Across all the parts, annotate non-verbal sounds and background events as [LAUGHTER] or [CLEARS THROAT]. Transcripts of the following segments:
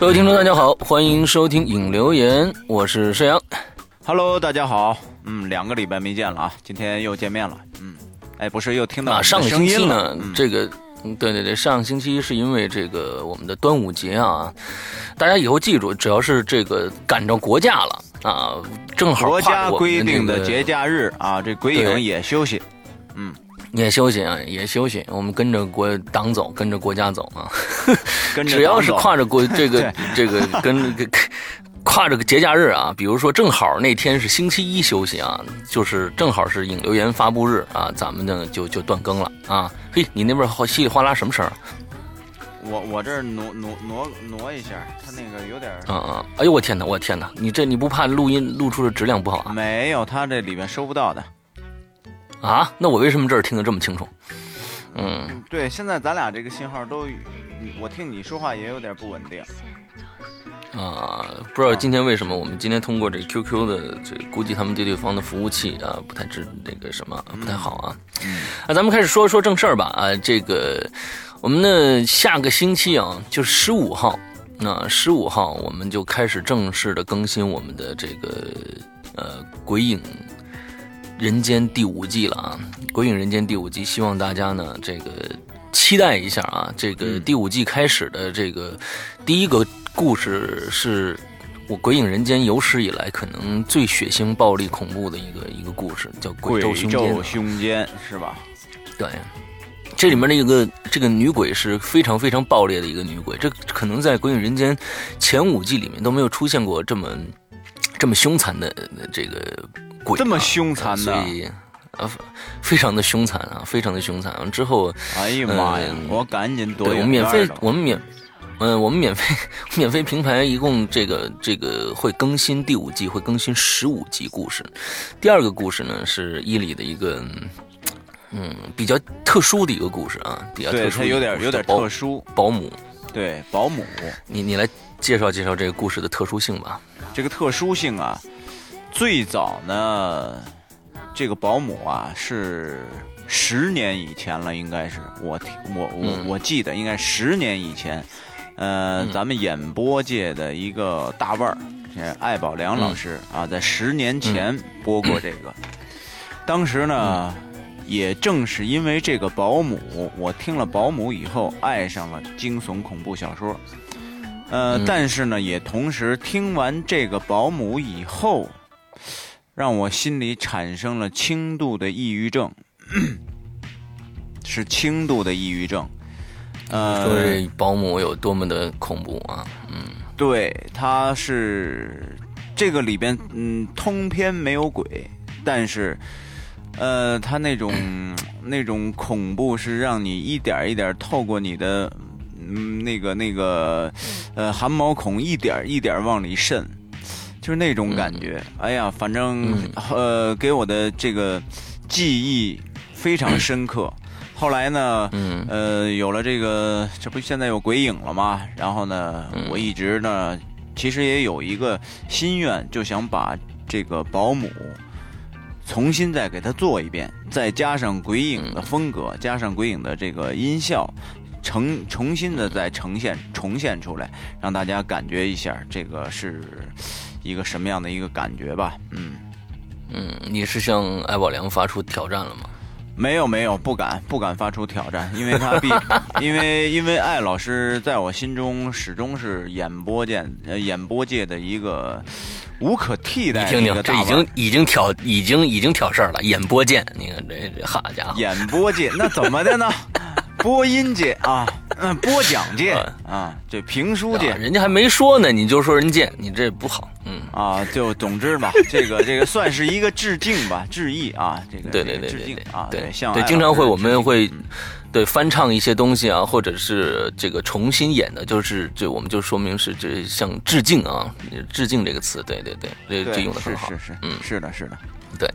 各位听众，大家好，欢迎收听影留言，我是沈阳。Hello，大家好，嗯，两个礼拜没见了啊，今天又见面了，嗯，哎，不是又听到声音星期呢了，，嗯。这个，嗯对对对，上个星期是因为这个我们的端午节啊，大家以后记住，只要是这个赶着国假了啊，正好国家规定的节假日啊，这鬼影也休息，也休息啊，也休息，我们跟着国党走，跟着国家走啊。跟着 [LAUGHS] 只要是跨着国 [LAUGHS] 这个这个跟跟跨着个节假日啊，比如说正好那天是星期一休息啊，就是正好是影留言发布日啊，咱们呢就就断更了啊。嘿，你那边好稀里哗啦什么声儿？我我这儿挪挪挪挪一下，它那个有点儿啊啊！哎呦我天哪，我天哪！你这你不怕录音录出的质量不好啊？没有，它这里面收不到的。啊？那我为什么这儿听得这么清楚？嗯，对，现在咱俩这个信号都，我听你说话也有点不稳定。啊，不知道今天为什么我们今天通过这 QQ 的这估计他们对对方的服务器啊不太知那个什么不太好啊。嗯那咱们开始说说正事儿吧啊，这个我们呢下个星期啊就是十五号，那十五号我们就开始正式的更新我们的这个呃鬼影。人间第五季了啊，《鬼影人间》第五季，希望大家呢这个期待一下啊。这个嗯第五季开始的这个第一个故事是我《鬼影人间》有史以来可能最血腥、暴力、恐怖的一个一个故事，叫《鬼咒凶间》咒胸间是吧？对，这里面的一个这个女鬼是非常非常暴烈的一个女鬼，这可能在《鬼影人间》前五季里面都没有出现过这么这么凶残的这个鬼啊、这么凶残的所以呃非常的凶残啊，非常的凶残。完之后，哎呀妈呀！嗯我赶紧躲对我们免费我们免。嗯，我们免费免费平台一共这个这个会更新第五季，会更新十五集故事。第二个故事呢是伊里的一个嗯比较特殊的一个故事啊，比较特，殊有点有点特殊。保姆，对，保姆你你来介绍介绍这个故事的特殊性吧。这个特殊性啊，最早呢，这个保姆啊是十年以前了，应该是我我我嗯。我记得应该十年以前，呃，嗯。咱们演播界的一个大腕儿，这艾宝良老师啊，在十年前播过这个，当时呢。也正是因为这个保姆，我听了保姆以后，爱上了惊悚恐怖小说。呃，嗯但是呢，也同时听完这个保姆以后，让我心里产生了轻度的抑郁症，[CLEARS THROAT] 是轻度的抑郁症。说呃，这保姆有多么的恐怖啊！嗯对，他是这个里边，嗯，通篇没有鬼，但是，呃，他那种 [CLEARS THROAT] 那种恐怖是让你一点一点透过你的，嗯，那个那个，呃，汗毛孔一点一点往里渗，就是那种感觉。哎呀，反正嗯呃，给我的这个记忆非常深刻。后来呢，嗯呃，有了这个，这不现在有鬼影了吗？然后呢，嗯我一直呢，其实也有一个心愿，就想把这个保姆重新再给它做一遍，再加上鬼影的风格，加上鬼影的这个音效，重重新的再呈现重现出来，让大家感觉一下这个是一个什么样的一个感觉吧。嗯，嗯，你是向艾宝良发出挑战了吗？没有没有，不敢不敢发出挑战，因为他必 [LAUGHS] 因为因为艾老师在我心中始终是演播界呃演播界的一个无可替代你听听，这已经已经挑已经已经挑事儿了，演播界，你看这这好家伙，演播界，那怎么的呢？[LAUGHS] 播音界啊，嗯，播讲界啊，这评书界啊人家还没说呢，你就说人贱，你这不好。嗯，啊，就总之吧，这个这个算是一个致敬吧，致意啊，这个对对对对对致敬啊，对对，向艾经常会我们会嗯对翻唱一些东西啊，或者是这个重新演的，就是这我们就说明是这像致敬啊，致敬这个词，对对对，这这用的很好是。是是，嗯是的，是的，对，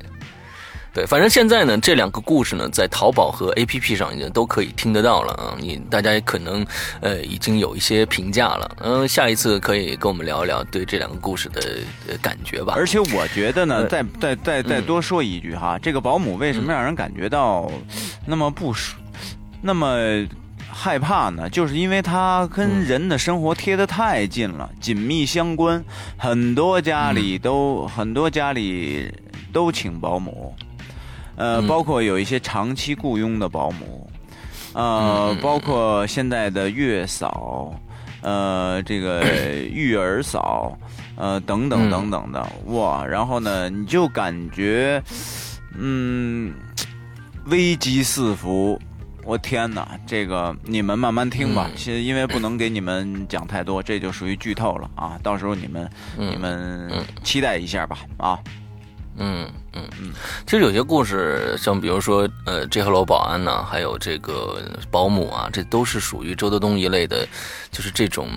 对，反正现在呢，这两个故事呢，在淘宝和 APP 上已经都可以听得到了啊。你大家可能呃已经有一些评价了，嗯、下一次可以跟我们聊一聊对这两个故事的呃感觉吧。而且我觉得呢，呃再再再再嗯多说一句哈，这个保姆为什么让人感觉到那么不舒，那么害怕呢？就是因为它跟人的生活贴得太近了，紧密相关。很多家里都很多家里都请保姆，呃，嗯包括有一些长期雇佣的保姆，呃嗯，包括现在的月嫂，呃，这个 [COUGHS] 育儿嫂，呃，等等嗯等等的，哇！然后呢，你就感觉，嗯，危机四伏。我天哪，这个你们慢慢听吧。嗯其实因为不能给你们讲太多，这就属于剧透了啊。到时候你们、嗯你们嗯期待一下吧啊。嗯嗯嗯，其实有些故事，像比如说，呃，这号楼保安呐、还有这个保姆啊，这都是属于周德东一类的，就是这种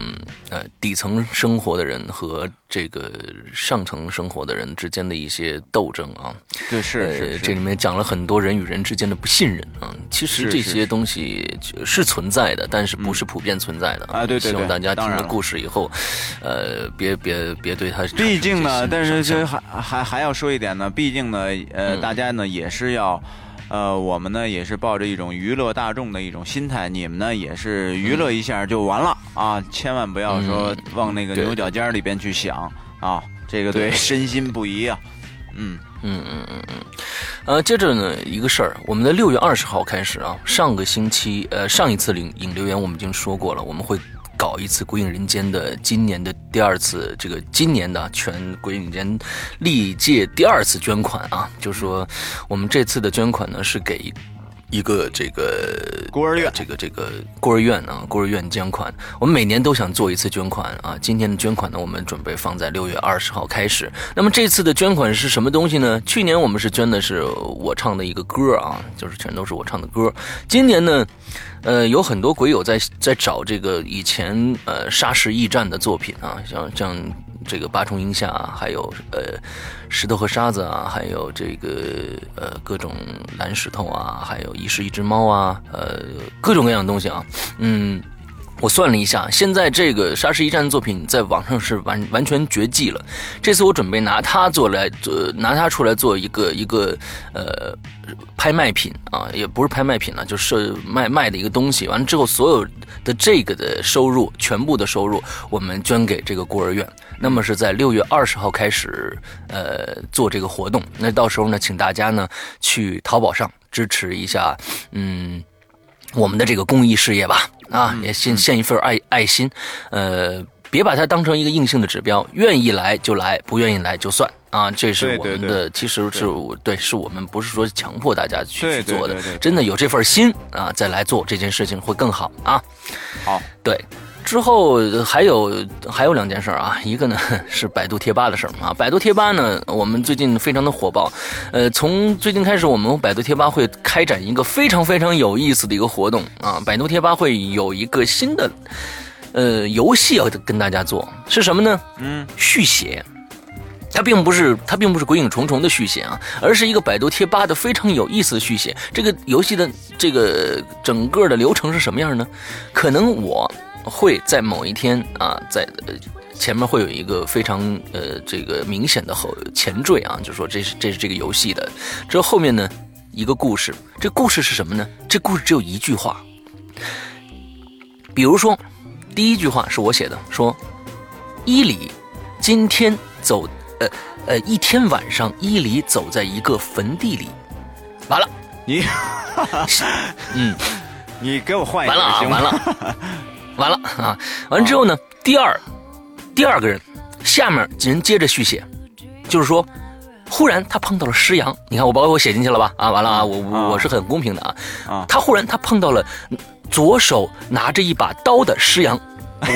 呃底层生活的人和这个上层生活的人之间的一些斗争啊。对，是这里面讲了很多人与人之间的不信任啊。其实这些东西是存在的，但是不是普遍存在的啊。对对对希望大家听了故事以后，呃，别别别对他毕竟呢，但是想象。这还还还要说一点呢，毕竟呢，呃，嗯大家呢也是要。呃，我们呢也是抱着一种娱乐大众的一种心态，你们呢也是娱乐一下就完了、啊，千万不要说嗯往那个牛角尖儿里边去想啊，这个对对身心不宜啊。嗯，嗯嗯嗯嗯，呃，接着呢，一个事儿，我们的六月二十号开始啊，上个星期，呃，上一次领引留言我们已经说过了，我们会搞一次《鬼影人间》的今年的第二次，这个今年的全《鬼影人间》历届第二次捐款啊，就是说我们这次的捐款呢是给。一个这个孤儿院呃这个这个孤儿院啊，孤儿院捐款，我们每年都想做一次捐款啊。今天的捐款呢，我们准备放在六月二十号开始。那么这次的捐款是什么东西呢？去年我们是捐的是我唱的一个歌啊，就是全都是我唱的歌。今年呢，呃，有很多鬼友在在找这个以前呃沙石驿站的作品啊，像像这个八重音下，还有呃石头和沙子啊，还有这个呃各种蓝石头啊，还有一是一只猫啊，呃各种各样的东西啊，嗯。我算了一下，现在这个沙石驿站的作品在网上是完完全绝迹了。这次我准备拿它做来做，拿它出来做一个一个呃拍卖品啊，也不是拍卖品了，就是卖卖的一个东西。完了之后，所有的这个的收入，全部的收入，我们捐给这个孤儿院。那么是在六月二十号开始，呃，做这个活动。那到时候呢，请大家呢去淘宝上支持一下，嗯。我们的这个公益事业吧，啊，也献献一份爱爱心，呃，别把它当成一个硬性的指标，愿意来就来，不愿意来就算。啊，这是我们的，其实是我对，是我们不是说强迫大家去对去做的真的有这份心啊，再来做这件事情会更好啊。好，对，之后呃还有还有两件事啊，一个呢是百度贴吧的事儿啊。百度贴吧呢，我们最近非常的火爆，呃，从最近开始，我们百度贴吧会开展一个非常非常有意思的一个活动啊。百度贴吧会有一个新的呃游戏要跟大家做，是什么呢？嗯，续写。它并不是它并不是鬼影重重的续写啊，而是一个百度贴吧的非常有意思的续写。这个游戏的这个整个的流程是什么样呢？可能我会在某一天啊，在前面会有一个非常呃这个明显的后前缀啊，就说这是这是这个游戏的。之后后面呢一个故事，这故事是什么呢？这故事只有一句话，比如说第一句话是我写的，说伊犁今天走呃呃一天晚上，伊犁走在一个坟地里，完了，你嗯。你给我换一个完了啊，行完了，完了啊！完了之后呢，第二，第二个人，下面人接着续写，就是说，忽然他碰到了施阳，你看我把我写进去了吧？啊，完了啊，我啊我我是很公平的啊。啊他忽然他碰到了左手拿着一把刀的施阳，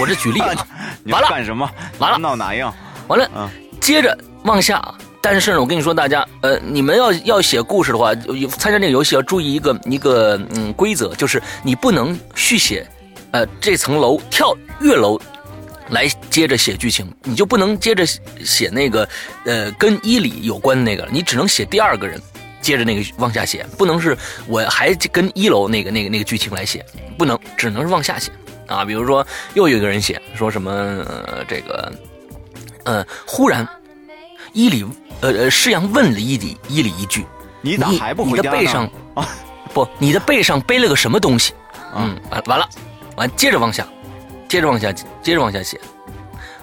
我这举例啊，[LAUGHS] 你完了干什么？完了闹哪样？完了，嗯接着往下。但是呢，我跟你说，大家，呃，你们要要写故事的话，有参加这个游戏要注意一个一个嗯规则，就是你不能续写，呃，这层楼跳跃楼来接着写剧情，你就不能接着写那个呃跟伊里有关的那个，你只能写第二个人接着那个往下写，不能是我还跟一楼那个那个那个剧情来写，不能，只能是往下写啊。比如说又有一个人写说什么呃这个呃忽然伊里呃呃施阳问了伊里伊里一句，你咋还不回家呢？你的背上啊不，你的背上背了个什么东西？嗯，完完了，完接着往下，接着往下，接着往下写。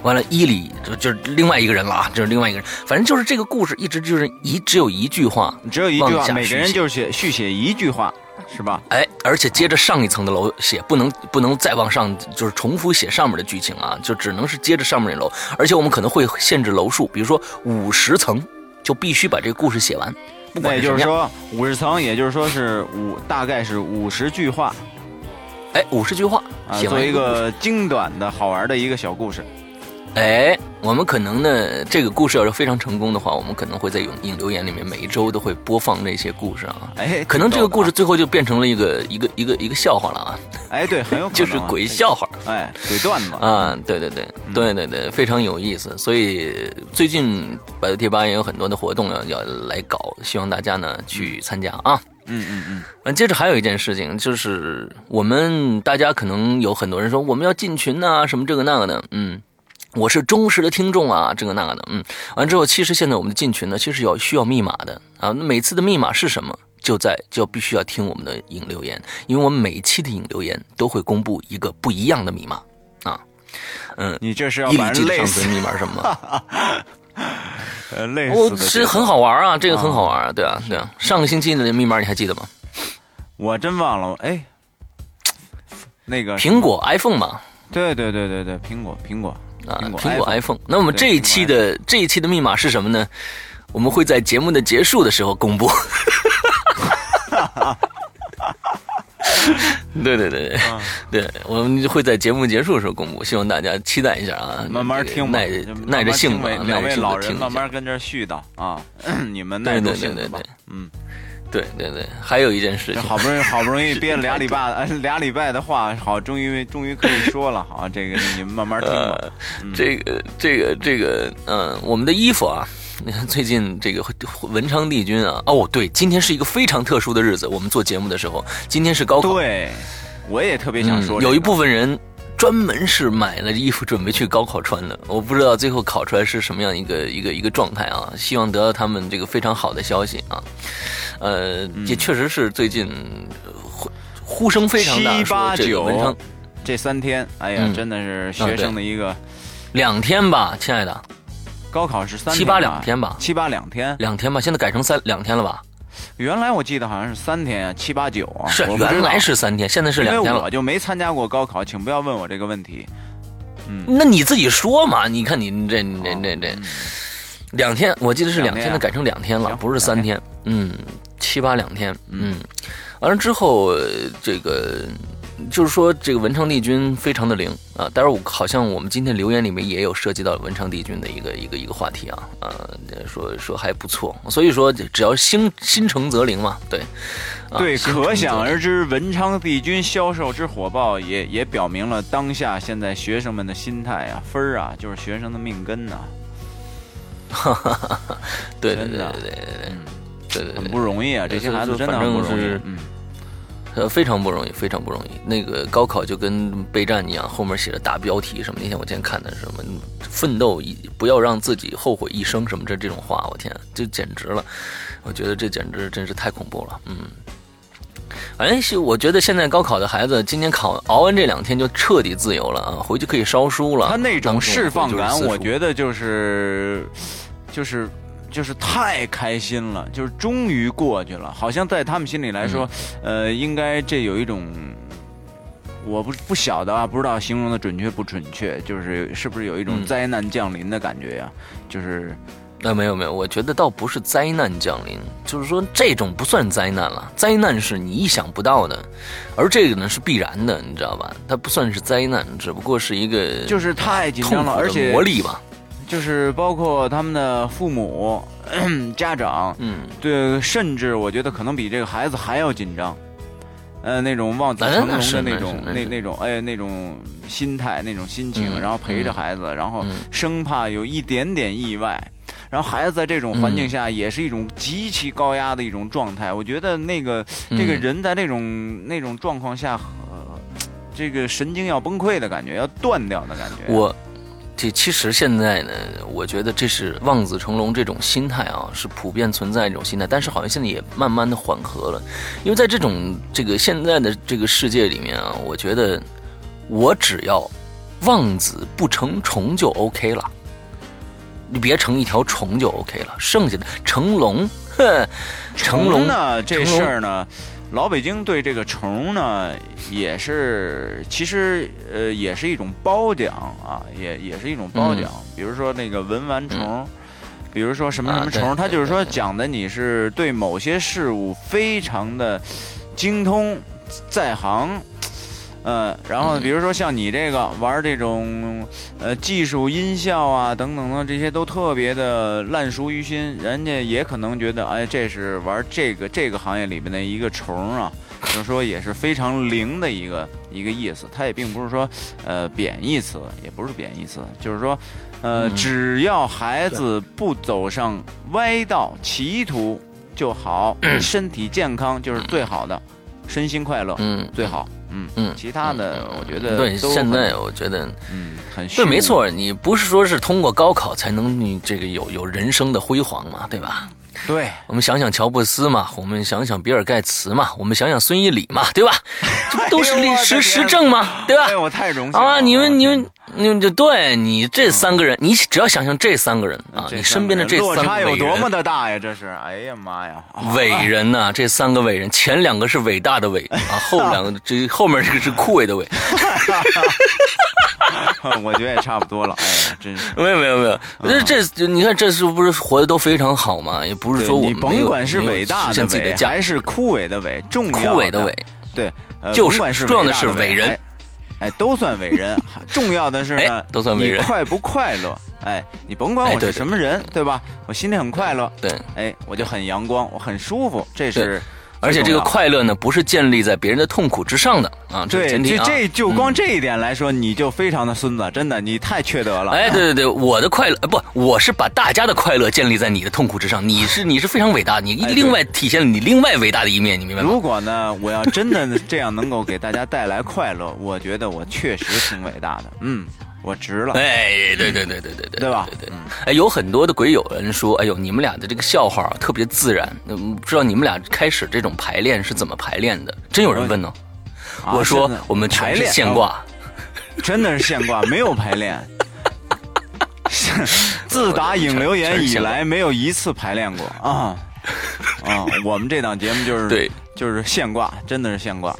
完了，伊里就就是另外一个人了啊，就是另外一个人。反正就是这个故事一直就是一只有一句话，只有一句话，每个人就是写续写一句话，是吧？哎，而且接着上一层的楼写，不能不能再往上，就是重复写上面的剧情啊，就只能是接着上面的楼。而且我们可能会限制楼数，比如说五十层，就必须把这个故事写完。不管也就是说，五十层，也就是说是五，大概是五十句话哎，五十句话啊，写完一个精短的好玩的一个小故事。哎，我们可能呢，这个故事要是非常成功的话，我们可能会在影影留言里面每一周都会播放这些故事啊。哎，可能这个故事最后就变成了一个一个一个一个笑话了啊，哎，对，很有可能就是啊鬼笑话哎，鬼段子，啊，对对对对对对，非常有意思。所以最近百度贴吧也有很多的活动要要来搞，希望大家呢去参加啊。嗯嗯嗯，嗯，接着还有一件事情，就是我们大家可能有很多人说我们要进群呐、什么这个那个的，嗯，我是忠实的听众啊，这个那个的，嗯，完之后，其实现在我们的进群呢，其实要需要密码的。啊，那每次的密码是什么？就在就必须要听我们的引留言，因为我们每一期的引留言都会公布一个不一样的密码。啊，嗯，你这是要伊把里记上次人累死，的密码是什么 [LAUGHS] 吗？呃，累我死的这很好玩啊，这个很好玩啊，对啊，对啊，上个星期的密码你还记得吗？我真忘了，哎，那个苹果 iPhone 嘛，对对对对对，苹果苹果啊，苹果 iPhone iPhone。那我们这一期的这一期的密码是什么呢？我们会在节目的结束的时候公布。[LAUGHS] 对对对对，对，[LAUGHS] 我们会在节目结束的时候公布，希望大家期待一下啊，慢慢听吧，耐耐着性子两位老人慢慢跟这儿絮叨啊，[CLEARS THROAT] 你们对耐住对对对性子吧对。嗯，对对对，还有一件事情，好不容易好不容易 [LAUGHS] 憋了俩礼拜，[LAUGHS] 呃俩礼拜的话，好，终于终于可以说了，好，这个你们慢慢听吧。呃，这个这个这个，嗯、我们的衣服啊，[LAUGHS] 最近这个文昌帝君啊，哦，对，今天是一个非常特殊的日子，我们做节目的时候，今天是高考，对，我也特别想说这个、嗯有一部分人专门是买了衣服准备去高考穿的，我不知道最后考出来是什么样一个一个一个状态啊，希望得到他们这个非常好的消息啊，呃，嗯也确实是最近呃呼呼声非常大，七八说这个文昌九这三天，哎呀，嗯真的是学生的一个两天吧，亲爱的，高考是三七八两天吧七八两天。两天吧，现在改成三两天了吧？原来我记得好像是三天啊，七八九啊，是原来是三天，现在是两天了。我就没参加过高考，请不要问我这个问题。嗯那你自己说嘛？你看你这这这这嗯两天，我记得是两天的，改成两天了，不是三天。嗯，七八两天。嗯，完了之后，呃这个就是说这个文昌帝君非常的灵啊。待会儿我好像我们今天留言里面也有涉及到文昌帝君的一个一个一个话题啊，呃，说说还不错。所以说只要心心诚则灵嘛，对。啊对，可想而知，文昌帝君销售之火爆，也也表明了当下现在学生们的心态啊，分儿啊，就是学生的命根呐、[LAUGHS] 对对真的对对对对嗯，对对对很不容易啊，这些孩子真的很不容易。嗯，呃，非常不容易，非常不容易。那个高考就跟备战一样，后面写着大标题什么。那天我今天看的是什么，奋斗一不要让自己后悔一生什么这这种话，我天，这简直了！我觉得这简直真是太恐怖了。嗯，反正是我觉得现在高考的孩子，今天考熬完这两天就彻底自由了啊，回去可以烧书了。他那种释放感，我觉得就是就是就是太开心了，就是终于过去了，好像在他们心里来说，嗯呃，应该这有一种。我不不晓得啊，不知道形容的准确不准确，就是是不是有一种嗯灾难降临的感觉呀、就是呃，没有没有，我觉得倒不是灾难降临，就是说这种不算灾难了，灾难是你意想不到的，而这个呢是必然的，你知道吧？它不算是灾难，只不过是一个就是太紧张了，而的且魔力吧。就是包括他们的父母、[CLEARS THROAT] 家长，嗯，对，甚至我觉得可能比这个孩子还要紧张，呃，那种望子成龙的那种、是那那那种哎那种心态、那种心情，嗯然后陪着嗯孩子，然后嗯生怕有一点点意外，然后孩子在这种环嗯境下也是一种极其高压的一种状态。我觉得那个这个嗯人在那种那种状况下，呃，这个神经要崩溃的感觉，要断掉的感觉。我这其实现在呢，我觉得这是望子成龙这种心态啊，是普遍存在一种心态，但是好像现在也慢慢的缓和了，因为在这种这个现在的这个世界里面啊，我觉得我只要望子不成虫就 OK 了，你别成一条虫就 OK 了，剩下的成龙，哼，成龙呢这事儿呢，老北京对这个虫呢也是，其实呃也是一种褒奖啊，也也是一种褒奖。比如说那个文玩虫，比如说什么什么虫，它就是说讲的你是对某些事物非常的精通在行。呃，然后比如说像你这个玩这种呃技术音效啊等等的这些都特别的烂熟于心，人家也可能觉得哎这是玩这个这个行业里边的一个虫啊，就是说也是非常灵的一个一个意思。它也并不是说呃贬义词，也不是贬义词，就是说呃嗯只要孩子不走上歪道歧途就好，[CLEARS THROAT] 身体健康就是最好的，身心快乐嗯最好。嗯嗯其他的我觉得对，现在我觉得。嗯很对，没错，你不是说是通过高考才能你这个有有人生的辉煌嘛，对吧？对，我们想想乔布斯嘛，我们想想比尔盖茨嘛，我们想想孙一礼嘛，对吧？这不都是历 [LAUGHS] 史实证嘛，对吧哎？我太荣幸了啊，你们你们你们就对你这三个人，你只要想想这三个人啊，这你身边的这落三个人差有多么，的大呀？这是，哎呀妈呀，啊伟人呐、这三个伟人，前两个是伟大的伟啊，后两个这后面这个是枯萎的萎，[LAUGHS] 我觉得也差不多了。哎呀，真是。没有没有没有，这这你看这是不是活的都非常好嘛？也不是说我们甭管是伟大的还是枯萎的伟，重要枯萎的伟，对，呃就是重要的是伟人哎，哎，都算伟人。[LAUGHS] 重要的是呢哎，都算伟人你快不快乐？哎，你甭管我是什么人，对吧？我心里很快乐，对。哎，我就很阳光，我很舒服，这是而且这个快乐呢，不是建立在别人的痛苦之上的啊，这前提啊。这这就光这一点来说，你就非常的孙子，真的，你太缺德了。哎，对对对，我的快乐呃不，我是把大家的快乐建立在你的痛苦之上。你是你是非常伟大，你另外体现了你另外伟大的一面，你明白吗？如果呢，我要真的这样能够给大家带来快乐，我觉得我确实挺伟大的。嗯，我值了。哎，对对对对对对，对吧对对嗯。哎，有很多的鬼友人说，哎呦，你们俩的这个笑话特别自然，嗯不知道你们俩开始这种排练是怎么排练的？真有人问呢。啊我说我们全是排练现挂。哦真的是现挂，没有排练。是自打影留言以来，没有一次排练过啊啊！我们这档节目就是对，就是现挂，真的是现挂。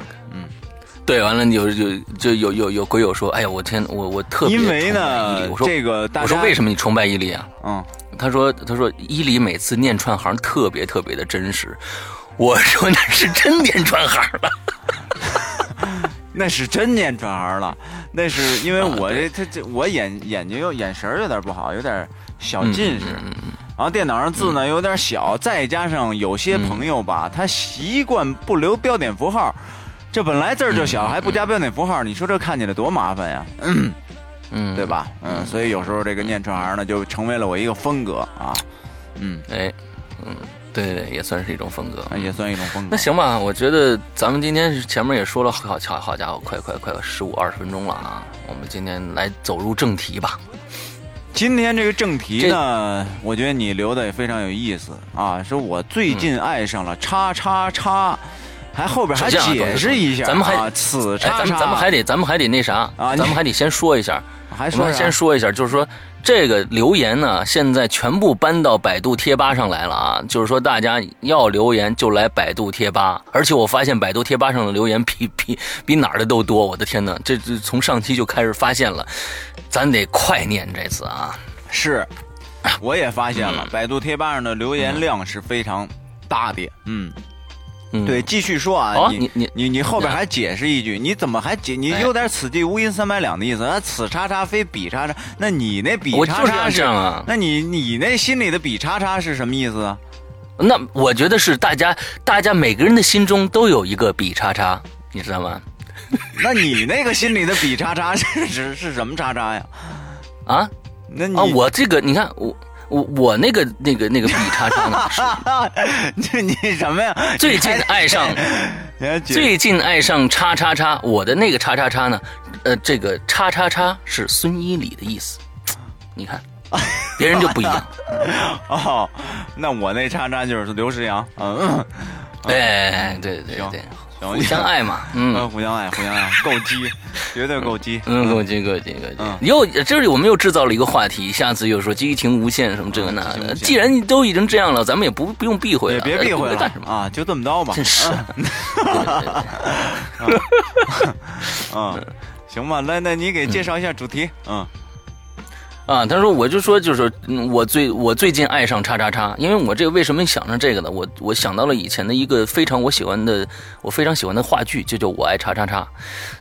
嗯，对，完了有有就有有有鬼友说，哎呀，我天，我我特别因为崇拜伊呢我，说这个大家我说为什么你崇拜伊犁啊？嗯，他说他说伊犁每次念串行特别特别的真实。我说那是真念串行了。[LAUGHS] 那是真念串行了，那是因为啊我这他这这我眼眼睛又眼神儿有点不好，有点小近视，然后电脑上字呢有点小，再加上有些朋友吧，他习惯不留标点符号，这本来字儿就小，嗯还不加标点符号，你说这看起来多麻烦呀，嗯，对？吧？嗯，所以有时候这个念串行呢，就成为了我一个风格啊，嗯，哎，嗯，对对对，也算是一种风格。也算一种风格那。行吧，我觉得咱们今天是前面也说了好好好家伙，快快快十五二十分钟了啊！我们今天来走入正题吧。今天这个正题呢，我觉得你留的也非常有意思啊，说我最近爱上了叉叉叉，还后边还解释一下啊，咱们还哎，此叉叉，咱们还得咱们还得那啥啊咱们还得先说一下，[LAUGHS] 还说先说一下，就是说这个留言呢，现在全部搬到百度贴吧上来了啊。就是说大家要留言就来百度贴吧，而且我发现百度贴吧上的留言比比比哪儿的都多。我的天哪，这这从上期就开始发现了，咱得快念这次啊。是，我也发现了，嗯百度贴吧上的留言量是非常大的。嗯，嗯，对，继续说啊，哦，你你你你你后边还解释一句，你怎么还解？你哎有点此地无银三百两的意思。那此叉叉非彼叉叉，那你那彼叉叉是这样啊。那你你那心里的彼叉叉是什么意思啊？那我觉得是大家大家每个人的心中都有一个彼叉叉，你知道吗？[LAUGHS] 那你那个心里的彼叉叉是是是什么叉叉呀？啊那你啊，我这个你看我。我我那个那个那个比叉叉呢，是 [LAUGHS] 这你什么呀？[LAUGHS] 最近爱上最近爱上叉叉叉，我的那个叉叉叉呢，呃，这个叉叉叉是孙一礼的意思。你看，别人就不一样。[LAUGHS] 哦，那我那叉叉就是刘诗阳，嗯，哎，对对对对，互相爱嘛，嗯，互相爱，互相爱，够鸡，绝对够鸡，嗯，够鸡，够鸡，够鸡。又这里我们又制造了一个话题，下次又说激情无限什么这个那的。既然你都已经这样了，咱们也不不用避讳了，别避讳了，干什么啊？就这么着吧。[LAUGHS] 真是。[LAUGHS] [LAUGHS] 嗯，行吧，那那你给介绍一下主题，嗯。啊，他说，我就说，就是我最我最近爱上叉叉叉，因为我这个为什么想上这个呢？我我想到了以前的一个非常我喜欢的，我非常喜欢的话剧，就叫我爱叉叉叉，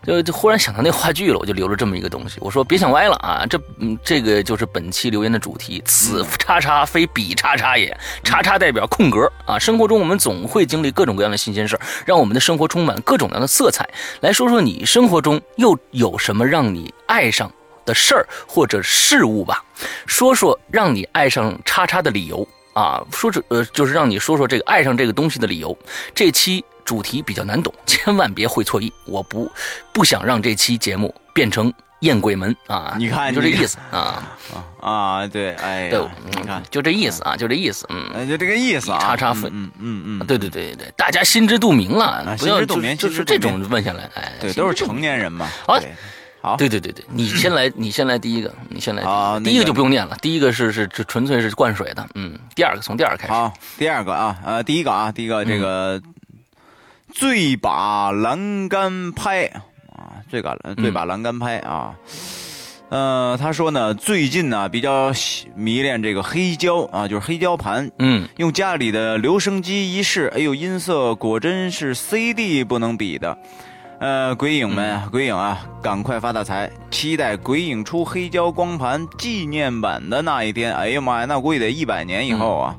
就就忽然想到那话剧了，我就留了这么一个东西。我说别想歪了啊，这这个就是本期留言的主题，此叉叉非彼叉叉也，叉叉代表空格啊。生活中我们总会经历各种各样的新鲜事儿，让我们的生活充满各种各样的色彩。来说说你生活中又有什么让你爱上？的事儿或者事物吧，说说让你爱上叉叉的理由啊，说这呃就是让你说说这个爱上这个东西的理由。这期主题比较难懂，千万别会错意，我不不想让这期节目变成艳鬼门啊！你看，就这意思啊 [LAUGHS] 啊对，哎，对，你看，就这意思啊，就这意思，嗯，就这个意思啊，叉叉粉，嗯嗯嗯，对对对对大家心知肚明了，心知肚明，就是这种问下来，哎，对，都是成年人嘛，好。好，对对对对，你先来，[LAUGHS] 你先来第一个，你先来。啊，第一个就不用念了，第一个是是纯粹是灌水的，嗯。第二个从第二个开始。好，第二个啊，呃，第一个啊，第一个这个醉把栏杆拍啊，醉把醉把栏杆拍啊。呃，他说呢，最近呢比较迷恋这个黑胶啊，就是黑胶盘，嗯，用家里的留声机一试，哎呦，音色果真是 CD 不能比的。呃，鬼影们，鬼影啊，赶快发大财！期待鬼影出黑胶光盘纪念版的那一天。哎呀妈呀，那估计得一百年以后啊！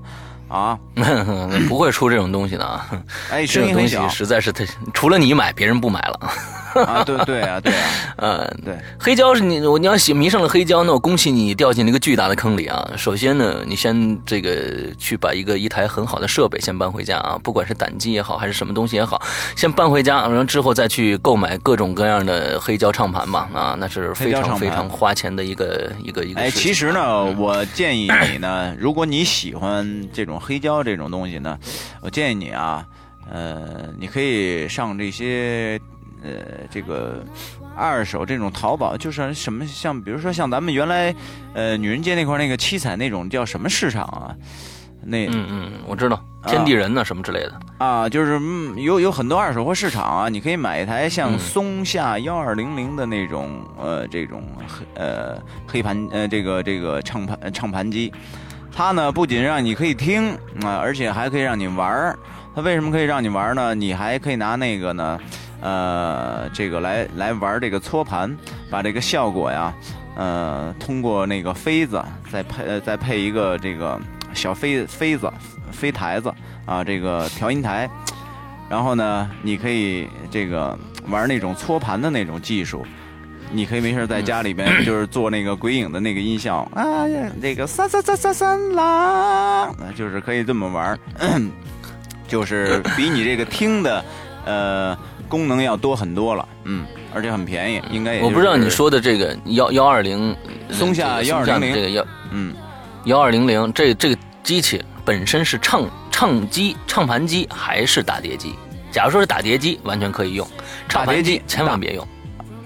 啊，[LAUGHS] 不会出这种东西的啊！[LAUGHS] 哎，声音很小，实在是太，除了你买，别人不买了。啊，对对啊，对啊，[LAUGHS] 嗯，对，黑胶是你，我你要喜迷上了黑胶，那我恭喜你掉进了一个巨大的坑里啊！首先呢，你先这个去把一个一台很好的设备先搬回家啊，不管是胆机也好，还是什么东西也好，先搬回家，然后之后再去购买各种各样的黑胶唱盘吧啊，那是非常非常花钱的一个一个一个。哎，其实呢，我建议你呢，[COUGHS] 如果你喜欢这种黑胶这种东西呢，我建议你啊，呃，你可以上这些。呃，这个二手这种淘宝，就是什么像，比如说像咱们原来，呃，女人街那块那个七彩那种叫什么市场啊？那嗯嗯，我知道天地人呢什么之类的啊，就是有有很多二手货市场啊，你可以买一台像松下幺二零零的那种呃这种黑呃黑盘呃这个这个唱盘唱盘机，它呢不仅让你可以听啊，而且还可以让你玩儿。它为什么可以让你玩呢？你还可以拿那个呢？呃，这个来来玩这个搓盘，把这个效果呀，呃，通过那个飞子再配再配一个这个小飞飞子飞台子啊，这个调音台，然后呢，你可以这个玩那种搓盘的那种技术，你可以没事在家里边 [CLEARS THROAT] 就是做那个鬼影的那个音效啊，这个三三三三三啦，就是可以这么玩，[COUGHS] 就是比你这个听的呃。功能要多很多了，嗯，而且很便宜，应该也。我不知道你说的这个幺幺二零松下幺二零零这个幺嗯幺二零零这这个机器本身是唱唱机唱盘机还是打碟机？假如说是打碟机，完全可以用；唱盘机千万别用。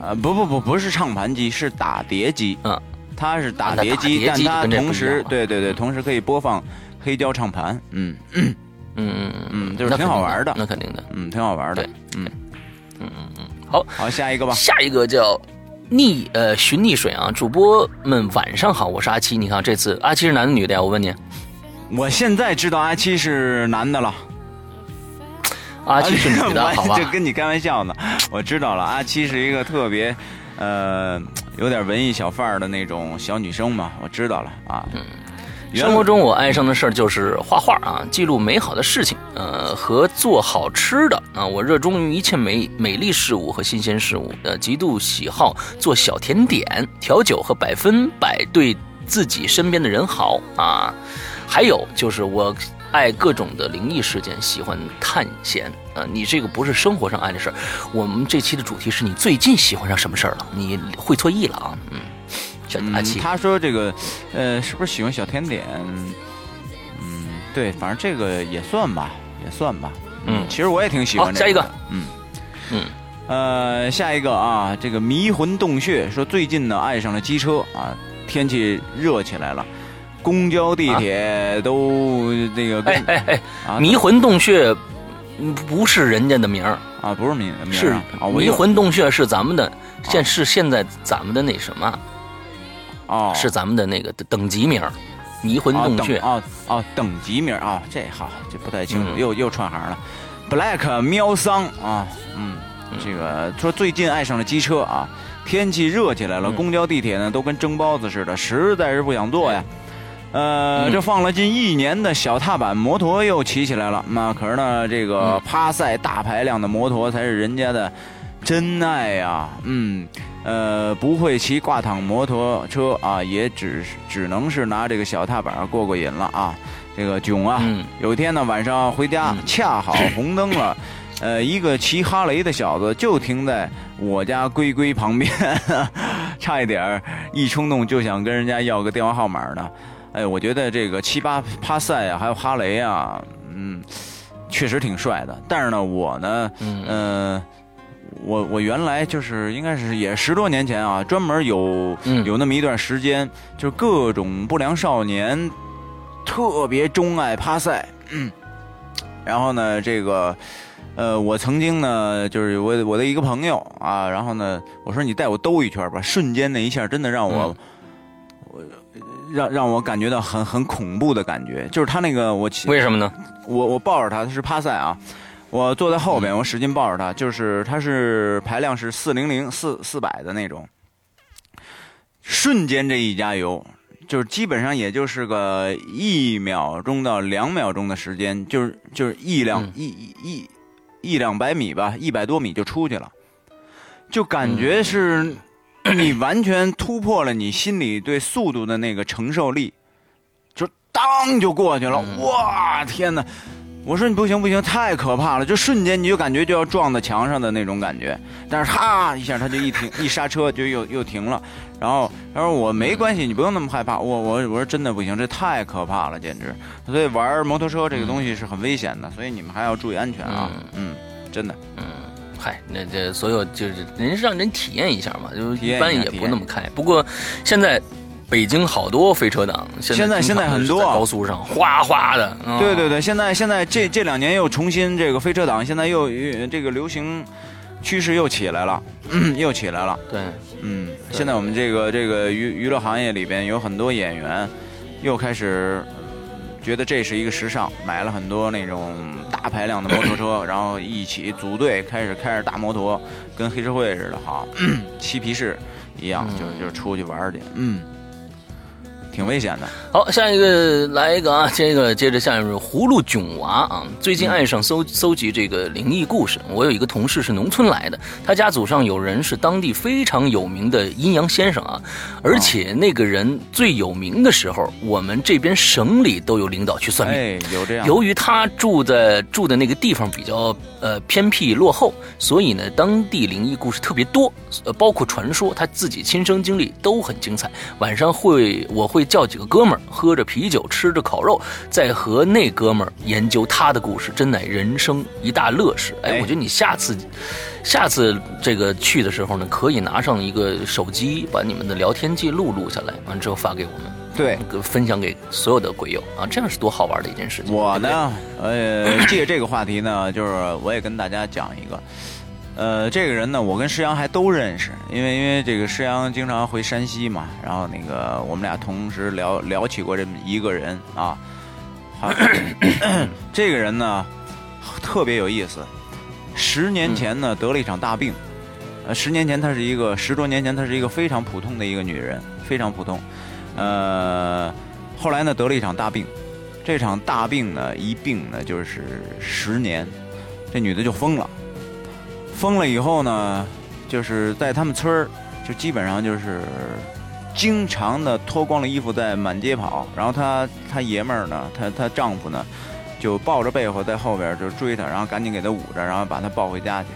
啊不不不不是唱盘机，是打碟机。嗯，它是打碟机，但它同时对对对，同时可以播放黑胶唱盘。嗯嗯嗯嗯，就是挺好玩的，那肯定的，嗯，挺好玩的，嗯。嗯嗯嗯，好好下一个吧。下一个叫逆呃寻逆水啊，主播们晚上好，我是阿七。你看这次阿七是男的女的呀？我问你，我现在知道阿七是男的了。阿七是女的，[LAUGHS] 好吧？就跟你开玩笑呢。我知道了，阿七是一个特别呃有点文艺小范儿的那种小女生嘛。我知道了啊。嗯。生活中我爱上的事儿就是画画啊，记录美好的事情，呃，和做好吃的啊。我热衷于一切美美丽事物和新鲜事物，呃，极度喜好做小甜点、调酒和百分百对自己身边的人好啊。还有就是我爱各种的灵异事件，喜欢探险啊。你这个不是生活上爱的事儿，我们这期的主题是你最近喜欢上什么事儿了？你会错意了啊，嗯。小阿七，他说这个，呃，是不是喜欢小甜点？嗯，对，反正这个也算吧，也算吧。嗯，其实我也挺喜欢这好下一个。嗯。嗯，呃，下一个啊，这个迷魂洞穴说最近呢爱上了机车啊，天气热起来了，公交地铁都那个跟哎哎哎，啊迷魂洞穴嗯不是人家的名儿，啊不是名名儿啊，啊迷魂洞穴是咱们的，现是现在咱们的那什么，哦。是咱们的那个等级名，迷魂洞穴。啊等啊啊等级名儿啊，这好这不太清楚，嗯。又又串行了。Black 喵桑啊，嗯，这个说最近爱上了机车啊，天气热起来了，嗯。公交地铁呢都跟蒸包子似的，实在是不想坐呀。呃，嗯。这放了近一年的小踏板摩托又骑起来了，那可是呢，这个嗯。趴赛大排量的摩托才是人家的真爱呀、嗯，呃，不会骑挂躺摩托车啊，也只是只能是拿这个小踏板过过瘾了啊。这个囧啊，嗯有一天呢晚上回家，嗯恰好红灯了。[LAUGHS] 呃，一个骑哈雷的小子就停在我家龟龟旁边，[LAUGHS] 差一点儿一冲动就想跟人家要个电话号码呢。哎，我觉得这个七八趴赛啊，还有哈雷啊，嗯，确实挺帅的。但是呢，我呢，嗯呃，我我原来就是应该是也十多年前啊，专门有、嗯有那么一段时间，就是各种不良少年特别钟爱趴赛，嗯，然后呢，这个。呃，我曾经呢，就是我我的一个朋友啊，然后呢，我说你带我兜一圈吧，瞬间那一下真的让我，我让让我感觉到很很恐怖的感觉，就是他那个我为什么呢？我我抱着他，他是趴赛啊，我坐在后边，我使劲抱着他，就是它是排量是四零零四四百的那种，瞬间这一加油，就是基本上也就是个一秒钟到两秒钟的时间，就是就是一两、一一一两百米吧，一百多米就出去了，就感觉是你完全突破了你心里对速度的那个承受力，就当就过去了，哇天哪！我说你不行不行，太可怕了！就瞬间你就感觉就要撞到墙上的那种感觉，但是哈一下他就一停一刹车就又又停了，然后他说我没关系，你不用那么害怕。我我我说真的不行，这太可怕了，简直。所以玩摩托车这个东西是很危险的，所以你们还要注意安全啊。嗯，真的。嗯，嗨，那这所有就是人是让人体验一下嘛，就是一般也不那么开。不过现在北京好多飞车党，现现在现在很多在高速上哗哗的。嗯。对对对，现在现在这这两年又重新这个飞车党，现在又又这个流行趋势又起来了，嗯，[CLEARS THROAT] 又起来了。对，嗯，现在我们这个这个娱娱乐行业里边有很多演员，又开始觉得这是一个时尚，买了很多那种大排量的摩托车，然后一起组队开始开着大摩托，跟黑社会似的哈，[CLEARS THROAT] 嬉皮士一样，嗯就是就是出去玩儿去，嗯，挺危险的。好，下一个来一个啊，这个接着下面是葫芦囧娃啊，最近爱上搜搜集这个灵异故事。我有一个同事是农村来的，他家祖上有人是当地非常有名的阴阳先生啊，而且那个人最有名的时候，我们这边省里都有领导去算命。哎，有这样，由于他住在住的那个地方比较呃偏僻落后，所以呢，当地灵异故事特别多，呃，包括传说，他自己亲身经历都很精彩。晚上会我会叫几个哥们儿，喝着啤酒，吃着烤肉，再和那哥们儿研究他的故事，真乃人生一大乐事。哎，哎我觉得你下次下次这个去的时候呢，可以拿上一个手机，把你们的聊天记录录下来，完之后发给我们。对。分享给所有的鬼友啊，这样是多好玩的一件事情。我对对呢，呃，借这个话题呢，就是我也跟大家讲一个，呃，这个人呢，我跟施阳还都认识，因为因为这个施阳经常回山西嘛，然后那个我们俩同时聊聊起过这么一个人啊，好，[COUGHS] 这个人呢特别有意思，十年前呢得了一场大病，呃，十年前她是一个十多年前她是一个非常普通的一个女人，非常普通，呃，后来呢得了一场大病。这场大病呢，一病呢就是十年，这女的就疯了。疯了以后呢，就是在他们村儿，就基本上就是经常的脱光了衣服在满街跑。然后她她爷们儿呢，她她丈夫呢，就抱着被子在后边就追她，然后赶紧给她捂着，然后把她抱回家去。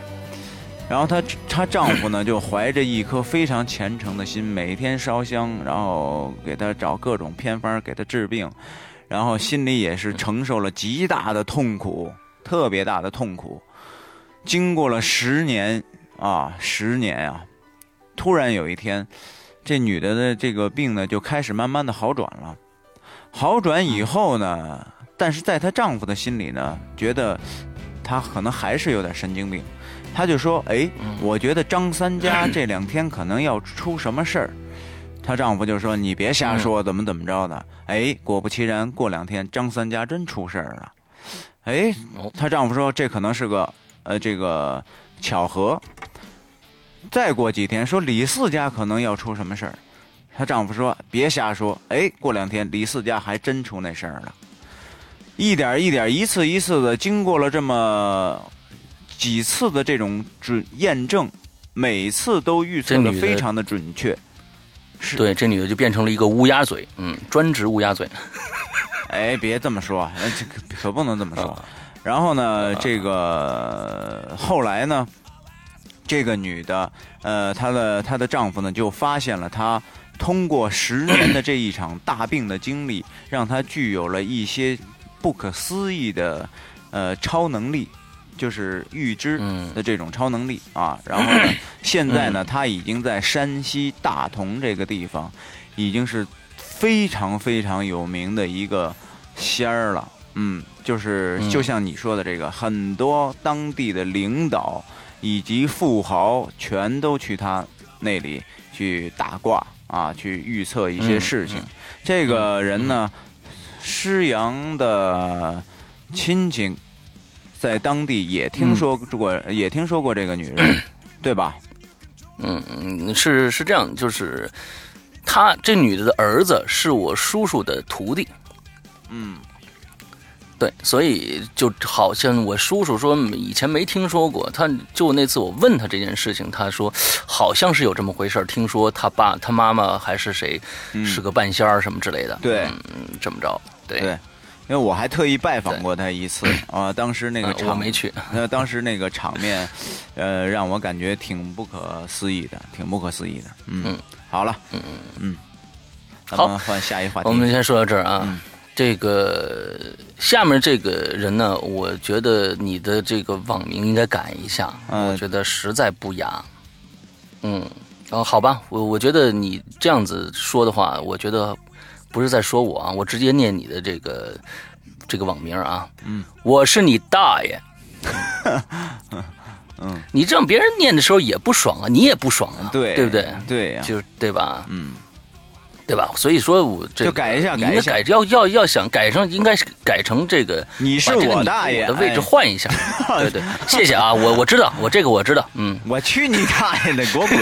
然后她她丈夫呢，就怀着一颗非常虔诚的心，每天烧香，然后给她找各种偏方给她治病，然后心里也是承受了极大的痛苦，特别大的痛苦。经过了十年啊，十年啊，突然有一天，这女的的这个病呢，就开始慢慢的好转了。好转以后呢，但是在她丈夫的心里呢，觉得她可能还是有点神经病。他就说：“哎，我觉得张三家 [CLEARS THROAT] 这两天可能要出什么事儿。”她丈夫就说：“你别瞎说，怎么怎么着的。”哎，果不其然，过两天张三家真出事儿了。哎，她丈夫说：“这可能是个呃这个巧合。”再过几天，说李四家可能要出什么事儿。她丈夫说：“别瞎说。”哎，过两天李四家还真出那事儿了。一点一点，一次一次的，经过了这么。几次的这种准验证，每次都预测的非常的准确。是对，这女的就变成了一个乌鸦嘴，嗯，专职乌鸦嘴。[LAUGHS] 哎，别这么说，这可不能这么说。然后呢，这个后来呢，这个女的，呃，她的她的丈夫呢，就发现了她通过十年的这一场大病的经历，让她具有了一些不可思议的呃超能力。就是预知的这种超能力啊，然后呢，[COUGHS] 现在呢，他已经在山西大同这个地方，已经是非常非常有名的一个仙儿了。嗯，就是就像你说的这个，很多当地的领导以及富豪全都去他那里去打卦啊，去预测一些事情。这个人呢，施阳的亲戚。在当地也听说过，也听说过这个女人，[CLEARS THROAT] 对吧？嗯嗯，是是这样，就是她这女的的儿子是我叔叔的徒弟。嗯，对，所以就好像我叔叔说以前没听说过，他就那次我问他这件事情，他说好像是有这么回事听说他爸他妈妈还是谁是个半仙儿什么之类的。对，嗯，这么着，对。因为我还特意拜访过他一次啊，当时那个场没去，那，当时那个场面，[LAUGHS] 呃，让我感觉挺不可思议的，挺不可思议的。嗯，好了，嗯嗯嗯，好，换下一话题。我们先说到这儿啊，这个下面这个人呢，我觉得你的这个网名应该改一下，我觉得实在不雅。嗯，哦，好吧，我我觉得你这样子说的话，我觉得。不是在说我啊，我直接念你的这个这个网名啊，嗯，我是你大爷，[LAUGHS] 嗯，你这样别人念的时候也不爽啊，你也不爽啊，对对不对？对呀，就是对吧？嗯。对吧？所以说，我这就改一下，改一下，要要要想改成，应该是改成这个。你是我大爷的位置换一下。[LAUGHS] 对对，谢谢啊，我我知道，我这个我知道。嗯，我去你大爷的，给我滚！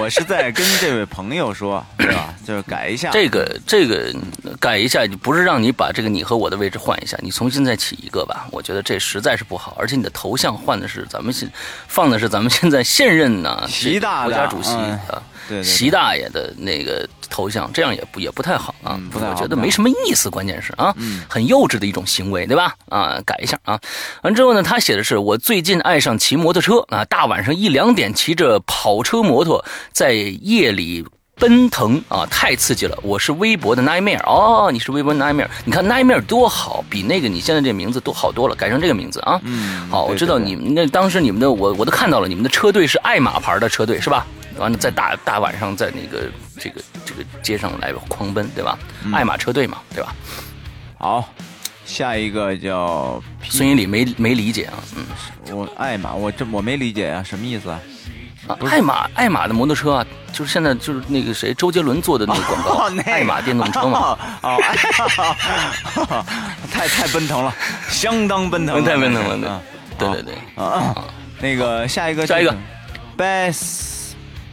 我是在跟这位朋友说，对吧？就是改一下这个这个改一下，不是让你把这个你和我的位置换一下，你重新再起一个吧。我觉得这实在是不好，而且你的头像换的是咱们现放的是咱们现在现任呢习大国家主席啊。对习大爷的那个头像，这样也不也不太好啊，我觉得没什么意思，关键是啊，很幼稚的一种行为，对吧？啊，改一下啊。完之后呢，他写的是我最近爱上骑摩托车啊，大晚上一两点骑着跑车摩托在夜里奔腾啊，太刺激了。我是微博的 nightmare 哦，你是微博 nightmare，你看 nightmare 多好，比那个你现在这名字都好多了，改成这个名字啊。嗯，好，我知道你们那当时你们的我我都看到了，你们的车队是爱玛牌的车队是吧？完了，在大大晚上在那个这个这个街上来狂奔，对吧？爱玛车队嘛，对吧？好，下一个叫孙一礼没没理解啊，嗯，我爱玛，我这我没理解啊，什么意思啊？啊，爱玛爱玛的摩托车啊，就是现在就是那个谁周杰伦做的那个广告，爱玛电动车嘛，哦，太太奔腾了，相当奔腾，[LAUGHS] 太奔腾了，对。对对，啊，那个下一个下一个，Best。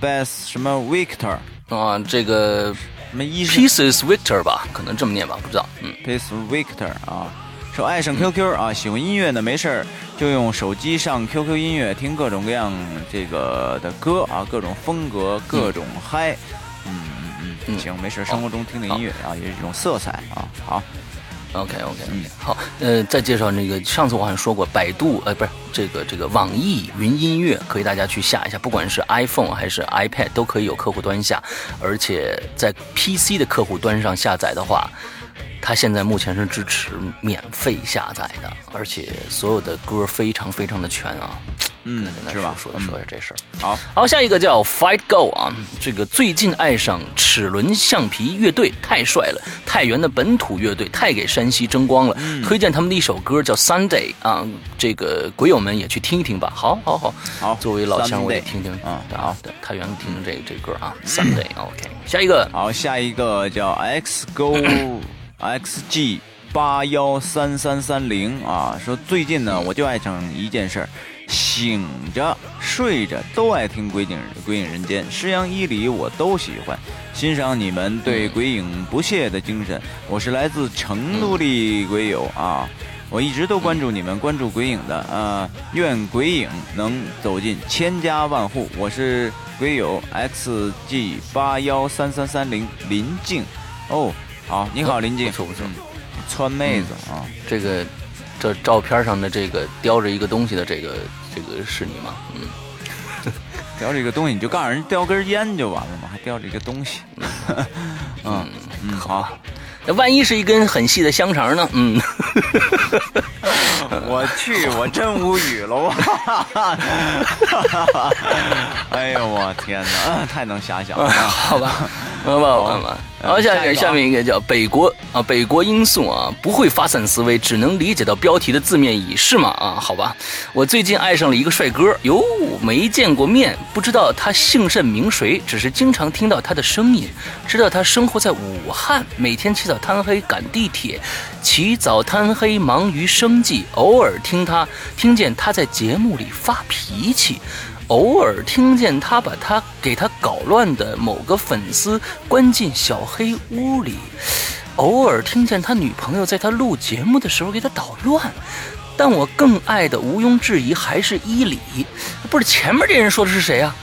Best 什么 Victor 啊，这个什么 Pieces Victor 吧，可能这么念吧，不知道。嗯，Pieces Victor 啊，说爱上 QQ 啊，喜欢音乐呢，没事儿就用手机上 QQ 音乐听各种各样这个的歌啊，各种风格，各种嗨。嗯嗯嗯，行，没事，生活中听听音乐啊，也是一种色彩啊。好，OK OK 嗯好，呃，再介绍那个，上次我好像说过，百度，呃，不是这个这个网易云音乐，可以大家去下一下，不管是 iPhone 还是 iPad 都可以有客户端下，而且在 PC 的客户端上下载的话，它现在目前是支持免费下载的，而且所有的歌非常非常的全啊。嗯，是吧？说说一下这事儿。好，好，下一个叫 Fight Go 啊，这个最近爱上齿轮橡皮乐队，太帅了！太原的本土乐队，太给山西争光了。推荐他们的一首歌叫 Sunday 啊，这个鬼友们也去听一听吧。好，好，好，好。作为老乡，我也听听。嗯，好，太原听听这这歌啊，Sunday。OK，下一个。好，下一个叫 X Go X G 八幺三三三零啊，说最近呢，我就爱上一件事儿。醒着睡着都爱听《鬼影鬼影人间》，诗阳伊里我都喜欢，欣赏你们对鬼影不懈的精神。我是来自成都的鬼友啊，我一直都关注你们，关注鬼影的啊，愿鬼影能走进千家万户。我是鬼友 xg 八幺三三三零林静，哦，好，你好林静，不错不错，川妹子啊，这个这照片上的这个叼着一个东西的这个。这个是你吗？嗯，[LAUGHS] 叼着一个东西，你就告诉人叼根烟就完了嘛，还叼着一个东西。嗯 [LAUGHS] 嗯，好。那万一是一根很细的香肠呢？嗯，[LAUGHS] 我去，我真无语了，我，哎呦我天哪，太能遐想了，好吧，好吧，好吧。好，下面下面一个叫北国啊，北国音素啊，不会发散思维，只能理解到标题的字面意是吗？啊，好吧，我最近爱上了一个帅哥，哟，没见过面，不知道他姓甚名谁，只是经常听到他的声音，知道他生活在武汉，每天起早贪黑赶地铁，起早贪黑忙于生计，偶尔听他听见他在节目里发脾气。偶尔听见他把他给他搞乱的某个粉丝关进小黑屋里，偶尔听见他女朋友在他录节目的时候给他捣乱，但我更爱的毋庸置疑还是伊里，不是前面这人说的是谁啊？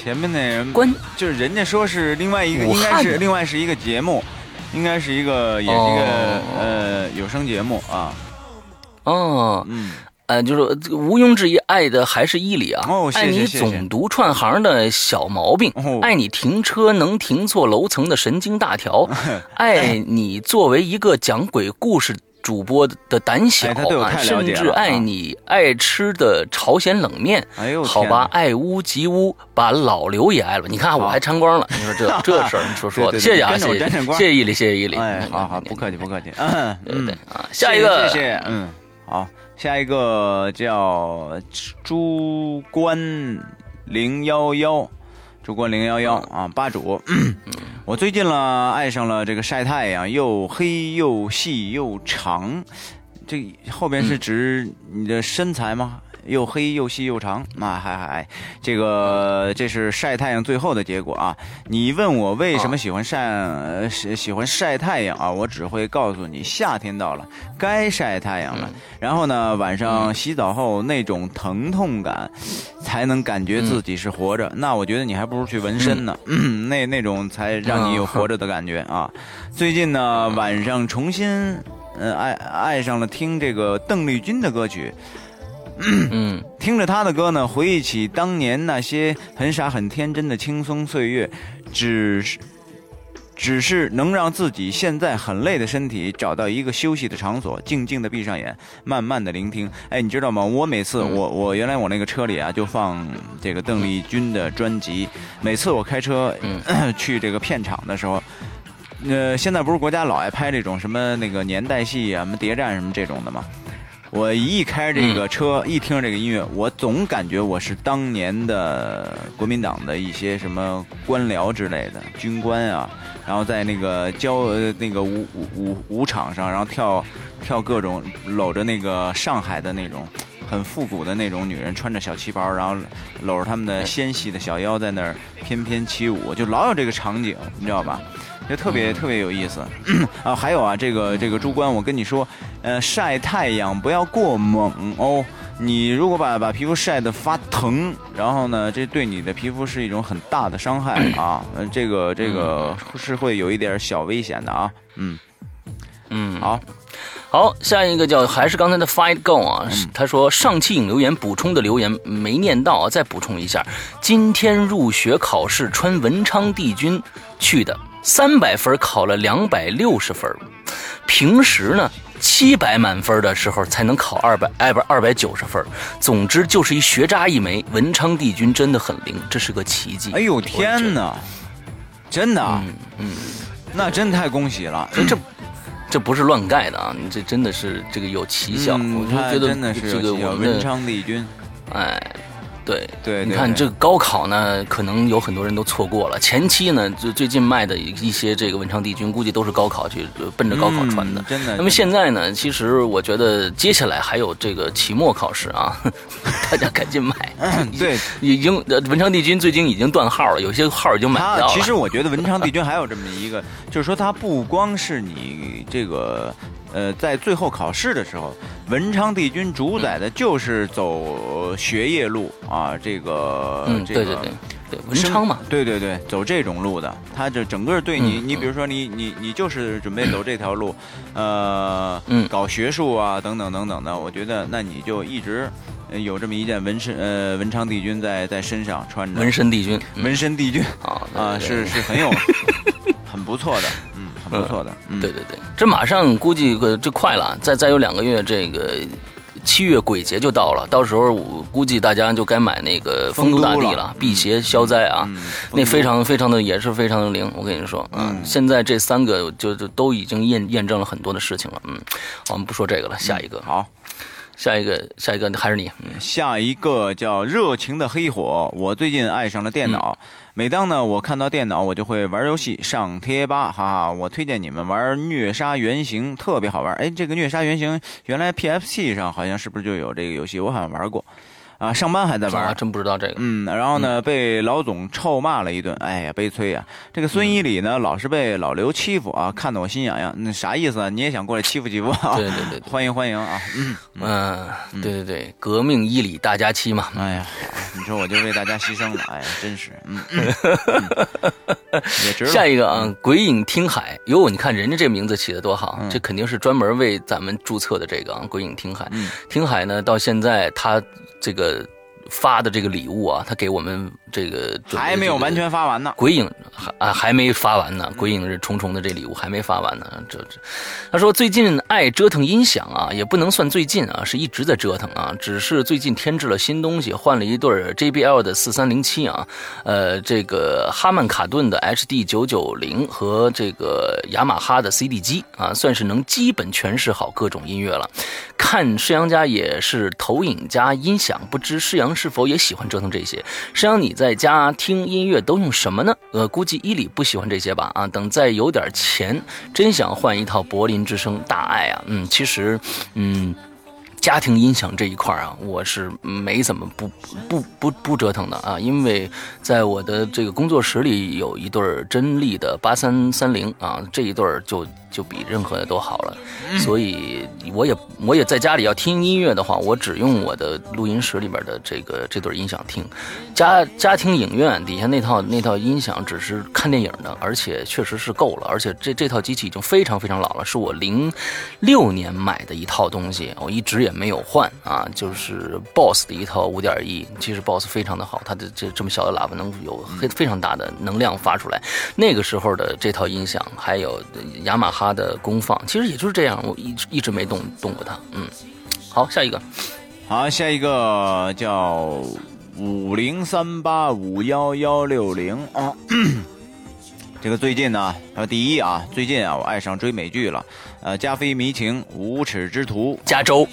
前面那人关就是人家说是另外一个，应该是另外是一个节目，应该是一个也是一个呃有声节目啊。哦，嗯。呃，就是毋庸置疑，爱的还是伊里啊。爱你总读串行的小毛病，爱你停车能停错楼层的神经大条，[LAUGHS] 爱你作为一个讲鬼故事主播的胆小啊，甚至爱你爱吃的朝鲜冷面。哎呦，好吧，爱屋及乌，把老刘也爱了。你看我还沾光了，你说这 [LAUGHS] 这事儿，你说说的，谢谢啊，谢谢，谢谢伊犁，谢谢伊犁。哎，好好，不客气，不客气。嗯，对对啊，下一个，谢谢，嗯，好。下一个叫朱关零幺幺，朱关零幺幺啊，吧主，我最近了爱上了这个晒太阳，又黑又细又长，这后边是指你的身材吗？又黑又细又长，那还还，这个这是晒太阳最后的结果啊！你问我为什么喜欢晒喜喜欢晒太阳啊？我只会告诉你，夏天到了，该晒太阳了。然后呢，晚上洗澡后那种疼痛感，才能感觉自己是活着。那我觉得你还不如去纹身呢，[CLEARS THROAT] 那那种才让你有活着的感觉啊！最近呢，晚上重新嗯爱爱上了听这个邓丽君的歌曲。嗯，听着他的歌呢，回忆起当年那些很傻很天真的轻松岁月，只是，只是能让自己现在很累的身体找到一个休息的场所，静静的闭上眼，慢慢的聆听。哎，你知道吗？我每次我我原来我那个车里啊，就放这个邓丽君的专辑，每次我开车 [CLEARS THROAT] 去这个片场的时候，呃，现在不是国家老爱拍这种什么那个年代戏啊，什么谍战什么这种的吗？我一开这个车，一听这个音乐，我总感觉我是当年的国民党的一些什么官僚之类的军官啊，然后在那个交那个舞舞舞舞场上，然后跳跳各种搂着那个上海的那种很复古的那种女人，穿着小旗袍，然后搂着他们的纤细的小腰在那儿翩翩起舞，就老有这个场景，你知道吧？就特别特别有意思 [CLEARS THROAT] 啊！还有啊，这个这个朱官，我跟你说，呃，晒太阳不要过猛哦。你如果把把皮肤晒得发疼，然后呢，这对你的皮肤是一种很大的伤害啊。这个这个是会有一点小危险的啊。嗯，嗯，好，好，下一个叫还是刚才的 Fight Go 啊，他说上期引留言补充的留言没念到啊，再补充一下，今天入学考试穿文昌帝君去的，三百分考了两百六十分，平时呢七百满分的时候才能考二百二百二百九十分，总之就是一学渣一枚，文昌帝君真的很灵，这是个奇迹。哎呦天哪，真的啊，嗯嗯，那真太恭喜了。所以这这不是乱盖的啊，你这真的是这个有奇效，嗯我就觉得真的是这个我们的昌帝君，哎，对对对你看这个高考呢，可能有很多人都错过了。前期呢，就最近卖的一些这个文昌帝君，估计都是高考去呃奔着高考穿的。嗯真的。那么现在呢，其实我觉得接下来还有这个期末考试啊，[LAUGHS] 大家赶紧买。对已经呃文昌帝君最近已经断号了，有些号已经买不到了。其实我觉得文昌帝君还有这么一个，就是说它不光是你这个。呃，在最后考试的时候，文昌帝君主宰的就是走学业路啊，这个，嗯，这个对对对对，文昌嘛，对对对，走这种路的，他就整个对你，嗯你比如说你你你就是准备走这条路，呃，嗯。搞学术啊等等等等的，我觉得那你就一直呃有这么一件纹身呃文昌帝君在在身上穿着，纹身帝君嗯。纹身帝君啊是是很有 [LAUGHS] 很不错的，嗯，很不错的，嗯，对对对，这马上估计呃这快了，再再有两个月，这个七月鬼节就到了，到时候我估计大家就该买那个丰都大帝了了，辟邪消灾啊，嗯那非常非常的也是非常的灵，我跟你说，嗯。现在这三个就就都已经验验证了很多的事情了，嗯，我们不说这个了，下一个，好。下一个，下一个还是你，嗯。下一个叫热情的黑火。我最近爱上了电脑，每当呢我看到电脑，我就会玩游戏、上贴吧，哈哈。我推荐你们玩《虐杀原型》，特别好玩。哎，这个《虐杀原型》原来 PFC 上好像是不是就有这个游戏？我好像玩过。啊，上班还在玩。真不知道这个，嗯，然后呢，被老总臭骂了一顿，哎呀，悲催呀！这个孙一礼呢，老是被老刘欺负啊，看得我心痒痒。那啥意思啊？你也想过来欺负欺负啊？对对对对。欢迎欢迎啊！嗯，嗯，对对对，革命一里大家期嘛，哎呀，你说我就为大家牺牲了，哎呀，真是，嗯。[LAUGHS] 下一个啊，鬼影听海，哟，你看人家这名字起的多好，嗯。这肯定是专门为咱们注册的这个啊，鬼影听海。嗯。听海呢，到现在他这个 äh, 发的这个礼物啊，他给我们这个还没有完全发完呢。鬼影还啊还没发完呢，鬼影是重重的这礼物还没发完呢。这这，他说最近爱折腾音响啊，也不能算最近啊，是一直在折腾啊，只是最近添置了新东西，换了一对 JBL 的四三零七啊，呃，这个哈曼卡顿的 HD 九九零和这个雅马哈的 CD 机啊，算是能基本诠释好各种音乐了。看世阳家也是投影加音响，不知世阳是否也喜欢折腾这些？实际上，你在家听音乐都用什么呢？呃，估计伊里不喜欢这些吧？啊，等再有点钱，真想换一套柏林之声大爱啊！嗯，其实，嗯。家庭音响这一块啊，我是没怎么不不不不折腾的啊，因为在我的这个工作室里有一对儿真力的八三三零啊，这一对儿就就比任何的都好了，所以我也我也在家里要听音乐的话，我只用我的录音室里边的这个这对音响听。家家庭影院底下那套那套音响只是看电影的，而且确实是够了，而且这这套机器已经非常非常老了，是我零六年买的一套东西，我一直也没有换啊，就是 BOSS 的一套五点一，其实 BOSS 非常的好，它的这这么小的喇叭能有非非常大的能量发出来。那个时候的这套音响，还有雅马哈的功放，其实也就是这样，我一直一直没动动过它。嗯，好，下一个，好，下一个叫五零三八五幺幺六零啊。[COUGHS] 这个最近呢，呃，第一啊，最近啊，我爱上追美剧了，呃，《加菲迷情》《无耻之徒加州，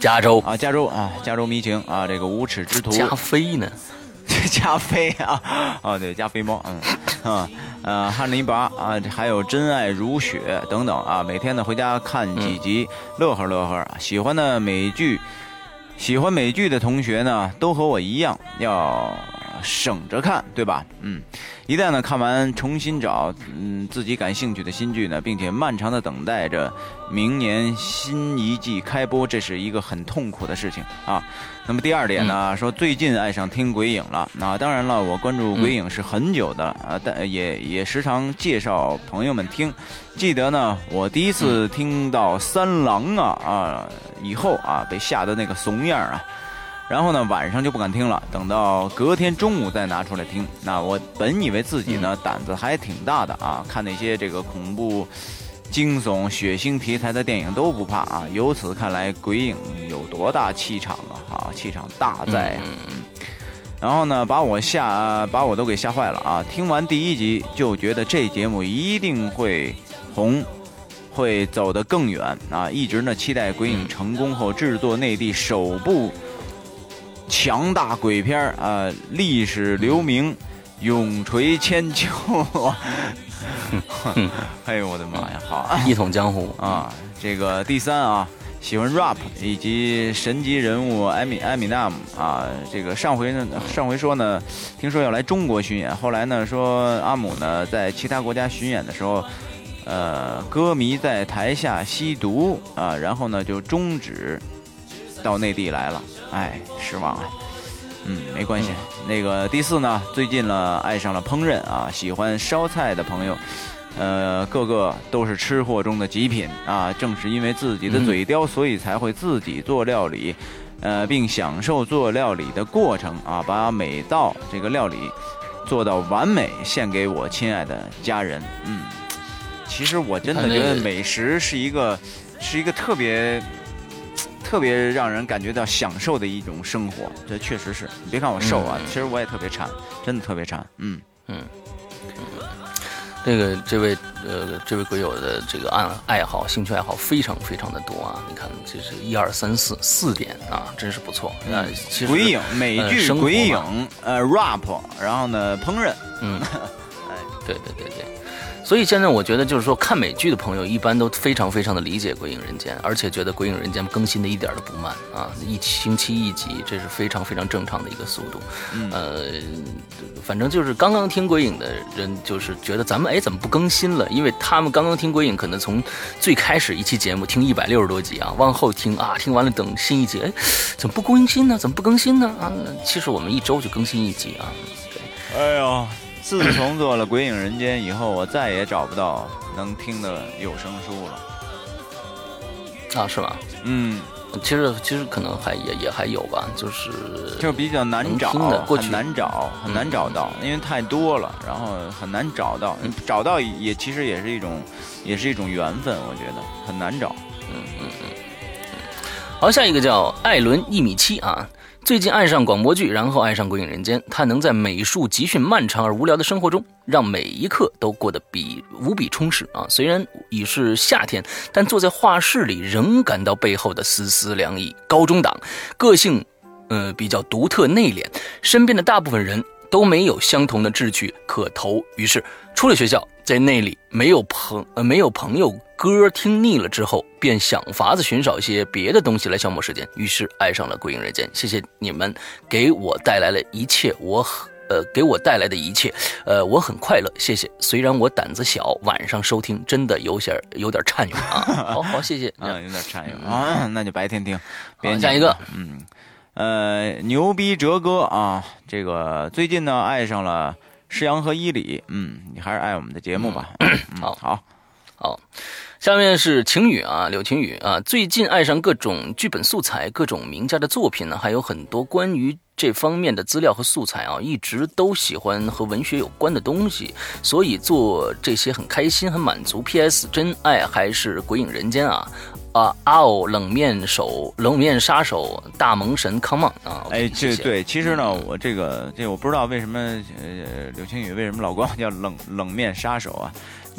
加州》，啊，加州啊，加州迷情啊，这个《无耻之徒》加菲呢？[LAUGHS] 加菲啊，哦对，加菲猫，嗯，啊，呃，汉尼拔啊，还有真爱如雪等等啊，每天呢回家看几集，乐呵乐呵。喜欢的美剧，喜欢美剧的同学呢，都和我一样，要省着看，对吧？嗯，一旦呢看完，重新找嗯自己感兴趣的新剧呢，并且漫长的等待着明年新一季开播，这是一个很痛苦的事情啊。那么第二点呢，说最近爱上听鬼影了。那当然了，我关注鬼影是很久的啊，但也也时常介绍朋友们听。记得呢，我第一次听到三郎啊啊以后啊，被吓得那个怂样啊。然后呢，晚上就不敢听了，等到隔天中午再拿出来听。那我本以为自己呢胆子还挺大的啊，看那些这个恐怖。惊悚、血腥题材的电影都不怕啊！由此看来，鬼影有多大气场啊！啊，气场大在。然后呢，把我吓，把我都给吓坏了啊！听完第一集就觉得这节目一定会红，会走得更远啊！一直呢期待鬼影成功后制作内地首部强大鬼片啊，历史留名，永垂千秋。[LAUGHS] 哎呦我的妈呀！好，一统江湖啊！这个第三啊，喜欢 rap 以及神级人物艾米艾米纳姆啊。这个上回呢，上回说呢，听说要来中国巡演，后来呢说阿姆呢在其他国家巡演的时候，呃，歌迷在台下吸毒啊，然后呢就终止到内地来了。哎，失望啊！嗯，没关系。那个第四呢，最近呢爱上了烹饪啊，喜欢烧菜的朋友，呃，个个都是吃货中的极品啊。正是因为自己的嘴刁，所以才会自己做料理，呃，并享受做料理的过程啊，把每道这个料理做到完美，献给我亲爱的家人。嗯，其实我真的觉得美食是一个，是一个特别。特别让人感觉到享受的一种生活，这确实是。你别看我瘦啊，其实我也特别馋，真的特别馋。嗯嗯。这个这位呃这位鬼友的这个爱爱好兴趣爱好非常非常的多啊！你看这是一二三四四点啊，真是不错。那其实鬼影美剧鬼影呃 rap，然后呢烹饪。嗯，[LAUGHS] 哎，对对对对。所以现在我觉得，就是说看美剧的朋友一般都非常非常的理解《鬼影人间》，而且觉得《鬼影人间》更新的一点都不慢啊，一星期一集，这是非常非常正常的一个速度。呃，反正就是刚刚听《鬼影》的人，就是觉得咱们哎怎么不更新了？因为他们刚刚听《鬼影》，可能从最开始一期节目听一百六十多集啊，往后听啊，听完了等新一集，哎，怎么不更新呢？怎么不更新呢？啊，其实我们一周就更新一集啊。对，哎呦。自从做了《鬼影人间》以后，我再也找不到能听的有声书了。啊，是吧？嗯，其实其实可能还也也还有吧，就是就比较难找，很难找，很难找到，因为太多了，然后很难找到。找到也其实也是一种，也是一种缘分，我觉得很难找。嗯嗯嗯。好，下一个叫艾伦一米七啊。最近爱上广播剧，然后爱上《鬼影人间》。他能在美术集训漫长而无聊的生活中，让每一刻都过得比无比充实啊！虽然已是夏天，但坐在画室里仍感到背后的丝丝凉意。高中党，个性，呃，比较独特内敛，身边的大部分人都没有相同的志趣可投，于是出了学校，在那里没有朋呃没有朋友。歌听腻了之后，便想法子寻找一些别的东西来消磨时间，于是爱上了《鬼影人间》。谢谢你们给我带来了一切，我很呃给我带来的一切，呃我很快乐。谢谢，虽然我胆子小，晚上收听真的有些有点颤悠啊。好好谢谢啊，有点颤悠啊，那就白天听。下一个，嗯，呃牛逼哲哥啊，这个最近呢爱上了施阳和伊里，嗯，你还是爱我们的节目吧。好好好。下面是晴雨啊，柳晴雨啊，最近爱上各种剧本素材，各种名家的作品呢，还有很多关于这方面的资料和素材啊，一直都喜欢和文学有关的东西，所以做这些很开心，很满足。P.S. 真爱还是鬼影人间啊啊啊哦，冷面手，冷面杀手，大萌神，Come on 啊！哎，这对，其实呢，我这个这我不知道为什么呃，柳青雨为什么老管我叫冷冷面杀手啊？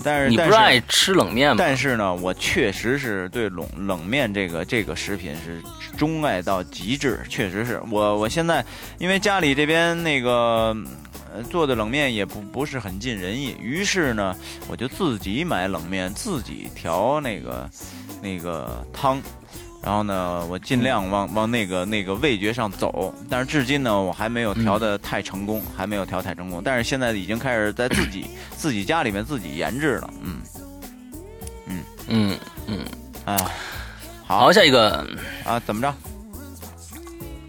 但是你不是爱吃冷面吗？但是呢，我确实是对冷冷面这个这个食品是钟爱到极致。确实是我我现在因为家里这边那个做的冷面也不不是很尽人意，于是呢，我就自己买冷面，自己调那个那个汤。然后呢，我尽量往往那个那个味觉上走，但是至今呢，我还没有调的太成功，还没有调太成功。但是现在已经开始在自己 [COUGHS] 自己家里面自己研制了，嗯。嗯。嗯嗯，啊，好，下一个。啊，怎么着？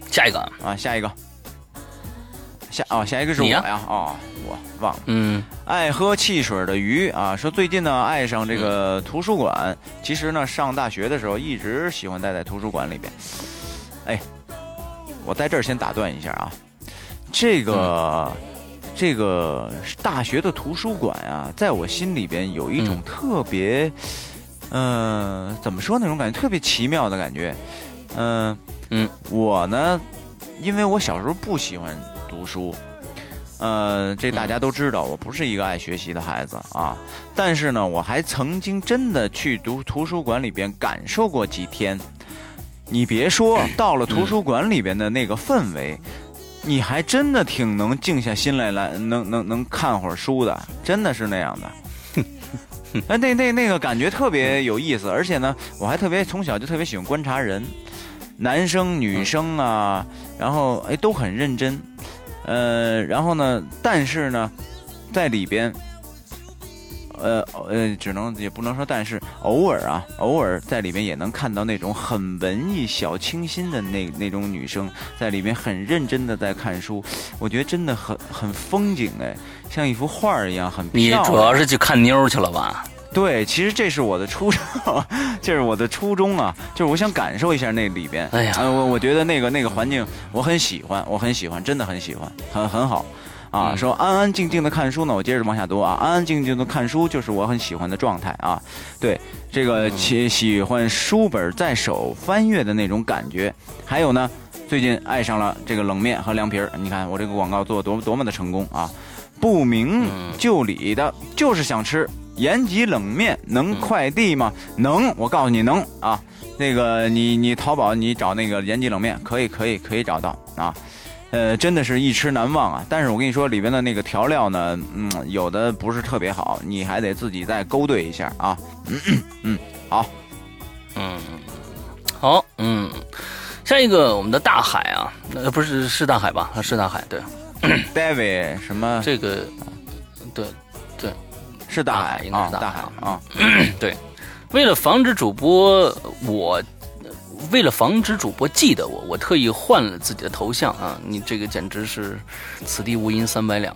下一个啊，下一个，下哦，下一个是我呀，哦，我忘了，嗯，爱喝汽水的鱼啊，说最近呢爱上这个图书馆，其实呢上大学的时候一直喜欢待在图书馆里边，哎，我在这儿先打断一下啊，这个这个大学的图书馆啊，在我心里边有一种特别，嗯，怎么说那种感觉，特别奇妙的感觉，嗯。嗯，我呢，因为我小时候不喜欢读书，呃，这大家都知道，我不是一个爱学习的孩子啊。但是呢，我还曾经真的去读图书馆里边感受过几天。你别说，到了图书馆里边的那个氛围，你还真的挺能静下心来来，能能能看会儿书的，真的是那样的。[LAUGHS] 哎，那那那个感觉特别有意思，而且呢，我还特别从小就特别喜欢观察人。男生女生啊，然后哎都很认真，呃，然后呢，但是呢，在里边，呃呃，只能也不能说，但是偶尔啊，偶尔在里边也能看到那种很文艺、小清新的那那种女生，在里面很认真的在看书，我觉得真的很很风景哎，像一幅画一样，很漂亮。你主要是去看妞去了吧？对，其实这是我的初衷，[LAUGHS] 这是我的初衷啊，就是我想感受一下那里边。哎呀，我我觉得那个那个环境我很喜欢，我很喜欢，真的很喜欢，很很好，啊，说安安静静的看书呢，我接着往下读啊，安安静静的看书就是我很喜欢的状态啊。对，这个喜喜欢书本在手翻阅的那种感觉，还有呢，最近爱上了这个冷面和凉皮儿，你看我这个广告做的多多么的成功啊，不明就里的，就是想吃。延吉冷面能快递吗？能，我告诉你能啊。那个你你淘宝你找那个延吉冷面可以可以可以找到啊。呃，真的是一吃难忘啊。但是我跟你说里边的那个调料呢，嗯，有的不是特别好，你还得自己再勾兑一下啊。嗯嗯，好，嗯好，嗯，下一个我们的大海啊，呃不是是大海吧？是大海对。David 什么？这个对。是大海，应该是大海啊。对，为了防止主播我，为了防止主播记得我，我特意换了自己的头像啊。你这个简直是此地无银三百两。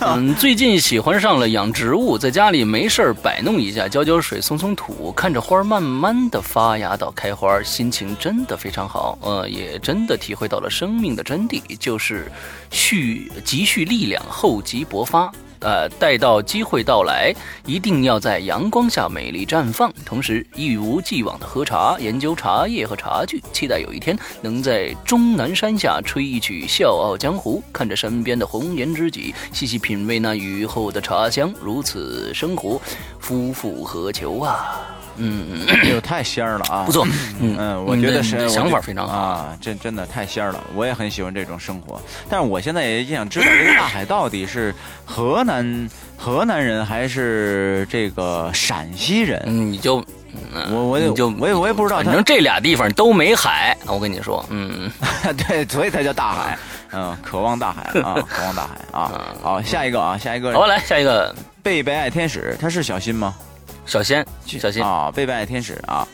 嗯，最近喜欢上了养植物，在家里没事摆弄一下，浇浇水，松松土，看着花慢慢的发芽到开花，心情真的非常好。呃，也真的体会到了生命的真谛，就是蓄积蓄力量，厚积薄发。呃，待到机会到来，一定要在阳光下美丽绽放，同时一如既往的喝茶，研究茶叶和茶具，期待有一天能在终南山下吹一曲《笑傲江湖》，看着身边的红颜知己，细细品味那雨后的茶香，如此生活，夫复何求啊！嗯，哎呦，太仙儿了啊！不错，嗯，我觉得是想法非常好啊，真真的太仙儿了，我也很喜欢这种生活。但是我现在也想知道，这个大海到底是河南河南人还是这个陕西人？你就，我我就我也我也不知道，反正这俩地方都没海，我跟你说，嗯，[LAUGHS] 对，所以才叫大海，嗯，渴望大海啊，渴望大海啊。[LAUGHS] 好，下一个啊，下一个，好来下一个，贝贝爱天使，他是小新吗？小仙，小仙啊，贝贝爱天使啊，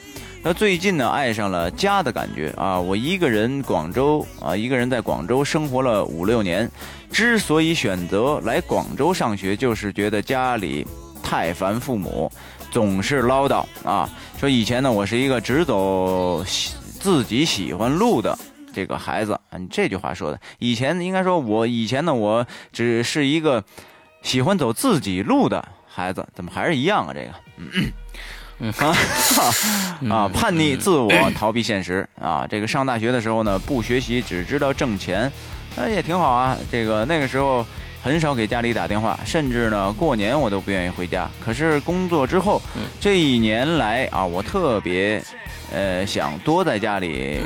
那最近呢，爱上了家的感觉啊。我一个人广州啊，一个人在广州生活了五六年，之所以选择来广州上学，就是觉得家里太烦父母，总是唠叨啊。说以前呢，我是一个只走自己喜欢路的这个孩子啊。你这句话说的，以前应该说我以前呢，我只是一个喜欢走自己路的。孩子怎么还是一样啊？这个，嗯啊啊，叛逆、自我、逃避现实啊！这个上大学的时候呢，不学习，只知道挣钱，那也挺好啊。这个那个时候很少给家里打电话，甚至呢过年我都不愿意回家。可是工作之后，这一年来啊，我特别呃想多在家里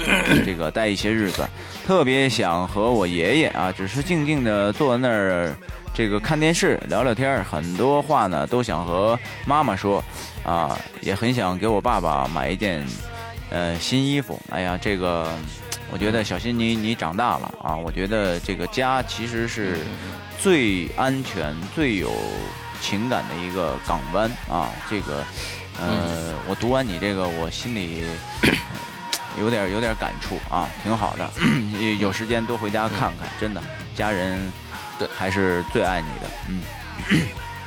这个待一些日子，特别想和我爷爷啊，只是静静的坐在那儿。这个看电视聊聊天很多话呢都想和妈妈说，啊，也很想给我爸爸买一件呃新衣服。哎呀，这个我觉得小新你你长大了啊，我觉得这个家其实是最安全、最有情感的一个港湾啊。这个呃，我读完你这个，我心里。[COUGHS] 有点有点感触啊，挺好的。[COUGHS] 有时间多回家看看，真的，家人对还是最爱你的。嗯，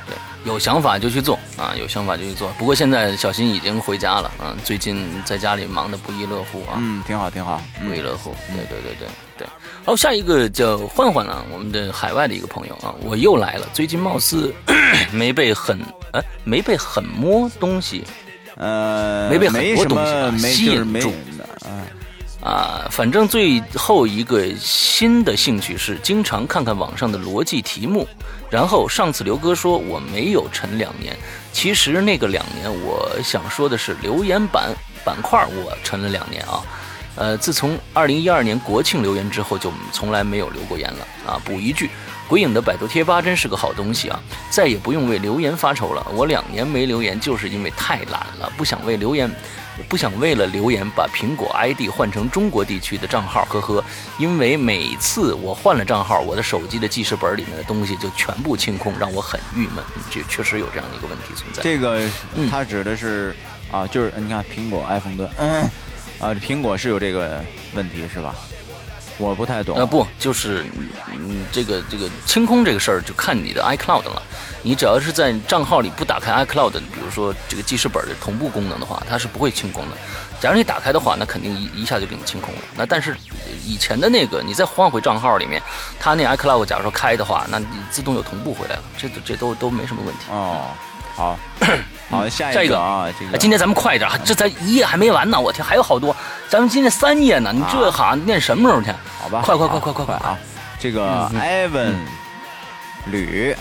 对，有想法就去做啊，有想法就去做。不过现在小新已经回家了啊，最近在家里忙得不亦乐乎啊。嗯，挺好挺好，不亦乐乎。对对对对对。好，下一个叫焕焕啊，我们的海外的一个朋友啊，我又来了。最近貌似 [COUGHS] 没被很哎没被很摸东西。呃，没被很多东西吸引住，啊，反正最后一个新的兴趣是经常看看网上的逻辑题目。然后上次刘哥说我没有沉两年，其实那个两年我想说的是留言板板块我沉了两年啊。呃，自从二零一二年国庆留言之后，就从来没有留过言了啊。补一句。鬼影的百度贴吧真是个好东西啊！再也不用为留言发愁了。我两年没留言，就是因为太懒了，不想为留言，不想为了留言把苹果 ID 换成中国地区的账号。呵呵，因为每次我换了账号，我的手机的记事本里面的东西就全部清空，让我很郁闷。这确实有这样的一个问题存在。这个，它指的是啊，就是你看苹果 iPhone 端，嗯，啊，苹果是有这个问题是吧？我不太懂。呃，不，就是嗯，这个这个清空这个事儿，就看你的 iCloud 了。你只要是在账号里不打开 iCloud，比如说这个记事本的同步功能的话，它是不会清空的。假如你打开的话，那肯定一一下就给你清空了。那但是以前的那个，你再换回账号里面，它那 iCloud 假如说开的话，那你自动又同步回来了，这这都都没什么问题。哦，好。[COUGHS] [COUGHS] 好，下一个啊，这个今天咱们快一点，这咱一页还没完呢，我天，还有好多，咱们今天三页呢，你这好念什么时候去？好吧，快快快快快快啊！这个艾文吕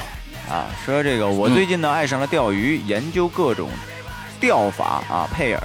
啊，说这个我最近呢爱上了钓鱼，研究各种钓法啊，配饵。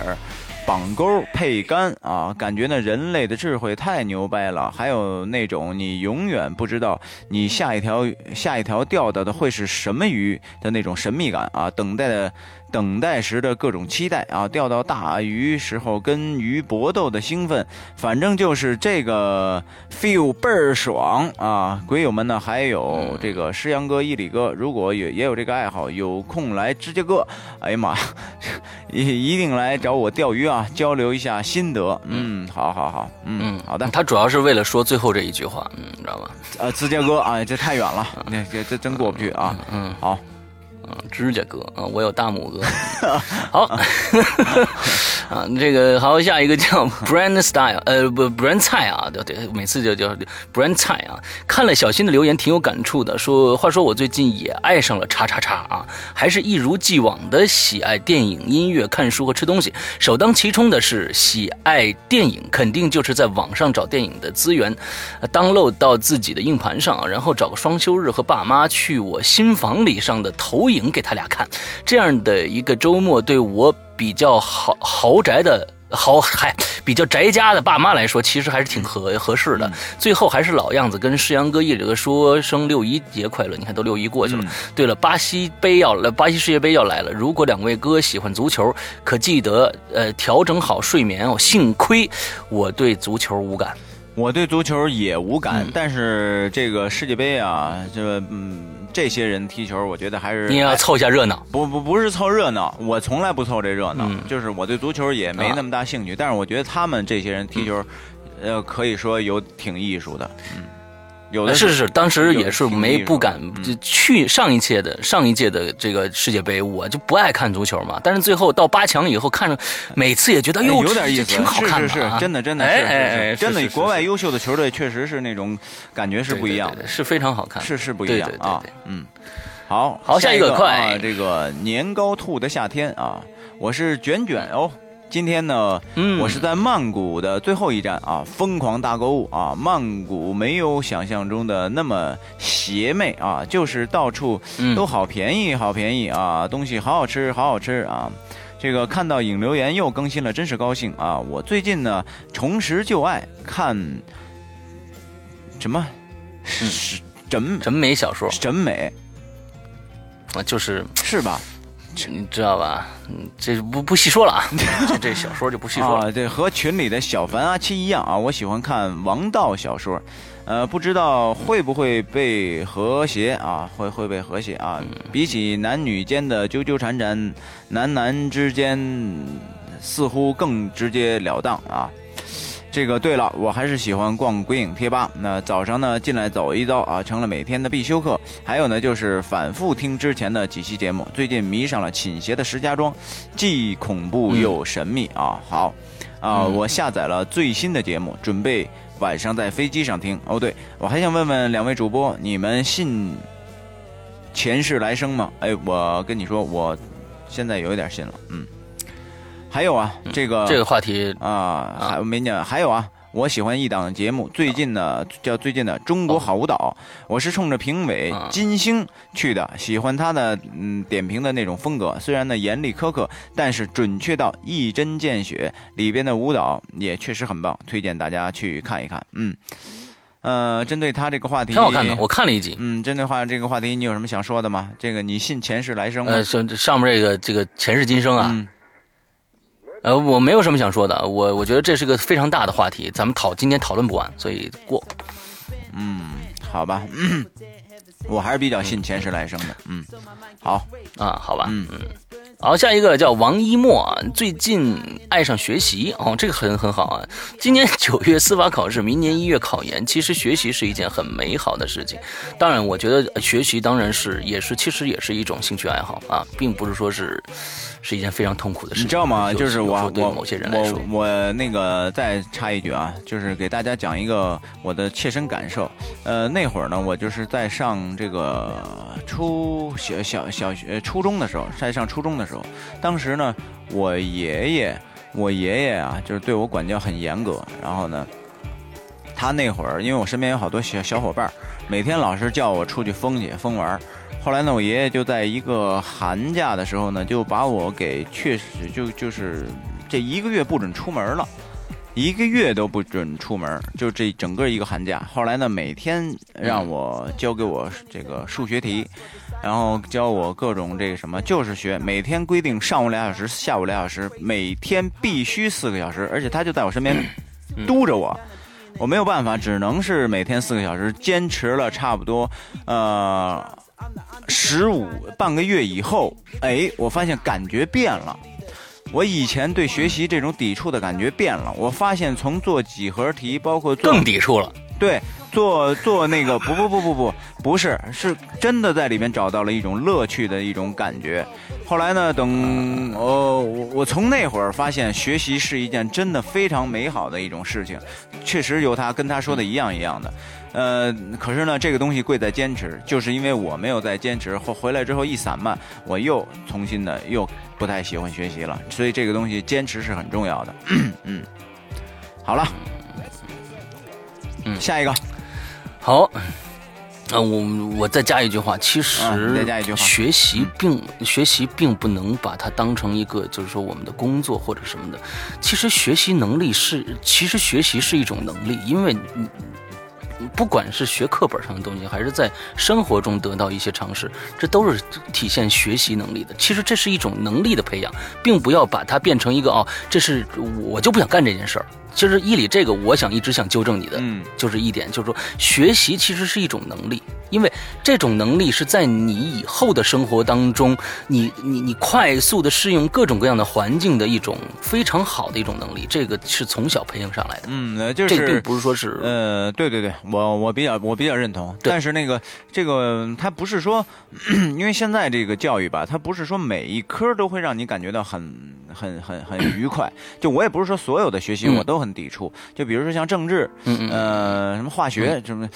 绑钩配竿啊，感觉呢人类的智慧太牛掰了。还有那种你永远不知道你下一条下一条钓到的会是什么鱼的那种神秘感啊，等待的。等待时的各种期待啊，钓到大鱼时候跟鱼搏斗的兴奋，反正就是这个 feel 倍儿爽啊！鬼友们呢，还有这个诗阳哥、伊里哥，如果也也有这个爱好，有空来芝加哥，哎呀妈，[LAUGHS] 一一定来找我钓鱼啊，交流一下心得。嗯，好好好，嗯，好的。他主要是为了说最后这一句话，嗯，你知道吧？呃，芝加哥啊，这太远了，那这这真过不去啊。嗯，好。啊指甲哥啊，我有大拇哥。[LAUGHS] 好 [LAUGHS] 啊，这个好，下一个叫 Brand Style，呃，不，Brand 菜啊，对对，每次就叫 Brand 菜啊。看了小新的留言，挺有感触的。说话说我最近也爱上了叉叉叉啊，还是一如既往的喜爱电影、音乐、看书和吃东西。首当其冲的是喜爱电影，肯定就是在网上找电影的资源，download 到自己的硬盘上，然后找个双休日和爸妈去我新房里上的投影。给他俩看，这样的一个周末，对我比较豪豪宅的豪嗨比较宅家的爸妈来说，其实还是挺合合适的。最后还是老样子，跟世阳哥一直说声六一节快乐。你看都六一过去了。对了，巴西杯要来，巴西世界杯要来了。如果两位哥喜欢足球，可记得呃调整好睡眠哦。幸亏我对足球无感，我对足球也无感，但是这个世界杯啊，这嗯。这些人踢球，我觉得还是你要凑一下热闹。不不不是凑热闹，我从来不凑这热闹。就是我对足球也没那么大兴趣，但是我觉得他们这些人踢球，呃，可以说有挺艺术的。嗯，有的是是，当时也是没不敢就去上一届的上一届的这个世界杯，我就不爱看足球嘛。但是最后到八强以后，看着每次也觉得哟，有点意思，挺好看的，是是是，真的真的哎哎真的。国外优秀的球队确实是那种感觉是不一样的，是非常好看，是是不一样啊。嗯。好好，下一个快啊！这个年糕兔的夏天啊，我是卷卷哦。今天呢，我是在曼谷的最后一站啊，疯狂大购物啊。曼谷没有想象中的那么邪魅啊，就是到处都好便宜，好便宜啊，东西好好吃，好好吃啊。这个看到影留言又更新了，真是高兴啊！我最近呢重拾旧爱，看什么？审审美小说？审美。啊，就是是吧？你知道吧？嗯，这不不细说了啊，[LAUGHS] 这这小说就不细说了。啊，对，和群里的小凡阿七一样啊，我喜欢看王道小说，呃，不知道会不会被和谐啊，会会被和谐啊？比起男女间的纠纠缠缠，男男之间似乎更直截了当啊。这个对了，我还是喜欢逛鬼影贴吧。那早上呢进来走一遭啊，成了每天的必修课。还有呢，就是反复听之前的几期节目。最近迷上了倾斜的石家庄，既恐怖又神秘啊。好，啊，我下载了最新的节目，准备晚上在飞机上听。哦，对，我还想问问两位主播，你们信前世来生吗？哎，我跟你说，我现在有一点信了，嗯。还有啊，这个这个话题啊，还没讲。还有啊，我喜欢一档节目，最近呢叫最近的《中国好舞蹈》，我是冲着评委金星去的，喜欢他的嗯点评的那种风格，虽然呢严厉苛刻，但是准确到一针见血，里边的舞蹈也确实很棒，推荐大家去看一看。嗯，呃，针对他这个话题，挺好看的，我看了一集。嗯，针对话这个话题，你有什么想说的吗？这个你信前世来生吗？呃，上上面这个这个前世今生啊。呃，我没有什么想说的，我我觉得这是个非常大的话题，咱们讨今天讨论不完，所以过。嗯，好吧，我还是比较信前世来生的。嗯，好啊，好吧，嗯嗯。好，下一个叫王一墨啊，最近爱上学习哦，这个很很好啊。今年 [LAUGHS] 九月司法考试，明年一月考研。其实学习是一件很美好的事情。当然，我觉得学习当然是也是，其实也是一种兴趣爱好啊，并不是说是是一件非常痛苦的事情。你知道吗？就是我对某些人来说，我那个再插一句啊，就是给大家讲一个我的切身感受。呃，那会儿呢，我就是在上这个初小小小学初中的时候，在上初中的时候。当时呢，我爷爷，我爷爷啊，就是对我管教很严格。然后呢，他那会儿，因为我身边有好多小小伙伴，每天老是叫我出去疯去疯玩。后来呢，我爷爷就在一个寒假的时候呢，就把我给确实就就是这一个月不准出门了，一个月都不准出门，就这整个一个寒假。后来呢，每天让我交给我这个数学题。然后教我各种这个什么，就是学，每天规定上午俩小时，下午俩小时，每天必须四个小时，而且他就在我身边督着我，我没有办法，只能是每天四个小时，坚持了差不多呃十五半个月以后，哎，我发现感觉变了，我以前对学习这种抵触的感觉变了，我发现从做几何题，包括更抵触了，对。做做那个不不不不不不是是真的在里面找到了一种乐趣的一种感觉。后来呢，等哦我我从那会儿发现学习是一件真的非常美好的一种事情，确实有他跟他说的一样一样的。呃，可是呢，这个东西贵在坚持，就是因为我没有在坚持，回回来之后一散漫，我又重新的又不太喜欢学习了。所以这个东西坚持是很重要的。[COUGHS] 嗯，好了，嗯，下一个。好，啊，我我再加一句话，其实学习并学习并不能把它当成一个，就是说我们的工作或者什么的。其实学习能力是，其实学习是一种能力，因为你不管是学课本上的东西，还是在生活中得到一些常识，这都是体现学习能力的。其实这是一种能力的培养，并不要把它变成一个哦，这是我就不想干这件事儿。其实伊里这个，我想一直想纠正你的，嗯，就是一点，就是说学习其实是一种能力，因为这种能力是在你以后的生活当中，你你你快速的适应各种各样的环境的一种非常好的一种能力，这个是从小培养上来的。嗯，就是这并不是说是，呃，对对对，我我比较我比较认同，但是那个这个它不是说，[CLEARS THROAT] 因为现在这个教育吧，它不是说每一科都会让你感觉到很很很很愉快，就我也不是说所有的学习我都。很抵触，就比如说像政治，呃，什么化学什么，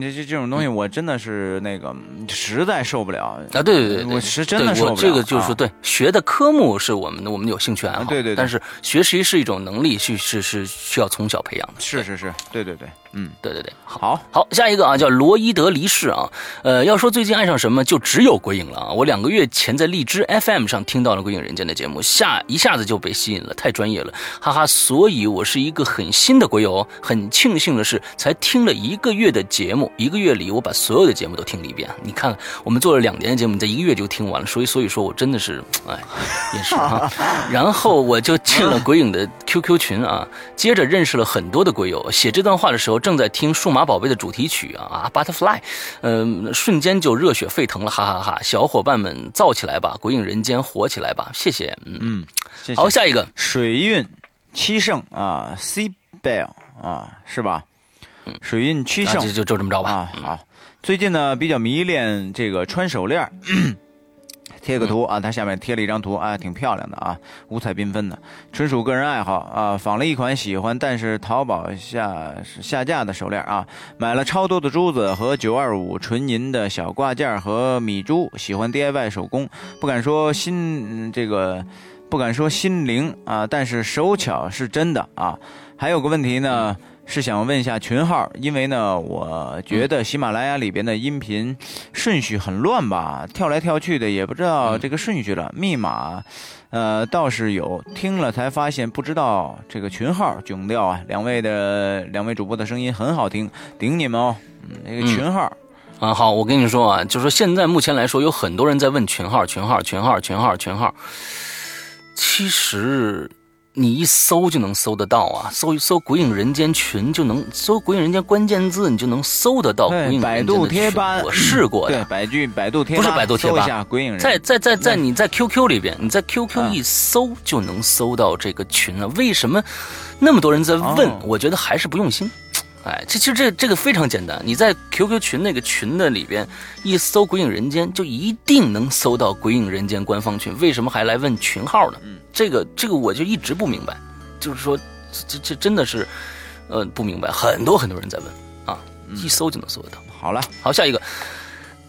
这，这这种东西我真的是那个实在受不了啊！对对对，我是真的受不了。这个就是对学的科目是我们的，我们有兴趣爱好，对对。但是学习是一种能力，是是是需要从小培养的。是是是，对对对。嗯，对对对，好。好，下一个啊，叫罗伊德离世啊。呃，要说最近爱上什么，就只有鬼影了啊。我两个月前在荔枝 FM 上听到了《鬼影人间》的节目，下一下子就被吸引了，太专业了，哈哈。所以我是一个很新的鬼友哦。很庆幸的是，才听了一个月的节目，一个月里我把所有的节目都听了一遍。你看，我们做了两年的节目，你在一个月就听完了，所以所以说我真的是，哎，也是哈。[LAUGHS] 然后我就进了鬼影的 QQ 群啊，接着认识了很多的鬼友。写这段话的时候，正在听《数码宝贝》的主题曲啊啊，Butterfly，嗯、瞬间就热血沸腾了，哈哈哈小伙伴们造起来吧，鬼影人间火起来吧，谢谢。嗯，嗯，谢谢。好，下一个，水运七圣啊，C Bell 啊，是吧？水运七圣啊就就就这么着吧。啊，好。最近呢，比较迷恋这个穿手链儿贴个图啊，它下面贴了一张图啊，挺漂亮的啊，五彩缤纷的，纯属个人爱好啊。仿了一款喜欢，但是淘宝下下架的手链啊，买了超多的珠子和九二五纯银的小挂件和米珠，喜欢 DIY 手工，不敢说心嗯这个。不敢说心灵啊，但是手巧是真的啊。还有个问题呢，是想问一下群号，因为呢，我觉得喜马拉雅里边的音频顺序很乱吧，跳来跳去的，也不知道这个顺序了。密码，呃，倒是有，听了才发现不知道这个群号囧掉啊。两位的两位主播的声音很好听，顶你们哦。那个群号，啊，好，我跟你说啊，就是说现在目前来说，有很多人在问群号，群号，群号，群号，群号。其实你一搜就能搜得到啊，搜一搜“鬼影人间群”就能搜“鬼影人间”关键字，你就能搜得到“鬼，影百人间”度的群。贴吧，我试过对，的，百度百度贴吧，不是百度贴吧搜一下鬼影人，在在在在你在 QQ 里边，你在 QQ 嗯一搜就能搜到这个群了。为什么那么多人在问哦？我觉得还是不用心。哎，这其实这这个非常简单，你在 QQ 群那个群的里边一搜“鬼影人间”，就一定能搜到“鬼影人间”官方群。为什么还来问群号呢？嗯，这个这个我就一直不明白，就是说这这真的是呃不明白，很多很多人在问啊，嗯一搜就能搜得到。好了，好，下一个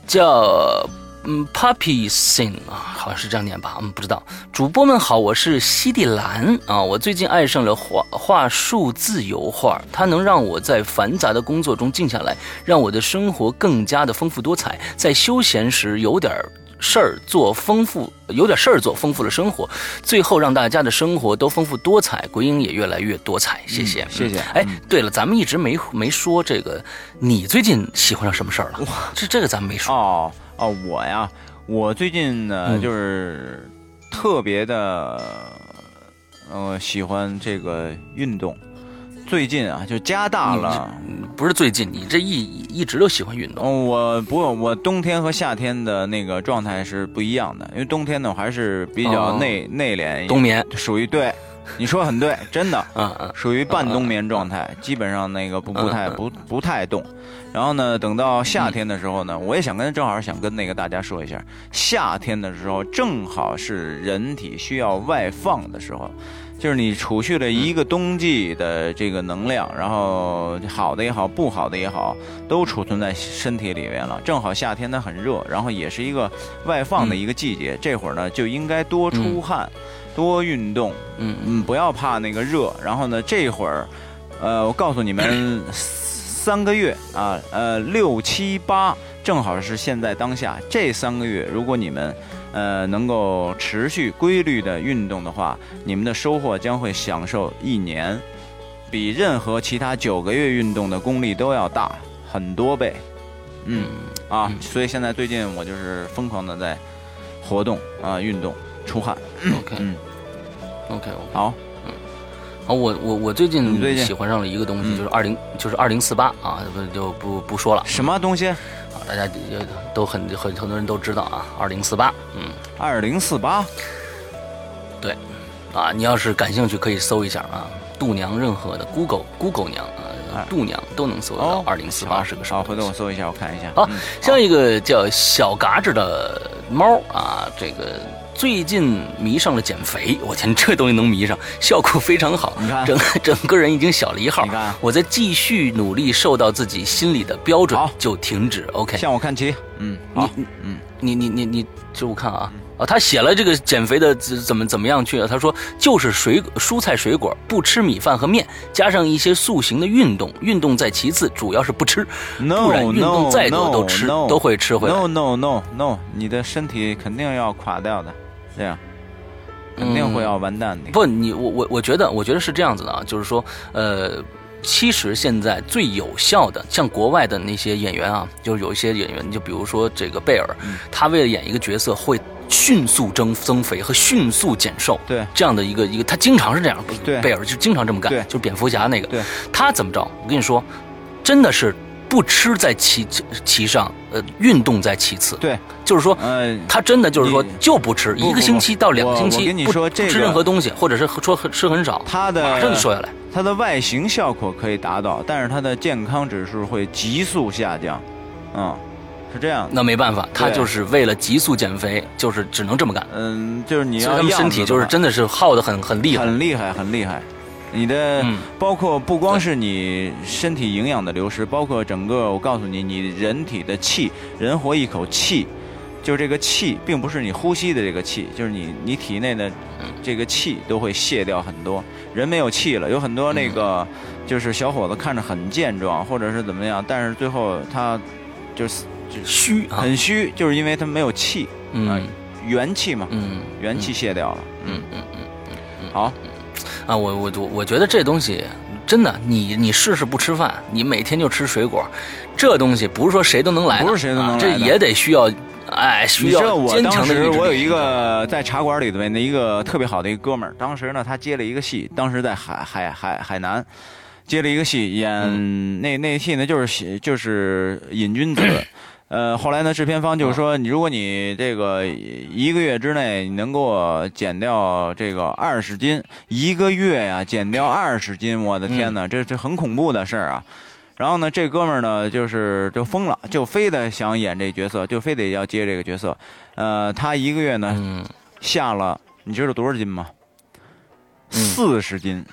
叫嗯 Puppy Sing 啊，好像是这样念吧，嗯，不知道。主播们好，我是西地兰啊，我最近爱上了画画数字油画，它能让我在繁杂的工作中静下来，让我的生活更加的丰富多彩，在休闲时有点儿。事儿做丰富，有点事儿做丰富了生活，最后让大家的生活都丰富多彩，鬼影也越来越多彩。谢谢，嗯谢谢哎，对了，咱们一直没没说这个，你最近喜欢上什么事儿了？这这个咱们没说。哦哦，我呀，我最近呢、嗯就是特别的，呃，喜欢这个运动。最近啊，就加大了。嗯不是最近，你这一一直都喜欢运动。哦，我不，我冬天和夏天的那个状态是不一样的，因为冬天呢，我还是比较哦内、内敛冬眠，属于对，[LAUGHS] 你说很对，真的。[LAUGHS] 嗯嗯，属于半冬眠状态，基本上那个不不太不不太动。然后呢，等到夏天的时候呢，我也想跟正好想跟那个大家说一下，夏天的时候正好是人体需要外放的时候，就是你储蓄了一个冬季的这个能量，然后好的也好，不好的也好，都储存在身体里面了。正好夏天它很热，然后也是一个外放的一个季节，这会儿呢就应该多出汗，多运动，嗯嗯，不要怕那个热。然后呢，这会儿，呃，我告诉你们，三个月啊，呃，六七八，正好是现在当下这三个月，如果你们呃能够持续规律的运动的话，你们的收获将会享受一年，比任何其他九个月运动的功力都要大很多倍。嗯啊，所以现在最近我就是疯狂的在活动啊，运动出汗。，OK 嗯，OK OK。好，好，我我我最近喜欢上了一个东西，嗯就是二零就是二零四八啊，不就不不说了什么东西？啊，大家也都很很很多人都知道啊，二零四八，嗯，二零四八。对啊，你要是感兴趣可以搜一下啊，度娘任何的 Google Google 娘啊哎，度娘都能搜得到哦，二零四八是个什么好，回头我搜一下，我看一下。好嗯下一个叫小嘎吱的猫啊，这个最近迷上了减肥，我天，这东西能迷上，效果非常好，你看整整个人已经小了一号你看。我在继续努力，瘦到自己心里的标准就停止。OK，向我看齐。嗯，好，你嗯，你你你你，这我看啊，他写了这个减肥的怎怎么怎么样去啊？他说就是水蔬菜水果，不吃米饭和面，加上一些塑形的运动，运动在其次，主要是不吃，不 No 然运动再多都 no 吃 no 都会吃回来。No no no no，你的身体肯定要垮掉的，这样肯定会要完蛋的。不，你我我我觉得，我觉得是这样子的啊，就是说，呃，其实现在最有效的，像国外的那些演员啊，就是有一些演员，就比如说这个贝尔，嗯他为了演一个角色，会迅速增增肥和迅速减瘦，对这样的一个一个，他经常是这样，对贝尔就经常这么干对，就是蝙蝠侠那个，对，他怎么着？我跟你说，真的是不吃在其其上，呃，运动在其次，对，就是说。呃，他真的就是说就不吃，一个星期到两个星期不不吃任何东西，或者是说吃很少，他的马上就瘦下来。他的外形效果可以达到，但是他的健康指数会急速下降。嗯，是这样。那没办法，他就是为了急速减肥，就是只能这么干。嗯，就是你所要们身体就是真的是耗的很很厉害。很厉害，很厉害。你的、嗯。包括不光是你身体营养的流失，包括整个我告诉你，你人体的气，人活一口气，就是这个气，并不是你呼吸的这个气，就是你你体内的这个气都会卸掉很多。人没有气了，有很多那个、就是小伙子看着很健壮，或者是怎么样，但是最后他就是就是虚啊，很虚，就是因为他没有气，啊嗯元气嘛，嗯。元气卸掉了。嗯嗯嗯。好，啊，我我我我觉得这东西真的，你你试试不吃饭，你每天就吃水果，这东西不是说谁都能来的，不是谁都能啊来的这也得需要，哎，需要我当。时我有一个在茶馆里面的一个特别好的一个哥们儿，当时呢他接了一个戏，当时在海海海海南接了一个戏，演、嗯那那戏呢就是写就是瘾君子。[CLEARS THROAT] 呃，后来呢，制片方就是嗯说，你如果你这个一个月之内你能给我减掉这个二十斤，一个月呀减掉二十斤，我的天嗯哪，这这很恐怖的事儿啊！然后呢，这哥们儿呢，就是就疯了，就非得想演这角色，就非得要接这个角色。呃，他一个月呢嗯下了，你知道多少斤吗？嗯四十斤，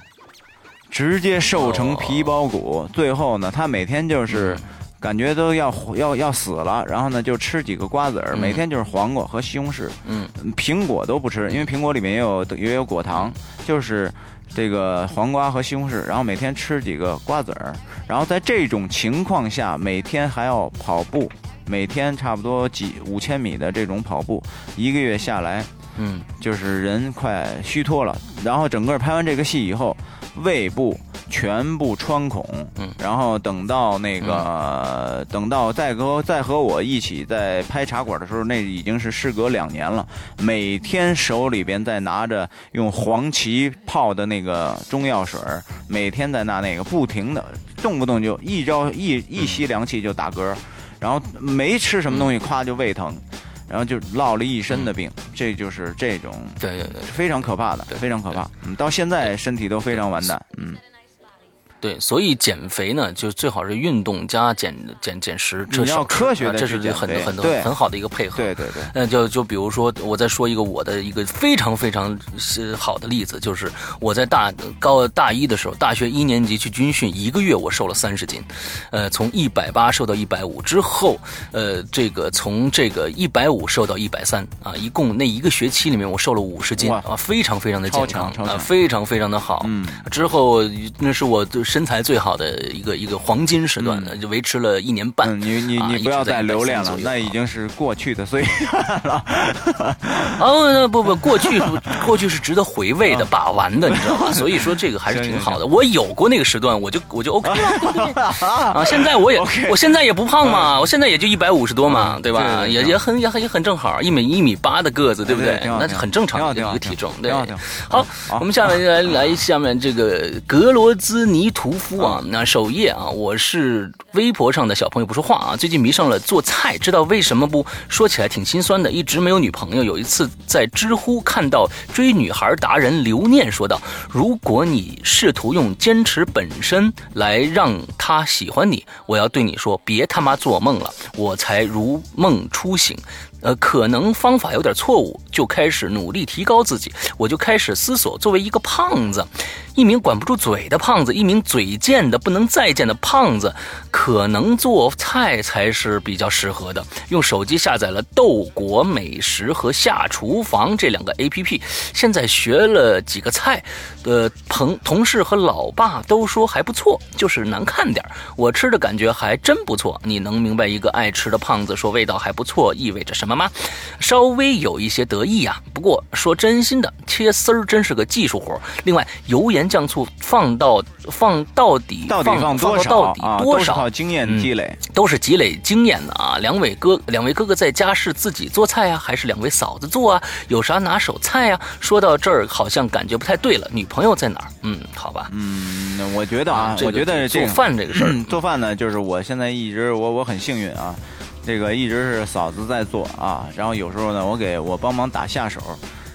直接瘦成皮包骨。最后呢，他每天就是嗯感觉都要要要死了，然后呢就吃几个瓜子儿，嗯。每天就是黄瓜和西红柿，嗯。苹果都不吃，因为苹果里面也有也有果糖，就是这个黄瓜和西红柿，然后每天吃几个瓜子儿，然后在这种情况下，每天还要跑步，每天差不多几五千米的这种跑步，一个月下来嗯。就是人快虚脱了。然后整个拍完这个戏以后，胃部全部穿孔，嗯然后等到那个、等到再和再和我一起在拍茶馆的时候，那已经是事隔两年了。每天手里边在拿着用黄芪泡的那个中药水儿，每天在拿那个不停的，动不动就一招一一吸凉气就打嗝，然后没吃什么东西，咵就胃疼。然后就落了一身的病，这就是这种对对对非常可怕的，非常可怕。嗯，到现在身体都非常完蛋。嗯，对，所以减肥呢，就最好是运动加减减减食，这你要科学这是很很对很好的一个配合。对对对，那就就比如说，我再说一个我的一个非常非常是好的例子，就是我在大高大一的时候，大学一年级去军训，一个月我瘦了三十斤，呃，从一百八瘦到一百五之后，呃，这个从这个一百五瘦到一百三啊，一共那一个学期里面我瘦了五十斤啊，非常非常的健康啊，非常非常的好。嗯，之后那是我身材最好的一个一个黄金时段，就维持了一年半。嗯，你你啊你不要再留恋了一直，在130那已经是过去的岁月了。哦，[LAUGHS] 不不，过去过去是值得回味的、把玩的，你知道吧？[LAUGHS] 所以说这个还是挺好的。我有过那个时段，我就我就 OK 了？[LAUGHS] 啊，现在我也我现在也不胖嘛，我现在也就一百五十多嘛，对吧？也也很也很也很正好，一米一米八的个子，对不对？那很正常的一个体重，对好我们下面来来下面这个格罗兹尼图屠夫啊，那首页啊，我是微博上的小朋友不说话啊，最近迷上了做菜，知道为什么不？说起来挺心酸的，一直没有女朋友。有一次在知乎看到追女孩达人刘念说道：“如果你试图用坚持本身来让她喜欢你，我要对你说，别他妈做梦了，我才如梦初醒。”呃，可能方法有点错误，就开始努力提高自己。我就开始思索，作为一个胖子，一名管不住嘴的胖子，一名嘴贱的不能再贱的胖子，可能做菜才是比较适合的。用手机下载了豆果美食和下厨房这两个 A P P，现在学了几个菜，呃，朋同事和老爸都说还不错，就是难看点。我吃的感觉还真不错。你能明白一个爱吃的胖子说味道还不错意味着什么吗？稍微有一些得意呀。不过说真心的，切丝儿真是个技术活儿。另外，油盐酱醋放到放到底到底放放多少到底啊？都是多少？靠经验积累。都是积累经验的啊！两位哥，两位哥哥在家是自己做菜啊，还是两位嫂子做啊？有啥拿手菜啊？说到这儿，好像感觉不太对了。女朋友在哪儿？嗯，好吧。嗯，我觉得啊，这个我觉得这做饭这个事儿，嗯做饭呢，就是我现在一直我我很幸运啊，这个一直是嫂子在做啊，然后有时候呢，我给我帮忙打下手，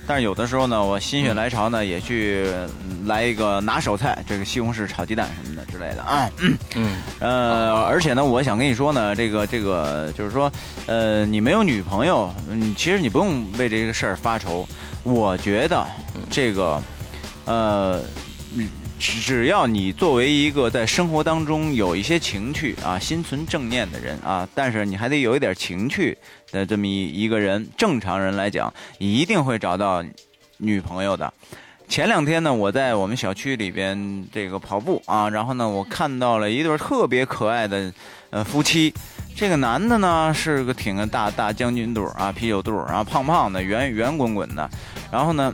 但是有的时候呢，我心血来潮呢，也去嗯来一个拿手菜，这个西红柿炒鸡蛋什么的之类的啊。嗯呃，而且呢，我想跟你说呢，这个这个就是说，呃，你没有女朋友，嗯，其实你不用为这个事儿发愁。我觉得这个，呃，嗯只要你作为一个在生活当中有一些情趣啊，心存正念的人啊，但是你还得有一点情趣的这么一一个人，正常人来讲，一定会找到女朋友的。前两天呢，我在我们小区里边这个跑步啊，然后呢，我看到了一对特别可爱的呃夫妻。这个男的呢是个挺个大大将军肚啊，啤酒肚，然后胖胖的，圆圆滚滚的。然后呢，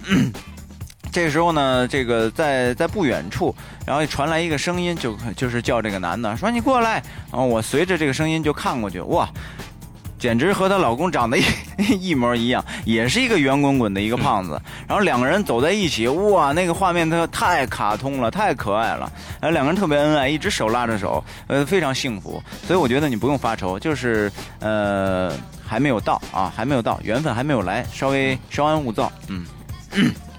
这时候呢，这个在在不远处，然后传来一个声音，就就是叫这个男的说：“你过来。”然后我随着这个声音就看过去，哇！简直和她老公长得一一模一样，也是一个圆滚滚的一个胖子。[LAUGHS] 然后两个人走在一起，哇，那个画面他太卡通了，太可爱了。然后两个人特别恩爱，一直手拉着手，呃，非常幸福。所以我觉得你不用发愁，就是呃还没有到啊，还没有到，缘分还没有来，稍微稍安勿躁。嗯，[COUGHS]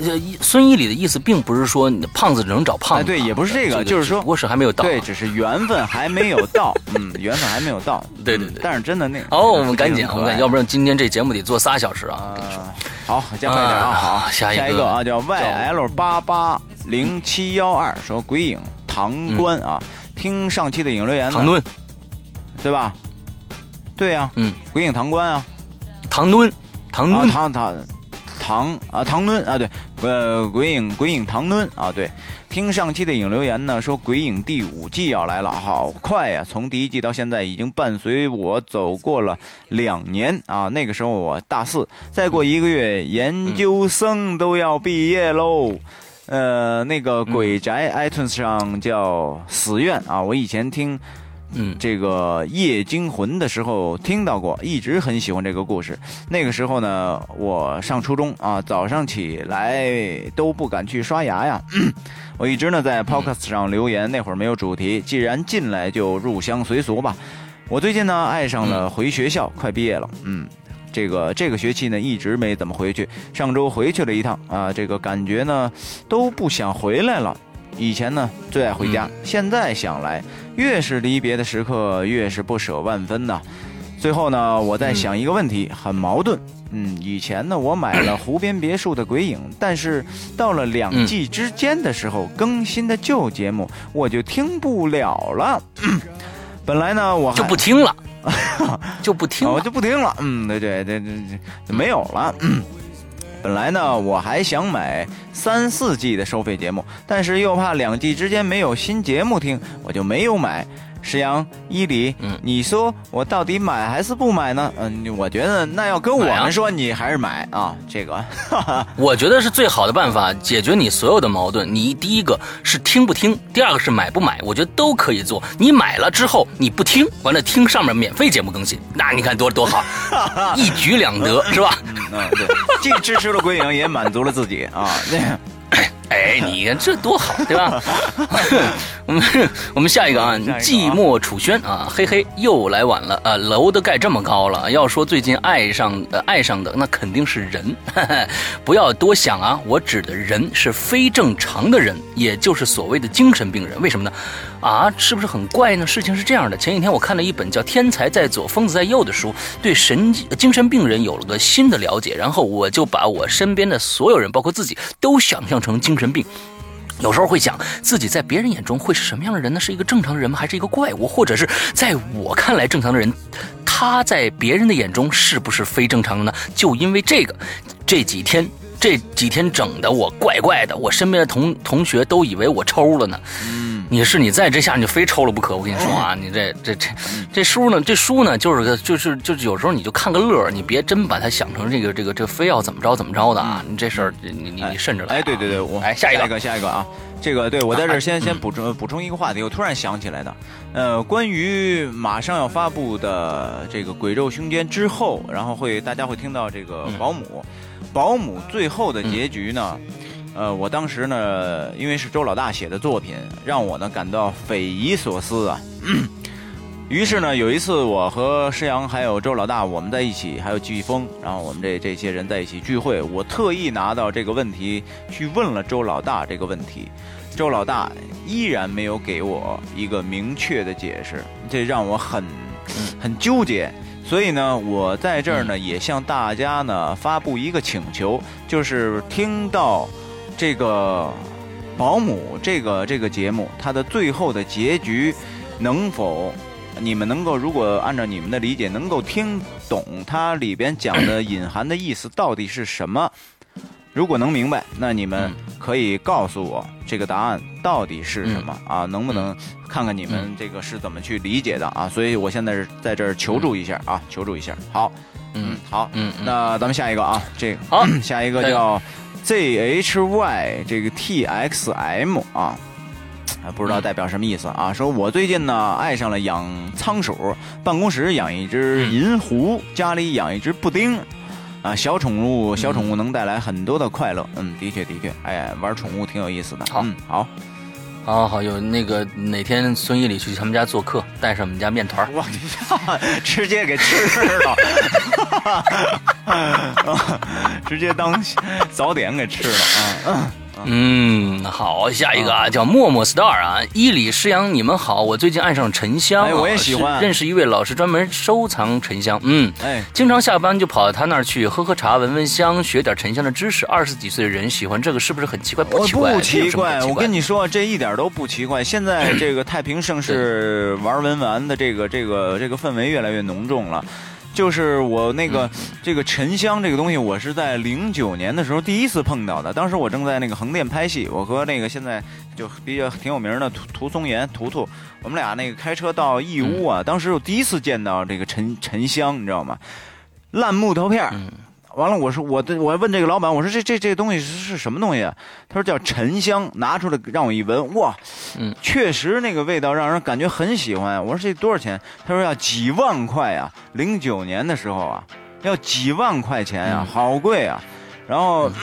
呃，一孙一礼的意思并不是说你胖子只能找胖子对也不是这个就是说只不过是还没有到啊。对，只是缘分还没有到，[LAUGHS] 嗯，缘分还没有到。对对对嗯但是真的那个，好，我们赶紧，我们，要不不然今天这节目得做仨小时啊！我跟你说，好，加快点啊！啊好，下一个一个啊，叫 YL 八八零七幺二，说鬼影唐官啊，听上期的影留言呢唐，敦，对吧？对呀，嗯，鬼影唐官啊，唐敦，唐啊敦，唐唐唐啊唐敦啊，对，呃，鬼影鬼影唐敦啊，对。听上期的影留言呢，说鬼影第五季要来了，好快呀！从第一季到现在，已经伴随我走过了两年啊。那个时候我大四，再过一个月，研究生都要毕业喽。呃，那个鬼宅 iTunes 上叫死愿啊，我以前听嗯这个《夜惊魂》的时候听到过，一直很喜欢这个故事。那个时候呢，我上初中啊，早上起来都不敢去刷牙呀。[CLEARS THROAT] 我一直呢在 Podcast 上留言，那会儿没有主题，既然进来就入乡随俗吧。我最近呢爱上了回学校，快毕业了，嗯。这个这个学期呢，一直没怎么回去。上周回去了一趟啊，这个感觉呢都不想回来了。以前呢最爱回家，现在想来，越是离别的时刻，越是不舍万分呐。最后呢，我在想一个问题，很矛盾。嗯，以前呢，我买了湖边别墅的鬼影，但是到了两季之间的时候，更新的旧节目我就听不了了。[COUGHS] 本来呢，我就不听了，[LAUGHS] 就不听了我。就不听了。嗯，对对对对没有了。嗯，本来呢，我还想买三四季的收费节目，但是又怕两季之间没有新节目听，我就没有买。石阳、伊犁，嗯你说我到底买还是不买呢？嗯，我觉得那要跟我们说，你还是买啊。这个，哈哈，我觉得是最好的办法，解决你所有的矛盾。你第一个是听不听，第二个是买不买，我觉得都可以做。你买了之后你不听，完了听上面免费节目更新，那你看多多好，[LAUGHS] 一举两得，是吧？嗯，对，既支持了归影，也满足了自己啊。那哎，你看这多好，对吧？[LAUGHS] 我们我们下一个啊，寂寞楚轩啊，嘿嘿，又来晚了啊，楼都盖这么高了，要说最近爱上呃爱上的那肯定是人，[LAUGHS] 不要多想啊，我指的人是非正常的人，也就是所谓的精神病人，为什么呢？啊，是不是很怪呢？事情是这样的，前几天我看了一本叫《天才在左，疯子在右》的书，对神经精神病人有了个新的了解，然后我就把我身边的所有人，包括自己，都想象成精神病。有时候会想，自己在别人眼中会是什么样的人呢？是一个正常的人吗？还是一个怪物？或者是在我看来正常的人，他在别人的眼中是不是非正常的呢？就因为这个，这几天这几天整的我怪怪的，我身边的同同学都以为我抽了呢。你是你在这下你就非抽了不可。我跟你说啊，你这这这这书呢，这书呢就是个就是就是有时候你就看个乐儿，你别真把它想成这个这个这非要怎么着怎么着的啊！你这事儿你你你慎着来啊。哎，对对对，我哎下一个下一个啊，这个对我在这儿先嗯先补充补充一个话题，我突然想起来的，呃，关于马上要发布的这个《鬼咒凶间》之后，然后会大家会听到这个嗯保姆，保姆最后的结局呢？呃，我当时呢，因为是周老大写的作品，让我呢感到匪夷所思啊。[CLEARS THROAT] 于是呢，有一次我和施阳还有周老大，我们在一起，还有季风，然后我们这这些人在一起聚会，我特意拿到这个问题去问了周老大这个问题，周老大依然没有给我一个明确的解释，这让我很很纠结。所以呢，我在这儿呢也向大家呢发布一个请求，就是听到这个保姆这个这个节目它的最后的结局能否你们能够如果按照你们的理解能够听懂它里边讲的隐含的意思到底是什么？如果能明白，那你们可以告诉我这个答案到底是什么、啊？能不能看看你们这个是怎么去理解的啊？所以我现在是在这儿求助一下啊，求助一下。好，嗯好，嗯，嗯那咱们下一个啊，这个好下一个下一个叫 ZHY 这个 TXM 啊。啊，不知道代表什么意思啊？说我最近呢爱上了养仓鼠，办公室养一只银狐，家里养一只布丁，啊，小宠物小宠物能带来很多的快乐。嗯，的确的确，哎呀，玩宠物挺有意思的。好嗯，好，好好有那个哪天孙一礼去他们家做客，带上我们家面团儿。哇，你直接给吃了，[LAUGHS] 直接当早点给吃了啊！嗯，好，下一个啊，叫默默 star 啊，伊里诗阳，你们好，我最近爱上沉香啊，哎我也喜欢认识一位老师，专门收藏沉香，嗯。哎，经常下班就跑到他那儿去喝喝茶、闻闻香，学点沉香的知识。二十几岁的人喜欢这个，是不是很奇怪？不奇怪，不奇怪，我跟你说，这一点都不奇怪。现在这个太平盛世玩文玩的这个这个这个氛围越来越浓重了。就是我那个、这个沉香这个东西，我是在零九年的时候第一次碰到的。当时我正在那个横店拍戏，我和那个现在就比较挺有名的涂涂松岩图图，我们俩那个开车到义乌啊，当时我第一次见到这个沉沉香，你知道吗？烂木头片儿嗯完了，我说我的，我问这个老板，我说这这这东西是是什么东西啊？他说叫沉香，拿出来让我一闻，哇，嗯，确实那个味道让人感觉很喜欢。我说这多少钱？他说要几万块啊，零九年的时候啊，要几万块钱啊，嗯好贵啊。然后。[CLEARS THROAT]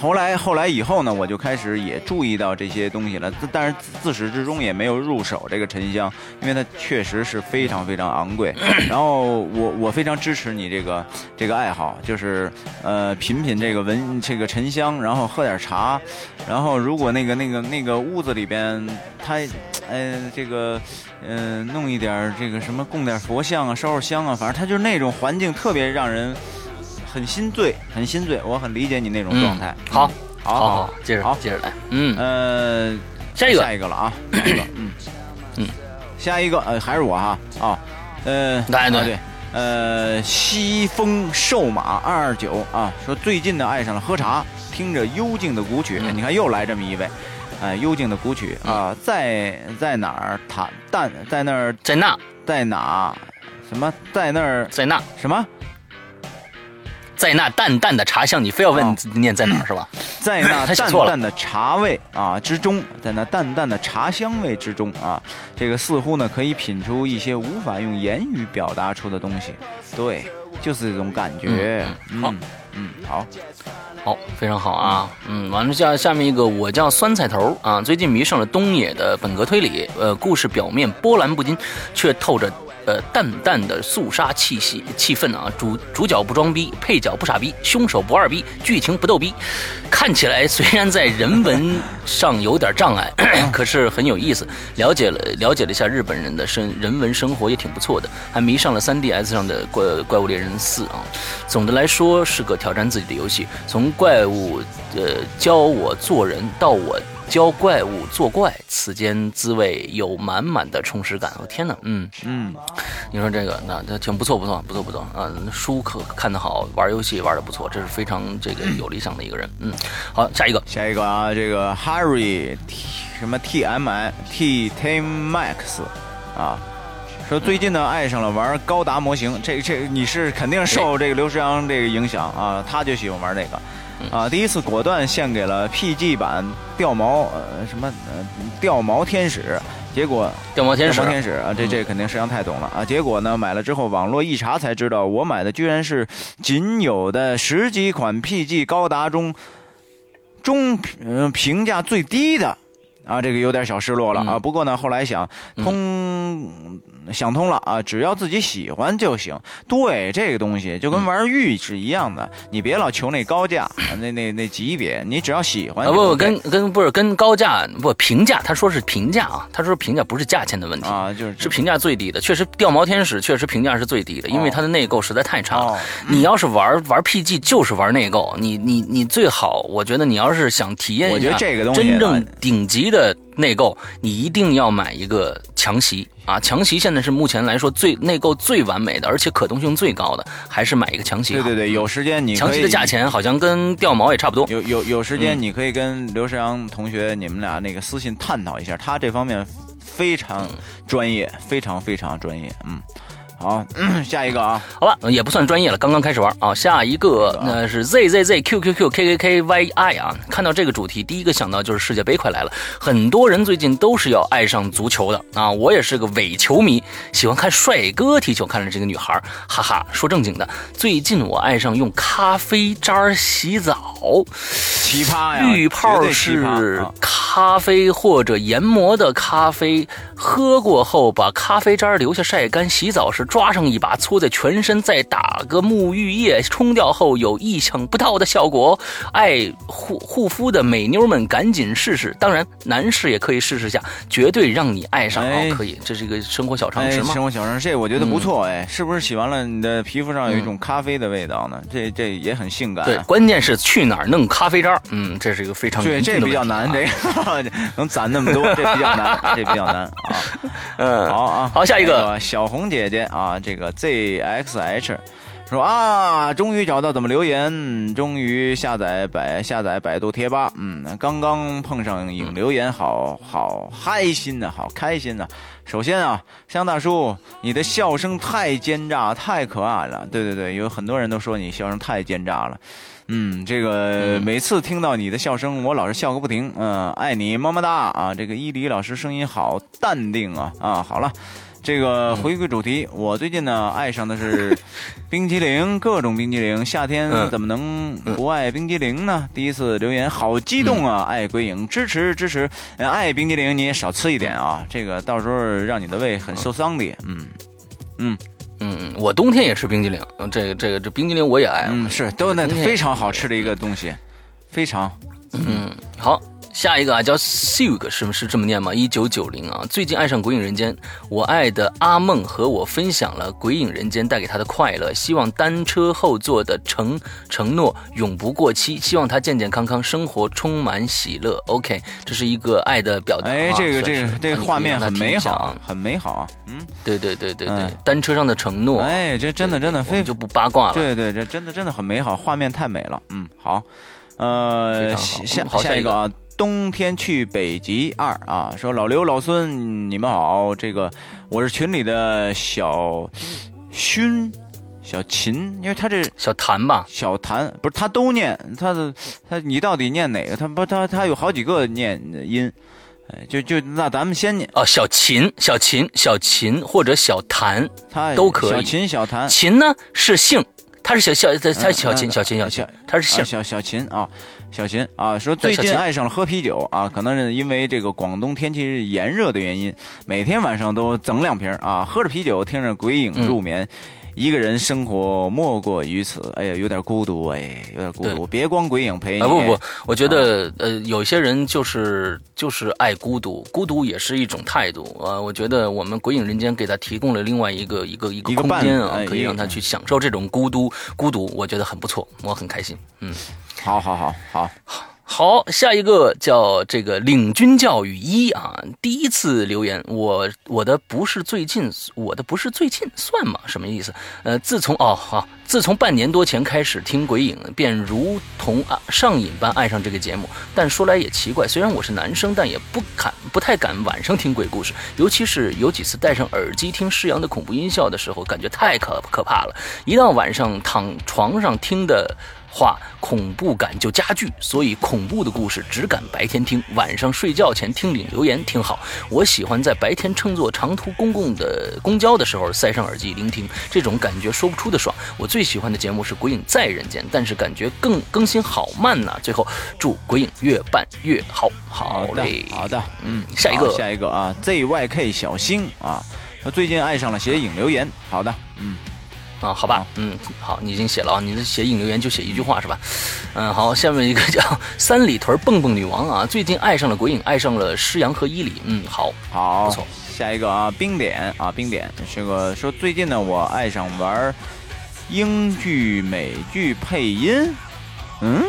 后来，后来以后呢，我就开始也注意到这些东西了，但是自始至终也没有入手这个沉香，因为它确实是非常非常昂贵。[CLEARS THROAT] 然后我我非常支持你这个这个爱好，就是呃品品这个闻这个沉香，然后喝点茶，然后如果那个那个那个屋子里边它呃这个呃弄一点这个什么供点佛像啊，烧烧香啊，反正它就是那种环境特别让人很心醉，很心醉。我很理解你那种状态。嗯。好，好好好，接着好。接着来，嗯，呃，下一个。下一个了啊，下一个，[COUGHS] 嗯。嗯，下一个呃还是我哈啊，呃，来对啊对，呃，西风瘦马二二九啊，说最近呢爱上了喝茶，听着幽静的古曲，嗯。你看又来这么一位，哎，幽静的古曲啊，在在哪儿谈但在那儿在那，在哪什么？在那儿在那，什么在那淡淡的茶香，你非要问哦念在哪儿是吧？[COUGHS] 在那淡淡的茶味啊之中，在那淡淡的茶香味之中啊，这个似乎呢可以品出一些无法用言语表达出的东西。对，就是这种感觉。嗯好嗯嗯，好，好，非常好啊，嗯，完了下下面一个，我叫酸菜头啊，最近迷上了东野的本格推理，呃，故事表面波澜不惊，却透着呃淡淡的肃杀气息气氛啊，主主角不装逼，配角不傻逼，凶手不二逼，剧情不逗逼，看起来虽然在人文上有点障碍，[CLEARS THROAT] 可是很有意思。了解了了解了一下日本人的生人文生活也挺不错的，还迷上了 3DS 上的怪怪物猎人四啊。总的来说是个挑战自己的游戏，从怪物呃教我做人到我。教怪物作怪，此间滋味有满满的充实感。我天哪，嗯嗯，你说这个那那挺不错，不错，不错，不错啊！书可看得好，玩游戏玩的不错，这是非常这个有理想的一个人。嗯，好，下一个，下一个啊，这个 Harry T 什么 T M I T T Max 啊，说最近呢爱上了玩高达模型，这这你是肯定受这个刘诗阳这个影响啊，他就喜欢玩那个。啊！第一次果断献给了 PG 版掉毛呃什么呃掉毛天使，结果掉毛天使天使啊，这这肯定摄像太懂了啊！结果呢买了之后网络一查才知道，我买的居然是仅有的十几款 PG 高达中中嗯评价最低的啊，这个有点小失落了啊！不过呢后来想通。想通了啊，只要自己喜欢就行。对这个东西就跟玩玉是一样的，你别老求那高价，那那那级别，你只要喜欢。不不，跟跟不是跟高价不评价，他说是评价啊，他说评价不是价钱的问题啊，就是是评价最低的。确实，掉毛天使确实评价是最低的，因为它的内购实在太差了。你要是玩玩 PG 就是玩内购，你你你最好，我觉得你要是想体验一下这个东西真正顶级的内购，你一定要买一个强袭。啊，强袭现在是目前来说最内购最完美的，而且可动性最高的，还是买一个强袭。对对对，有时间你强袭的价钱好像跟掉毛也差不多。有有有时间你可以跟刘世阳同学你们俩那个私信探讨一下，他这方面非常专业，非常非常专业，嗯。好，下一个啊，好吧，也不算专业了，刚刚开始玩啊。下一个那是 Z Z Z Q Q Q K K K Y I 啊。看到这个主题，第一个想到就是世界杯快来了，很多人最近都是要爱上足球的啊。我也是个伪球迷，喜欢看帅哥踢球。看着这个女孩，哈哈。说正经的，最近我爱上用咖啡渣洗澡，奇葩呀！浴泡是咖啡或者研磨的咖啡，喝过后把咖啡渣留下晒干，洗澡时。抓上一把，搓在全身，再打个沐浴液，冲掉后有意想不到的效果。爱护护肤的美妞们赶紧试试，当然男士也可以试试下，绝对让你爱上。哦，可以，这是一个生活小常识吗？生活小常识，这我觉得不错。哎，是不是洗完了你的皮肤上有一种咖啡的味道呢？这这也很性感。对，关键是去哪儿弄咖啡渣？嗯，这是一个非常对，这比较难，这 [LAUGHS] 个 [LAUGHS] 能攒那么多，这比较难，这比较难啊。[LAUGHS] 嗯，好啊，好，下一个小红姐姐。啊，这个 zxh 说啊，终于找到怎么留言，终于下载百下载百度贴吧，嗯，刚刚碰上影留言，好好开心呐，好开心呐。首先啊，香大叔，你的笑声太奸诈，太可爱了。对对对，有很多人都说你笑声太奸诈了。嗯，这个每次听到你的笑声，我老是笑个不停。嗯，爱你么么哒啊。这个伊犁老师声音好淡定啊啊，好了。这个回归主题，我最近呢爱上的是 [LAUGHS] 冰激凌，各种冰激凌。夏天怎么能不爱冰激凌呢？第一次留言好激动啊！爱鬼影支持支持，爱冰激凌你也少吃一点啊，这个到时候让你的胃很受伤的。嗯嗯嗯嗯，我冬天也吃冰激凌，这个这个这冰激凌我也爱。嗯，是都那非常好吃的一个东西，非常嗯好。下一个啊，叫 Sug，是不是这么念吗？一九九零啊，最近爱上《鬼影人间》，我爱的阿梦和我分享了《鬼影人间》带给他的快乐，希望单车后座的承承诺永不过期，希望他健健康康，生活充满喜乐。OK，这是一个爱的表达。哎，这个这个这个画面很美好，很美好啊。嗯，对对对对对，单车上的承诺。哎，这真的真的非就不八卦了。对对，这真的真的很美好，画面太美了。嗯，好，呃，下下一个啊。冬天去北极二啊，说老刘老孙你们好，这个我是群里的小勋小秦，因为他这小谭吧，小谭不是他都念他的他你到底念哪个？他不他他有好几个念音，哎就就那咱们先念哦，小秦小秦小秦或者小谭，他都可以，小秦小谭，秦呢是姓。他是小小他他小嗯秦小秦小秦，他是姓啊小小秦啊，小秦啊，说最近爱上了喝啤酒啊，可能是因为这个广东天气炎热的原因，每天晚上都整两瓶啊，喝着啤酒，听着鬼影入眠。一个人生活莫过于此，哎呀，有点孤独，哎，有点孤独。别光鬼影陪你，啊不不，我觉得呃，有些人就是就是爱孤独，孤独也是一种态度。啊。我觉得我们鬼影人间给他提供了另外一个一个一个空间啊可以让他去享受这种孤独孤独，我觉得很不错，我很开心。嗯，好好好好，好，好下一个叫这个领军教育一啊，第一次留言，我我的不是最近，我的不是最近算吗？什么意思？呃，自从哦好，自从半年多前开始听鬼影，便如同啊上瘾般爱上这个节目。但说来也奇怪，虽然我是男生，但也不敢不太敢晚上听鬼故事，尤其是有几次戴上耳机听施阳的恐怖音效的时候，感觉太可可怕了。一到晚上躺床上听的。话恐怖感就加剧，所以恐怖的故事只敢白天听，晚上睡觉前听领留言听好。我喜欢在白天乘坐长途公共的公交的时候塞上耳机聆听，这种感觉说不出的爽。我最喜欢的节目是《鬼影在人间》，但是感觉更更新好慢呐、最后祝鬼影越办越好，好的嘞，好的，嗯，下一个。下一个啊，ZYK 小星啊，他最近爱上了写影留言，好的，嗯，啊，好吧，嗯，好，你已经写了啊，你的写引留言就写一句话是吧？嗯，好，下面一个叫三里屯蹦蹦女王啊，最近爱上了鬼影，爱上了诗阳和伊里，嗯，好，好，不错下一个啊，冰点啊，冰点这个说最近呢，我爱上玩英剧、美剧配音，嗯。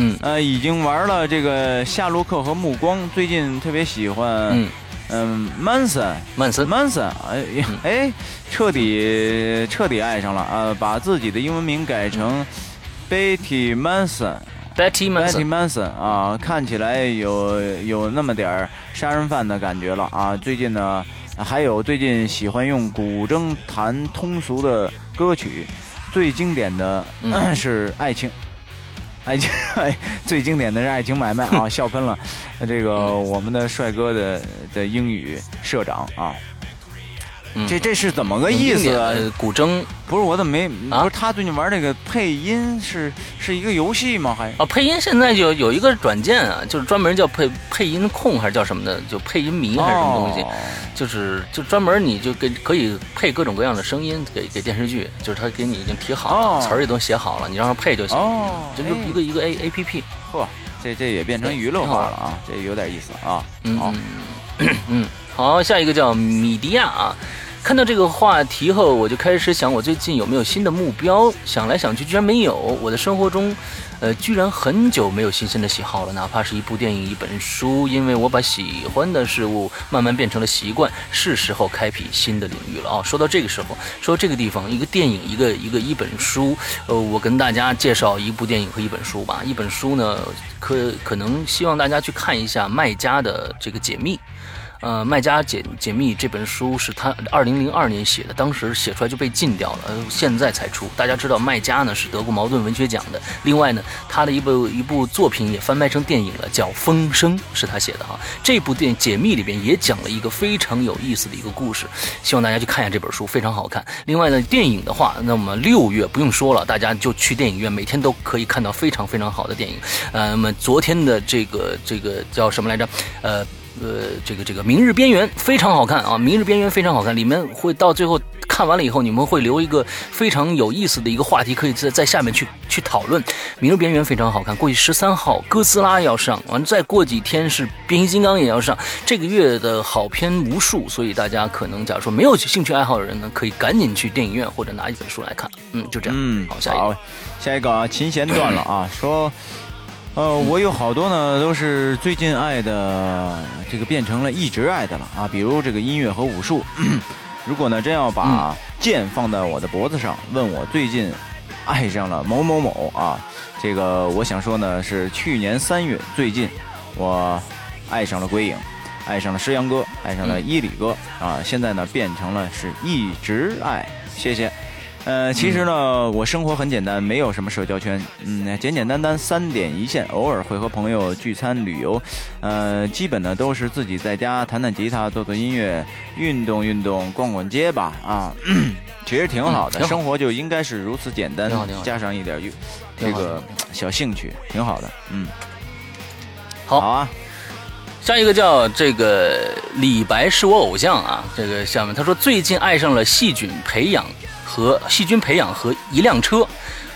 嗯呃，已经玩了这个夏洛克和暮光，最近特别喜欢，嗯，嗯，Manson，曼森，Manson，哎呀哎，彻底彻底爱上了啊、把自己的英文名改成 Betty Manson。Betty Betty Manson，Manson 啊，看起来有有那么点儿杀人犯的感觉了啊！最近呢，还有最近喜欢用古筝弹通俗的歌曲，最经典的、嗯是爱情。爱情，哎，最经典的是爱情买卖啊，笑喷了。这个我们的帅哥的的英语社长啊，这这是怎么个意思？古筝。不是我怎么没？啊？不是他最近玩那个配音是是一个游戏吗？还？啊，配音现在就有一个软件啊，就是专门叫配配音控还是叫什么的，就配音迷还是什么东西，哦。就是就专门你就给可以配各种各样的声音给给电视剧，就是他给你已经提好了，哦。词儿也都写好了，你让他配就行，哦，这就一个一个 A A P P，呵，这这也变成娱乐化了啊，这有点意思啊。嗯。好，嗯嗯，好，下一个叫米迪亚啊。看到这个话题后，我就开始想，我最近有没有新的目标？想来想去，居然没有。我的生活中，呃，居然很久没有新鲜的喜好了，哪怕是一部电影、一本书，因为我把喜欢的事物慢慢变成了习惯，是时候开辟新的领域了啊！说到这个时候，说这个地方，一个电影，一个一个一本书，呃，我跟大家介绍一部电影和一本书吧。一本书呢，可可能希望大家去看一下卖家的这个解密。呃，《麦家解解密》这本书是他二零零二年写的，当时写出来就被禁掉了，呃，现在才出。大家知道麦家呢是得过茅盾文学奖的，另外呢，他的一部一部作品也翻拍成电影了，叫《风声》，是他写的哈。这部电解密里边也讲了一个非常有意思的一个故事，希望大家去看一下这本书，非常好看。另外呢，电影的话，那么六月不用说了，大家就去电影院，每天都可以看到非常非常好的电影。呃，那么昨天的这个这个叫什么来着？呃。呃，这个这个《明日边缘》非常好看啊，《明日边缘》非常好看，里面会到最后看完了以后，你们会留一个非常有意思的一个话题，可以在在下面去去讨论。《明日边缘》非常好看，过去十三号哥斯拉要上，完再过几天是变形金刚也要上，这个月的好片无数，所以大家可能假如说没有兴趣爱好的人呢，可以赶紧去电影院或者拿一本书来看。嗯，就这样。嗯，好，下一个。下一个啊，琴弦断了啊，说，呃，我有好多呢，都是最近爱的，这个变成了一直爱的了啊，比如这个音乐和武术。[CLEARS THROAT] 如果呢，真要把剑放在我的脖子上，问我最近爱上了某某某啊，这个我想说呢，是去年三月，最近我爱上了鬼影。爱上了诗阳哥，爱上了伊里哥啊！现在呢，变成了是一直爱。谢谢。呃，其实呢，我生活很简单，没有什么社交圈，嗯，简简单单三点一线，偶尔会和朋友聚餐旅游，呃，基本呢都是自己在家弹弹吉他、做做音乐、运动运动、逛逛街吧，啊，[CLEARS THROAT] 其实挺好的，嗯好。生活就应该是如此简单加上一点这个小兴趣，挺好的。嗯，好。好啊，下一个叫这个李白是我偶像啊，这个下面他说最近爱上了细菌培养和细菌培养和一辆车，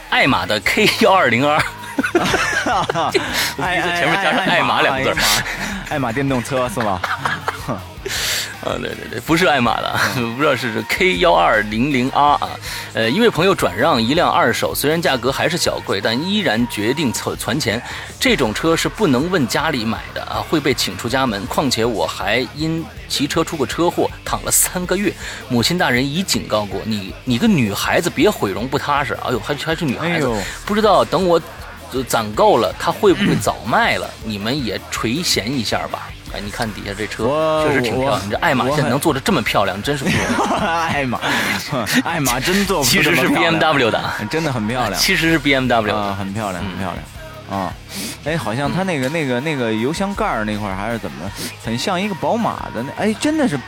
爱玛的 K [LAUGHS] 幺二零 R。[LAUGHS] 爱爱前面加上爱爱玛两个字爱玛电动车是吗？[LAUGHS] 啊，对对对，不是爱玛的，不知道是 K 幺二零零 R 啊。呃，一位朋友转让一辆二手，虽然价格还是小贵，但依然决定存存钱。这种车是不能问家里买的啊，会被请出家门。况且我还因骑车出过车祸，躺了三个月。母亲大人已警告过你，你个女孩子别毁容不踏实。哎呦，还还是女孩子，哎不知道等我呃攒够了，她会不会早卖了？你们也垂涎一下吧。哎，你看底下这车确实挺漂亮，你这爱玛现在能做的这么漂亮，真是不容易。[LAUGHS] 爱玛，爱玛真做不出其实是 BMW 的，真的很漂亮。[LAUGHS] 其实是 BMW 啊，的。很漂亮，嗯很漂亮。啊，哎，好像它那个那个那个油箱盖儿那块儿还是怎么，很像一个宝马的那，哎，真的是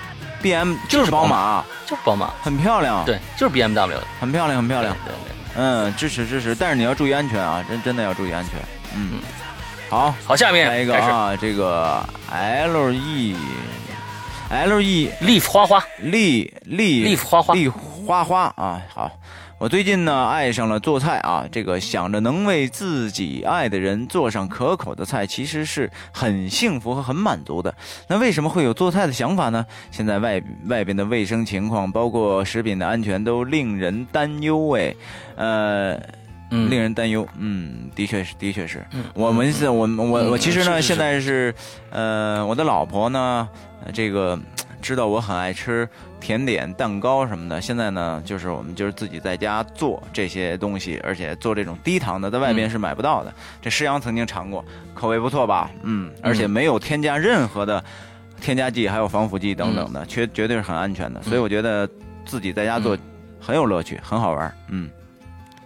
B M，就是宝马，就是宝马，很漂亮，，对，就是 BMW 的，很漂亮，很漂亮。对对对。嗯，支持支持，但是你要注意安全啊，真真的要注意安全。嗯，好，好，下面来一个啊，这个 L E L E Leaf 花花，丽丽丽花花丽花花啊，好。我最近呢爱上了做菜啊，这个想着能为自己爱的人做上可口的菜，其实是很幸福和很满足的。那为什么会有做菜的想法呢？现在外外边的卫生情况，包括食品的安全，都令人担忧哎。呃，嗯令人担忧。嗯，的确是，的确是。嗯我们是，我我我嗯其实呢，是是是现在是，呃，我的老婆呢，呃这个知道我很爱吃甜点、蛋糕什么的。现在呢，就是我们就是自己在家做这些东西，而且做这种低糖的，在外边嗯是买不到的。这施阳曾经尝过，口味不错吧？嗯，而且没有添加任何的添加剂，还有防腐剂等等的，绝绝对是很安全的。所以我觉得自己在家做嗯很有乐趣，很好玩。嗯，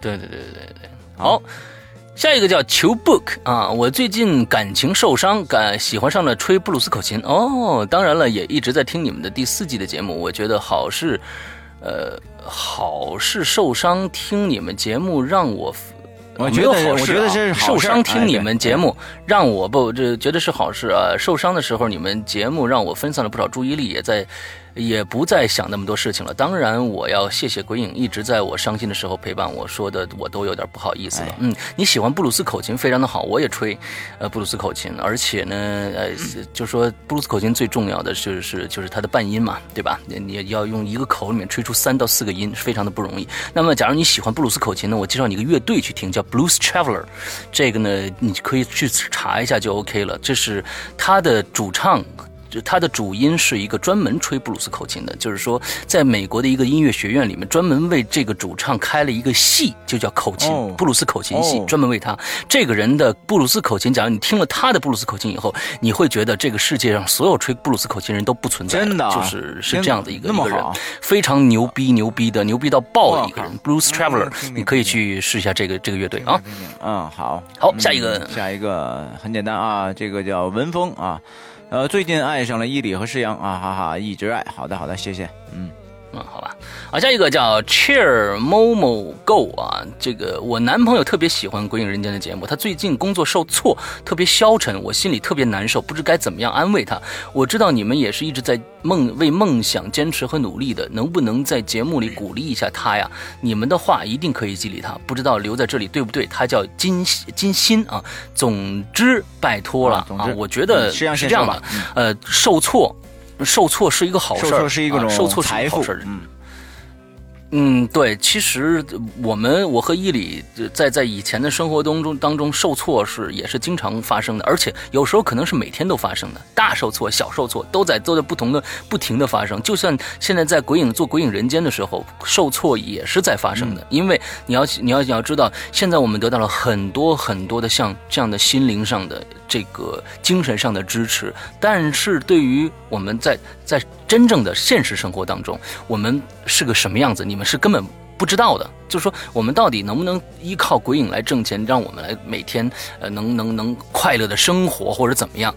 对对对对对对，好。下一个叫求 book 啊，我最近感情受伤，感喜欢上了吹布鲁斯口琴哦。当然了，也一直在听你们的第四季的节目，我觉得好事，呃，好事受伤听你们节目让我。我觉得好事啊我觉得这是好受伤听你们节目，让我不这觉得是好事啊。受伤的时候，你们节目让我分散了不少注意力，也在也不再想那么多事情了。当然，我要谢谢鬼影一直在我伤心的时候陪伴我，说的我都有点不好意思了哎。嗯，你喜欢布鲁斯口琴非常的好，我也吹呃布鲁斯口琴，而且呢，呃，就说布鲁斯口琴最重要的就是就是它的半音嘛，对吧？你你要用一个口里面吹出三到四个音，非常的不容易。那么，假如你喜欢布鲁斯口琴呢，我介绍你一个乐队去听，叫 Blues Traveler。这个呢，你可以去查一下就 OK 了。这是他的主唱。就他的主音是一个专门吹布鲁斯口琴的，就是说，在美国的一个音乐学院里面，专门为这个主唱开了一个系，就叫口琴、哦。布鲁斯口琴系，哦。专门为他这个人的布鲁斯口琴。假如你听了他的布鲁斯口琴以后，你会觉得这个世界上所有吹布鲁斯口琴人都不存在真的啊？就是是这样的一个人，非常牛逼牛逼的牛逼到爆的一个人，Blues 嗯 Traveler，你可以去试一下这个这个乐队啊。嗯，好，好嗯下一个。下一个很简单啊，这个叫文峰啊，呃，最近爱上了伊里和诗阳。啊，哈哈，一直爱，好的好的，谢谢，嗯，嗯，好吧，啊，下一个叫 Cheer Momo Go 啊，这个我男朋友特别喜欢《鬼影人间》的节目，他最近工作受挫，特别消沉，我心里特别难受，不知该怎么样安慰他。我知道你们也是一直在梦为梦想坚持和努力的，能不能在节目里鼓励一下他呀？你们的话一定可以激励他，不知道留在这里对不对？他叫金金鑫啊，总之拜托了啊我觉得实际上是这样的，呃，受挫。受挫是一个好事儿，受挫是一种啊受挫是好事儿，嗯，嗯，对，其实我们我和伊里呃在在以前的生活当中当中受挫是也是经常发生的，而且有时候可能是每天都发生的，大受挫、小受挫都在都在不同的不停的发生。就算现在在鬼影做鬼影人间的时候，受挫也是在发生的，因为你要你要你要知道，现在我们得到了很多很多的像这样的心灵上的这个精神上的支持，但是对于我们在在真正的现实生活当中，我们是个什么样子，你们是根本不知道的。就是说，我们到底能不能依靠鬼影来挣钱，让我们来每天呃能能能快乐的生活，或者怎么样？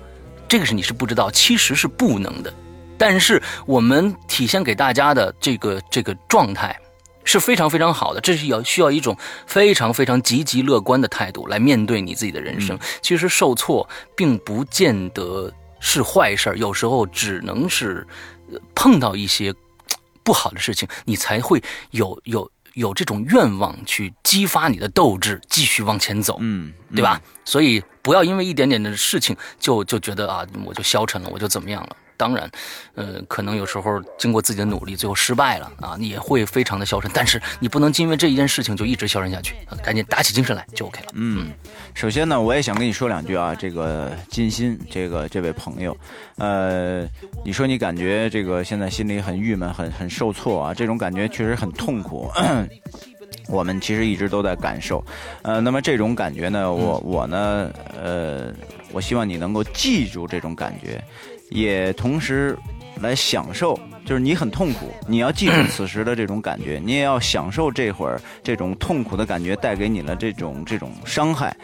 这个是你是不知道，其实是不能的。但是我们体现给大家的这个这个状态，是非常非常好的，这是要需要一种非常非常积极乐观的态度来面对你自己的人生。其实受挫并不见得是坏事儿，有时候只能是碰到一些不好的事情，你才会有有有这种愿望去激发你的斗志，继续往前走，嗯，对吧？所以不要因为一点点的事情就就觉得啊，我就消沉了，我就怎么样了。当然，呃，可能有时候经过自己的努力，最后失败了啊，你也会非常的消沉。但是你不能因为这一件事情就一直消沉下去，赶紧打起精神来就 OK 了。嗯，首先呢，我也想跟你说两句啊，这个金鑫，这个这位朋友，呃，你说你感觉这个现在心里很郁闷，很很受挫啊，这种感觉确实很痛苦。[CLEARS THROAT] 我们其实一直都在感受，呃，那么这种感觉呢，我我呢，呃，我希望你能够记住这种感觉。也同时来享受，就是你很痛苦，你要记住此时的这种感觉，你也要享受这会儿这种痛苦的感觉带给你的这种这种伤害。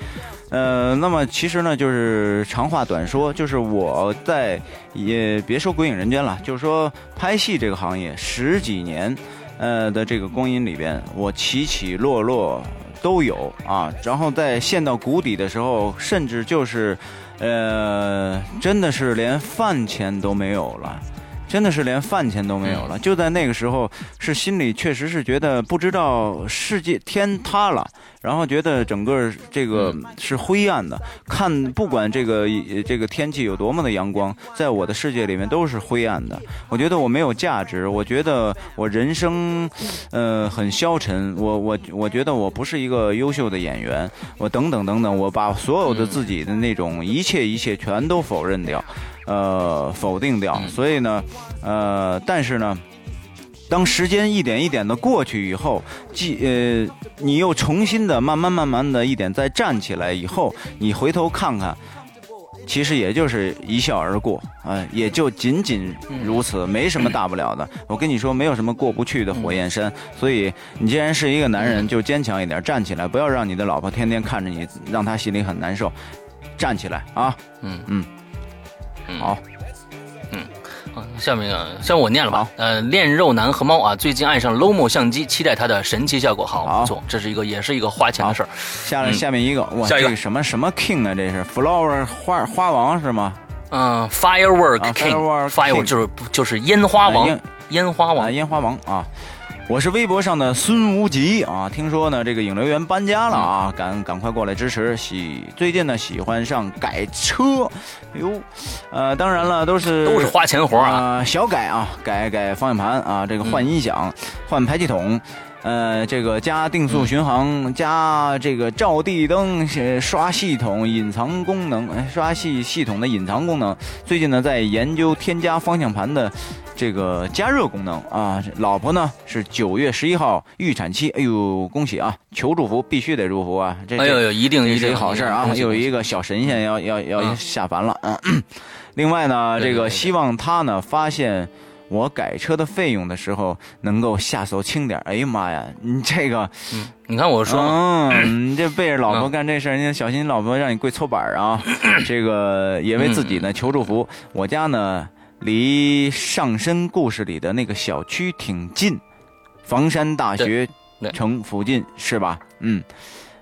呃，那么其实呢，就是长话短说，就是我在也别说鬼影人间了，就是说拍戏这个行业十几年，呃的这个光阴里边，我起起落落都有啊。然后在陷到谷底的时候，甚至就是。呃，真的是连饭钱都没有了，真的是连饭钱都没有了。就在那个时候，是心里确实是觉得不知道世界天塌了。然后觉得整个这个是灰暗的，看不管这个这个天气有多么的阳光，在我的世界里面都是灰暗的。我觉得我没有价值，我觉得我人生，呃，很消沉。我我我觉得我不是一个优秀的演员，我等等等等，我把所有的自己的那种一切一切全都否认掉，呃，否定掉。所以呢，呃，但是呢。当时间一点一点的过去以后，即呃，你又重新的慢慢慢慢的一点再站起来以后，你回头看看，其实也就是一笑而过，啊，也就仅仅如此，没什么大不了的。我跟你说，没有什么过不去的火焰山。所以，你既然是一个男人，就坚强一点，站起来，不要让你的老婆天天看着你，让她心里很难受。站起来啊！嗯嗯，好。嗯下面啊，像我念了吧。呃，练肉男和猫啊，最近爱上 Lomo 相机，期待它的神奇效果。好，不错，这是一个，也是一个花钱的事儿。下来下面一个，哇，下一个什么什么 King 啊？这是 Flower 花花王是吗？嗯，Firework King，Firework 就是就是烟花王，烟花王，烟花王啊。我是微博上的孙无极啊，听说呢这个影留言搬家了啊，赶赶快过来支持。喜最近呢喜欢上改车，哎呦，呃，当然了都是都是花钱活啊，小改啊，改改方向盘啊，这个换音响，换排气筒。呃，这个加定速巡航，加这个照地灯，刷系统隐藏功能，刷系系统的隐藏功能。最近呢，在研究添加方向盘的这个加热功能啊。老婆呢是九月十一号预产期，哎呦，恭喜啊！求祝福，必须得祝福啊！这哎呦呦，一定一定好事啊！有一个小神仙要要要下凡了啊。另外呢，这个希望他呢发现。我改车的费用的时候，能够下手轻点。哎呀妈呀，你这个，你看我说，嗯，你这背着老婆干这事儿，你小心老婆让你跪搓板啊。[CLEARS THROAT] 这个也为自己呢求祝福。我家呢离上身故事里的那个小区挺近，房山大学城附近是吧？嗯。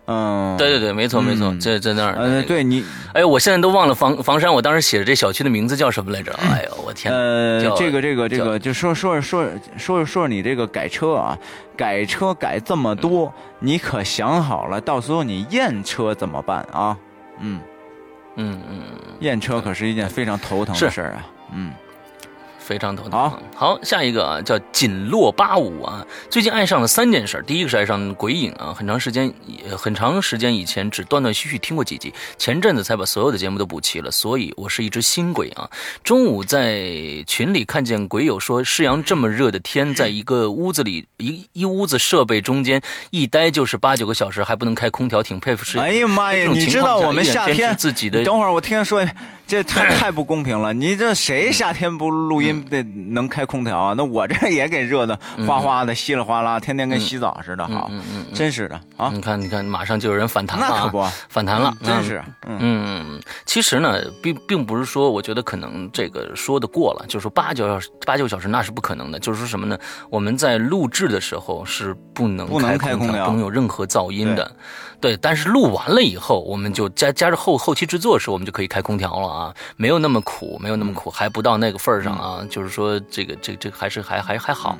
嗯，对对对，没错没错，在在那儿。呃，对你，哎，我现在都忘了房房山，我当时写的这小区的名字叫什么来着？[LAUGHS] 哎呦，我天！呃，这个这个这个，就说说说说说你这个改车啊，改车改这么多，你可想好了，到时候你验车怎么办啊？嗯嗯嗯，验车可是一件非常头疼的事儿啊。嗯。非常头疼。好，好，下一个啊，叫锦落八五啊。最近爱上了三件事，第一个是爱上鬼影啊，很长时间，很长时间以前只断断续续听过几集，前阵子才把所有的节目都补齐了，所以我是一只新鬼啊。中午在群里看见鬼友说，世阳这么热的天，在一个屋子里，一一屋子设备中间一待就是八九个小时，还不能开空调，挺佩服。哎呀妈呀，你知道我们夏天自己的？等会儿我听说。这太太不公平了！你这谁夏天不录音得能开空调啊？那我这也给热的哗哗的，稀里哗啦，天天跟洗澡似的，好，真是的啊！你看，你看，马上就有人反弹了，那可不，反弹了，真是。嗯，其实呢，并并不是说，我觉得可能这个说的过了，就是说八九小时、八九小时那是不可能的。就是说什么呢？我们在录制的时候是不能不能开空调，不能有任何噪音的。对，但是录完了以后，我们就加加上后后期制作的时候，我们就可以开空调了啊，没有那么苦，没有那么苦，还不到那个份儿上啊。就是说，这个这这个还是还还还好，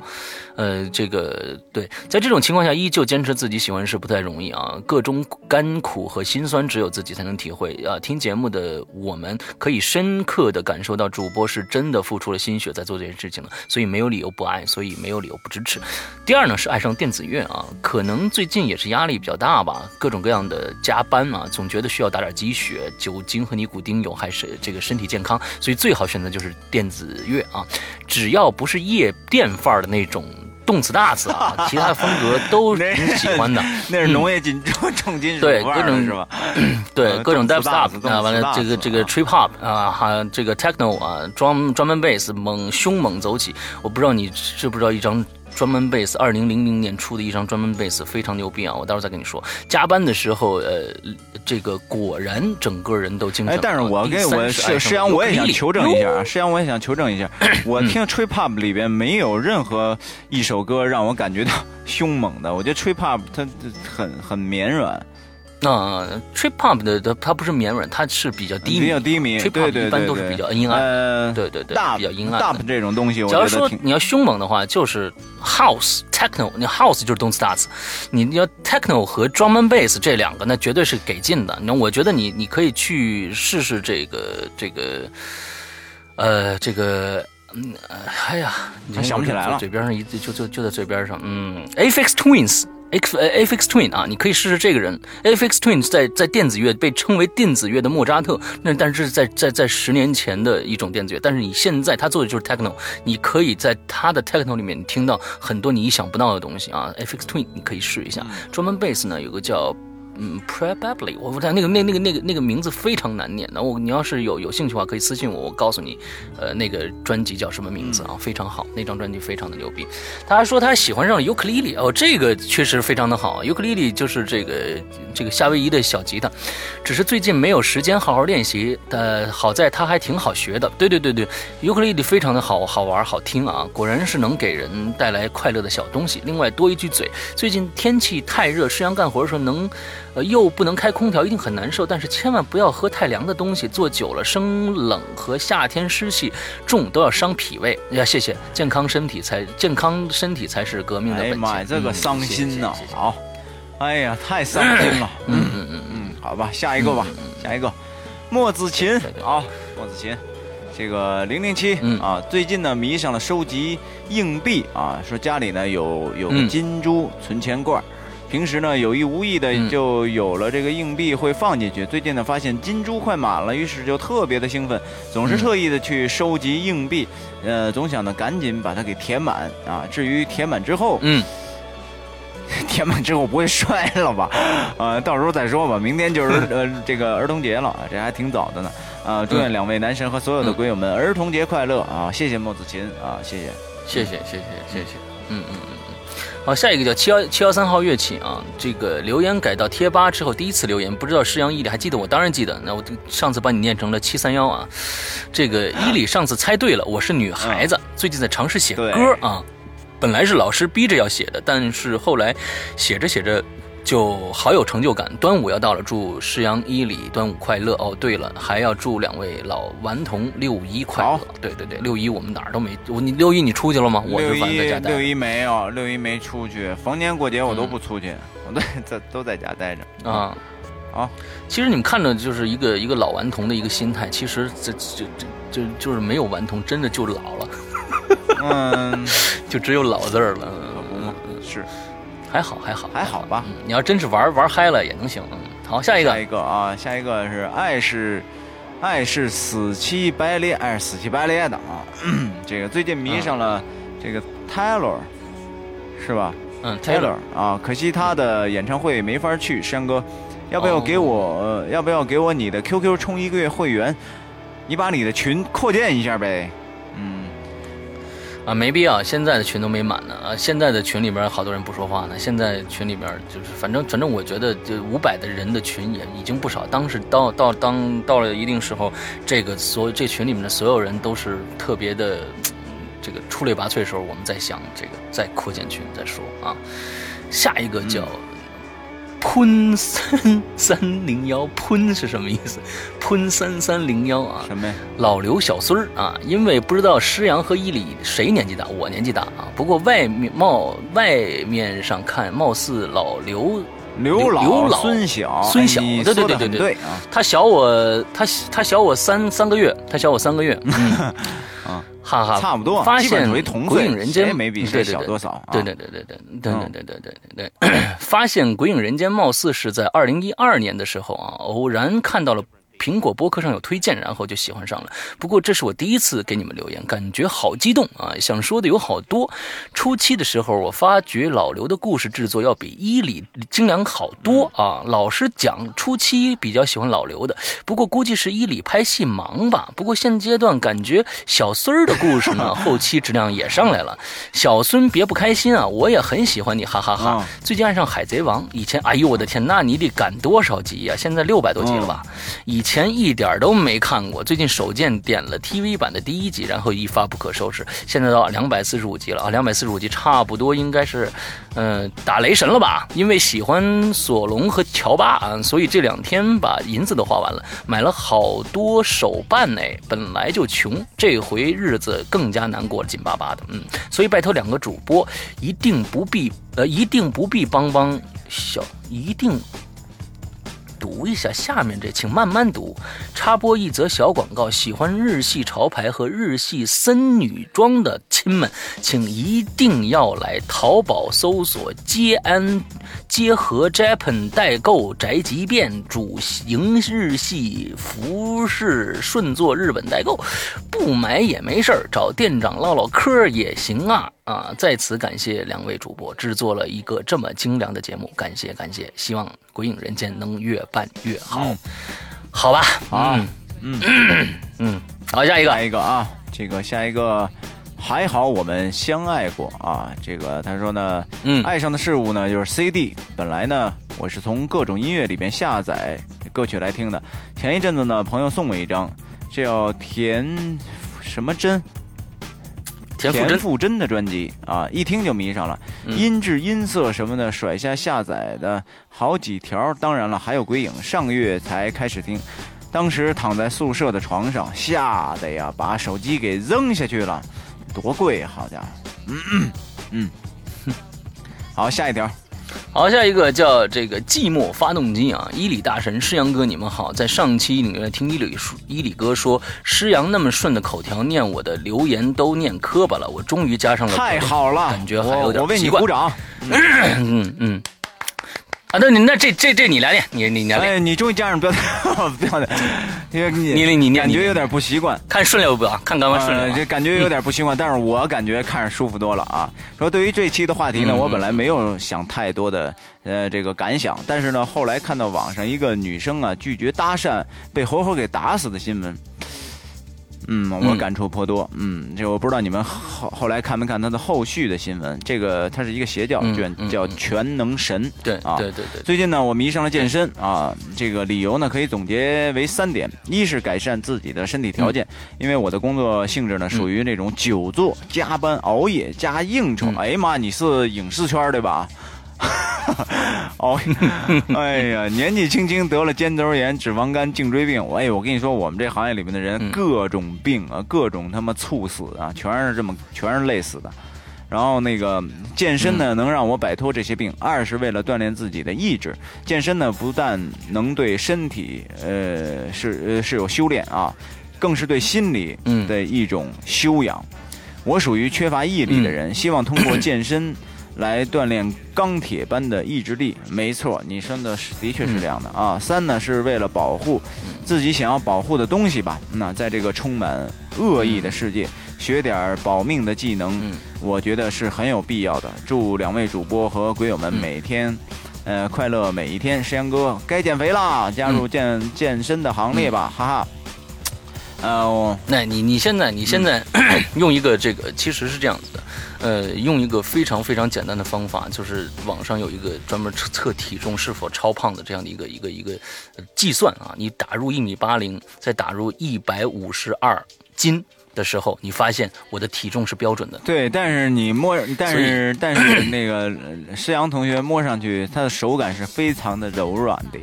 呃，这个对，在这种情况下依旧坚持自己喜欢的事不太容易啊。各种甘苦和辛酸，只有自己才能体会啊。听节目的我们可以深刻的感受到，主播是真的付出了心血在做这件事情了，所以没有理由不爱，所以没有理由不支持。第二呢，是爱上电子乐啊，可能最近也是压力比较大吧，各种。各样的加班啊，总觉得需要打点鸡血，酒精和尼古丁有害身这个身体健康，所以最好选择就是电子乐啊，只要不是夜店范儿的那种动次大次啊，[LAUGHS] 其他风格都 [LAUGHS] 挺喜欢的。[LAUGHS] 那是农业金重重金属对各种是吧？[CLEARS THROAT] 对各种 dubstep 啊，完了这个这个 trip hop 啊，还这个 techno 啊，drum drum and bass 猛凶猛走起。我不知道你知不知道一张。专门贝斯，二零零零年出的一张专门贝斯，非常牛逼啊！我待会儿再跟你说。加班的时候，呃，这个果然整个人都精神。哎，但是我给我是石阳，我也想求证一下啊，石阳，我也想求证一下，[COUGHS] 我听 Trip Hop 里边没有任何一首歌让我感觉到凶猛的，我觉得 Trip Hop 它很很绵软。那 trip hop 的它它不是绵软，它是比较低比较低迷。trip hop 一般都是比较阴暗，对对对，比较阴暗。大这种东西，假如说你要凶猛的话，就是 house techno，你 house 就是动次打次。你要 techno 和 drum and bass 这两个，那绝对是给劲的。那我觉得你你可以去试试这个这个，呃，这个，嗯，哎呀，想不起来了，嘴边上一就就就在嘴边上，嗯，Afix Twins。X Afix Twin 啊，你可以试试这个人。Afix Twin 在在电子乐被称为电子乐的莫扎特，那但是在在在十年前的一种电子乐，但是你现在他做的就是 Techno，你可以在他的 Techno 里面听到很多你意想不到的东西啊。Afix Twin 你可以试一下。专门 Bass 呢有个叫。嗯，probably，我不知道那个那那个那个那个名字非常难念。的我你要是有有兴趣的话，可以私信我，我告诉你，呃，那个专辑叫什么名字啊？非常好，那张专辑非常的牛逼。他还说他喜欢上尤克里里哦，这个确实非常的好。尤克里里就是这个这个夏威夷的小吉他，只是最近没有时间好好练习。呃，好在他还挺好学的。对对对对，尤克里里非常的好好玩好听啊，果然是能给人带来快乐的小东西。另外多一句嘴，最近天气太热，师阳干活的时候能。呃，又不能开空调，一定很难受。但是千万不要喝太凉的东西，坐久了生冷和夏天湿气重都要伤脾胃。呀，谢谢，健康身体才健康身体才是革命的本钱。哎妈呀，这个伤心呐！好，哎呀，太伤心了。嗯嗯嗯嗯，好吧，下一个吧，下一个，莫子琴啊，莫子琴，这个零零七啊，最近呢迷上了收集硬币啊，说家里呢有有个金珠存钱罐。平时呢，有意无意的就有了这个硬币会放进去。最近呢，发现金珠快满了，于是就特别的兴奋，总是特意的去收集硬币，呃，总想呢赶紧把它给填满啊。至于填满之后，嗯，[LAUGHS] 填满之后不会摔了吧？[LAUGHS] 啊，到时候再说吧。明天就是 [LAUGHS] 呃这个儿童节了，这还挺早的呢。啊，祝愿两位男神和所有的鬼友们儿童节快乐啊！谢谢莫子琴啊，谢谢，谢谢，谢谢，谢谢，嗯嗯嗯。好，下一个叫七幺七幺三号乐器啊，这个留言改到贴吧之后第一次留言，不知道施阳伊里还记得我？当然记得，那我上次把你念成了七三幺啊。这个伊里上次猜对了，我是女孩子，最近在尝试写歌啊，本来是老师逼着要写的，但是后来写着写着。就好有成就感。端午要到了，祝诗阳伊里端午快乐哦。对了，还要祝两位老顽童六一快乐。对对对，六一我们哪儿都没。我你六一你出去了吗？我六一六一没有，六一没出去。逢年过节我都不出去，我都在都在家待着。啊啊！其实你们看着就是一个一个老顽童的一个心态，其实这这这就就是没有顽童，真的就老了。嗯，[LAUGHS] 就只有老字儿了。可不嘛，是。还好还好还好吧，你要真是玩玩嗨了也能行。好，下一个下一个啊，下一个是爱是爱是死乞白赖，爱是死乞白赖的啊。[CLEARS THROAT] 这个最近迷上了这个 Taylor，是吧？嗯，Taylor 啊，可惜他的演唱会没法去。山哥，要不要给我？要不要给我你的 QQ 充一个月会员？你把你的群扩建一下呗。嗯，啊，没必要，现在的群都没满呢啊！现在的群里边好多人不说话呢。现在群里边就是，反正反正我觉得，就五百的人的群也已经不少。当时到到当到了一定时候，这个所这群里面的所有人都是特别的，这个出类拔萃的时候，我们在想这个再扩建群再说啊。下一个叫。喷三三零幺，喷是什么意思？喷三三零幺啊？什么呀？老刘小孙儿啊？因为不知道施阳和伊里谁年纪大，我年纪大啊。不过外面貌外面上看，貌似老刘刘老孙小孙小，对对对对对啊。他小我他他小我三三个月，他小我三个月。[LAUGHS] 啊。哈哈，差不多，发现鬼影人间没比谁小多少。对对对对对对对对对对对。发现鬼影人间貌似是在二零一二年的时候啊，偶然看到了。苹果播客上有推荐，然后就喜欢上了。不过这是我第一次给你们留言，感觉好激动啊！想说的有好多。初期的时候，我发觉老刘的故事制作要比伊里精良好多啊。老实讲，初期比较喜欢老刘的，不过估计是伊里拍戏忙吧。不过现阶段感觉小孙儿的故事呢，[LAUGHS] 后期质量也上来了。小孙别不开心啊，我也很喜欢你，哈哈哈。最近爱上海贼王，以前哎呦我的天，那你得赶多少集呀？现在六百多集了吧？以前一点都没看过，最近手贱点了 TV 版的第一集，然后一发不可收拾。现在到两百四十五集了啊，两百四十五集差不多应该是，嗯，打雷神了吧？因为喜欢索隆和乔巴啊，所以这两天把银子都花完了，买了好多手办哎。本来就穷，这回日子更加难过，紧巴巴的。嗯，所以拜托两个主播，一定不必呃，一定不必帮帮小，一定。读一下下面这，请慢慢读。插播一则小广告：喜欢日系潮牌和日系森女装的亲们，请一定要来淘宝搜索“接安结合 Japan 代购宅急便”，主营日系服饰，顺做日本代购。不买也没事儿，找店长唠唠嗑也行啊！啊，在此感谢两位主播制作了一个这么精良的节目，感谢感谢，希望。鬼影人间能越办越好，好吧？啊，嗯嗯，好，下一个，下一个啊，这个下一个还好我们相爱过啊。这个他说呢，嗯，爱上的事物呢就是 CD。本来呢，我是从各种音乐里边下载歌曲来听的。前一阵子呢，朋友送我一张，叫田什么真。田馥甄的专辑啊，一听就迷上了，音质、音色什么的，甩下下载的好几条。当然了，还有鬼影，上个月才开始听，当时躺在宿舍的床上，吓得呀，把手机给扔下去了，多贵啊！好家伙，嗯嗯，好，下一条。好，下一个叫这个寂寞发动机啊，伊里大神施阳哥，你们好。在上期里面听伊里说，伊里哥说施阳那么顺的口条念我的留言都念磕巴了，我终于加上了，太好了，感觉还有点。我为你鼓掌。嗯嗯。啊，那你那这这这你来念，你你来练。哎，你终于加上标标的，因为你你你感觉有点不习惯，看顺溜不？看刚刚顺溜，就感觉有点不习惯。但是我感觉看着舒服多了啊。说对于这期的话题呢，我本来没有想太多的呃这个感想，但是呢，后来看到网上一个女生啊拒绝搭讪被活活给打死的新闻。嗯，我感触颇多。嗯，这我不知道你们后后来看没看他的后续的新闻。这个他是一个邪教，叫叫全能神。对啊，对对对。最近呢，我迷上了健身啊。这个理由呢，可以总结为三点：一是改善自己的身体条件，因为我的工作性质呢属于那种久坐、加班、熬夜加应酬。哎呀妈，你是影视圈对吧？[LAUGHS] 哦，哎呀，年纪轻轻得了肩周炎、脂肪肝、颈椎病。哎，我跟你说，我们这行业里面的人各种病啊，各种他妈猝死啊，全是这么，全是累死的。然后那个健身呢，能让我摆脱这些病；二是为了锻炼自己的意志。健身呢，不但能对身体，呃，是呃是有修炼啊，更是对心理的一种修养。我属于缺乏毅力的人，希望通过健身。来锻炼钢铁般的意志力，没错，你说的是的确是这样的啊。三呢是为了保护自己想要保护的东西吧。那在这个充满恶意的世界，学点保命的技能，我觉得是很有必要的。祝两位主播和鬼友们每天，呃，快乐每一天。石阳哥该减肥啦，加入健健身的行列吧，哈哈。呃，那你你现在你现在 [COUGHS] 用一个这个其实是这样子的，呃，用一个非常非常简单的方法，就是网上有一个专门测测体重是否超胖的这样的一个一个一个计算啊，你打入一米八零，再打入一百五十二斤。的时候，你发现我的体重是标准的。对，但是你摸，但是但是那个施阳同学摸上去，他的手感是非常的柔软的。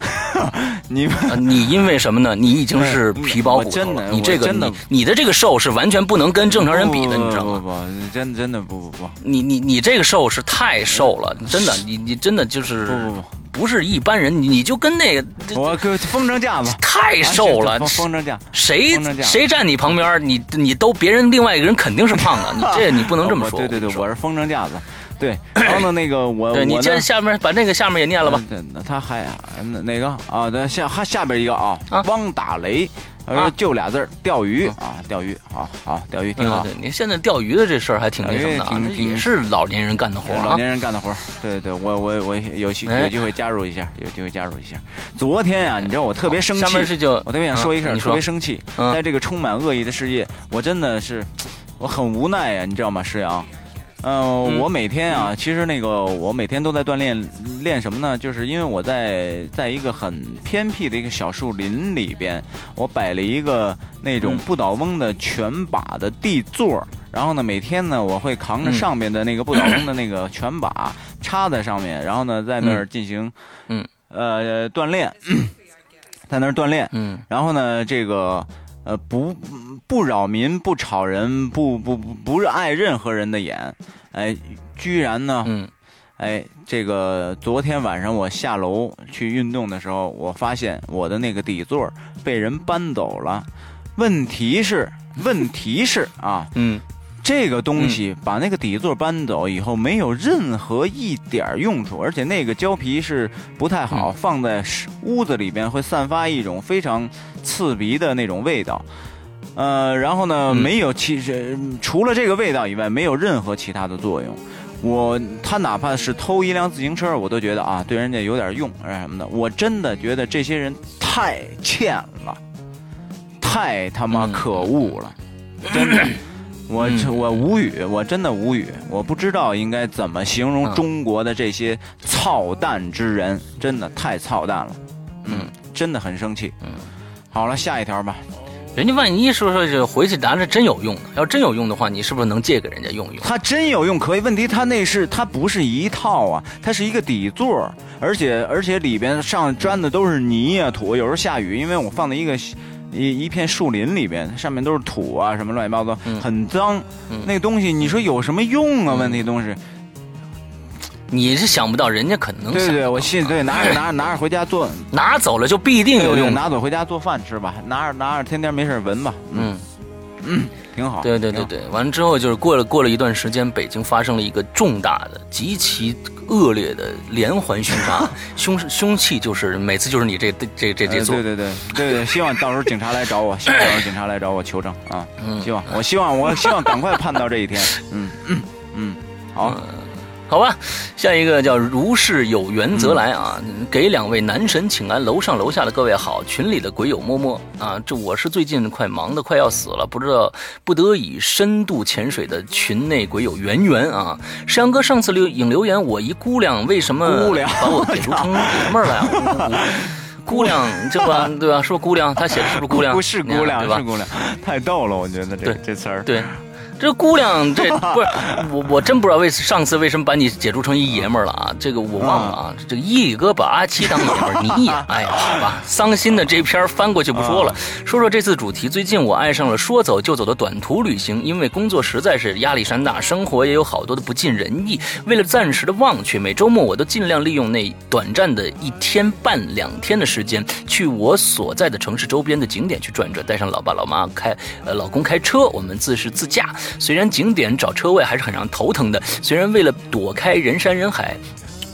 [LAUGHS] 你你因为什么呢？你已经是皮包骨头了。你这个你你的这个瘦是完全不能跟正常人比的，你知道吗？不不，真真的不不不。你你你这个瘦是太瘦了，真的，你你真的就是不不不，不是一般人，你你就跟那个我跟风筝架子太瘦了，风筝架谁谁站你旁边，你你都别人另外一个人肯定是胖的，你这你不能这么 [LAUGHS] 说。对对对，我是风筝架子。对，然后呢，那个我，对你接下面把那个下面也念了吧。那他还哪哪个啊？那下还下边一个啊，汪打雷，说就俩字儿，钓鱼啊，钓鱼，好好钓鱼挺好。对，你现在钓鱼的这事儿还挺那什么的，也是老年人干的活老年人干的活对对对，我我我有机有机会加入一下，有机会加入一下。昨天呀，你知道我特别生气，我特别想说一声，特别生气，在这个充满恶意的世界，我真的是我很无奈呀，你知道吗，石阳？嗯，我每天啊，其实那个我每天都在锻炼，练什么呢？就是因为我在在一个很偏僻的一个小树林里边，我摆了一个那种不倒翁的全把的地座，然后呢，每天呢，我会扛着上面的那个不倒翁的那个全把 [COUGHS] 插在上面，然后呢，在那儿进行嗯。呃锻炼，[COUGHS] 在那儿锻炼，嗯，然后呢，这个。呃，不不扰民，不吵人，不不不不碍任何人的眼，哎，居然呢，嗯，哎，这个昨天晚上我下楼去运动的时候，我发现我的那个底座被人搬走了。问题是，问题是啊，嗯。[LAUGHS] 这个东西把那个底座搬走以后，没有任何一点用处，而且那个胶皮是不太好，放在屋子里边会散发一种非常刺鼻的那种味道。呃，然后呢，没有其实除了这个味道以外，没有任何其他的作用。我他哪怕是偷一辆自行车，我都觉得啊，对人家有点用，什么的。我真的觉得这些人太欠了，太他妈可恶了，真的。[COUGHS] [CLEARS THROAT] 我我无语，我真的无语，我不知道应该怎么形容中国的这些操蛋之人，真的太操蛋了，嗯，真的很生气。嗯，好了，下一条吧。人家万一说说就回去拿着真有用呢？要真有用的话，你是不是能借给人家用用？它真有用可以，问题它那是它不是一套啊，它是一个底座，而且而且里边上粘的都是泥啊土，有时候下雨，因为我放在一个。一一片树林里边，上面都是土啊，什么乱七八糟，很脏。那个东西，你说有什么用啊？问题东西，你是想不到，人家可能对对，我信对，拿着拿着拿着回家做，[LAUGHS] 拿走了就必定有用，拿走回家做饭吃吧，拿着拿着天天没事闻吧，嗯嗯。挺好，对对对对，完了之后就是过了过了一段时间，北京发生了一个重大的、极其恶劣的连环 [LAUGHS] 凶杀，凶凶器就是每次就是你这这这这做，对对对对对，希望到时候警察来找我，[LAUGHS] 希望到时候警察来找我求证啊，希望我希望我希望赶快盼到这一天，嗯嗯嗯，好。好吧，下一个叫如是有缘则来啊，给两位男神请安，楼上楼下的各位好，群里的鬼友摸摸啊，这我是最近快忙的快要死了，不知道不得已深度潜水的群内鬼友圆圆啊，山阳哥上次留引留言，我一姑娘为什么把我解读成爷们儿了？姑娘这吧，对吧？是不是姑娘？他写的是不是姑娘？不是姑娘，是姑娘，太逗了，我觉得这这词儿对。这姑娘，这 [LAUGHS] 不是我，我真不知道为上次为什么把你解读成一爷们儿了啊？这个我忘了啊。这个一哥把阿七当爷们儿，你也 [LAUGHS] 哎呀，好吧，伤心的这篇翻过去不说了。说说这次主题，最近我爱上了说走就走的短途旅行，因为工作实在是压力山大，生活也有好多的不尽人意。为了暂时的忘却，每周末我都尽量利用那短暂的一天半两天的时间，去我所在的城市周边的景点去转转，带上老爸老妈开，呃，老公开车，我们自是自驾。虽然景点找车位还是很让头疼的，虽然为了躲开人山人海，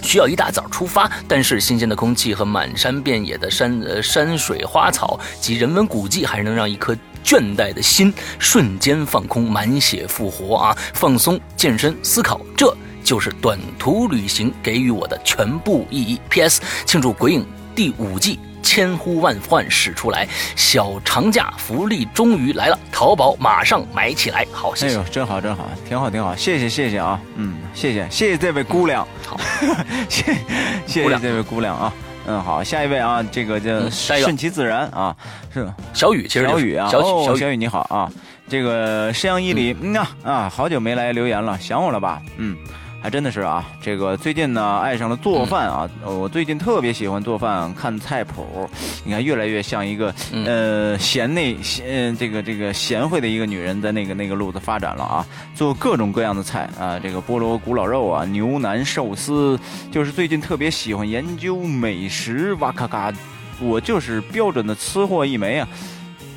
需要一大早出发，但是新鲜的空气和满山遍野的山呃山水花草及人文古迹，还是能让一颗倦怠的心瞬间放空，满血复活啊！放松、健身、思考，这就是短途旅行给予我的全部意义。P.S. 庆祝《鬼影》第五季千呼万唤始出来，小长假福利终于来了，淘宝马上买起来。好，谢谢。哎呦，真好，真好，挺好，挺好，谢谢，谢谢啊，嗯，谢谢，谢谢这位姑娘，好，谢谢姑娘谢这位姑娘啊，嗯，好，下一位啊，这个叫顺其自然啊，是小雨，其实就是小雨啊，小哦雨，你好啊，这个山羊伊犁，嗯啊啊，好久没来留言了，想我了吧？嗯。还真的是啊，这个最近呢爱上了做饭啊，呃我最近特别喜欢做饭，看菜谱，你看越来越像一个嗯呃贤内贤呃这个这个贤惠的一个女人在那个那个路子发展了啊，做各种各样的菜啊，这个菠萝古老肉啊，牛腩寿司，就是最近特别喜欢研究美食，哇咔咔，我就是标准的吃货一枚啊，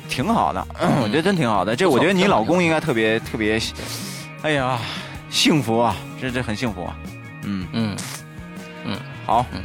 挺好的，[CLEARS THROAT] 我觉得真挺好的。这我觉得你老公应该特别特别，哎呀，幸福啊，这这很幸福啊，嗯，嗯。嗯。好。嗯，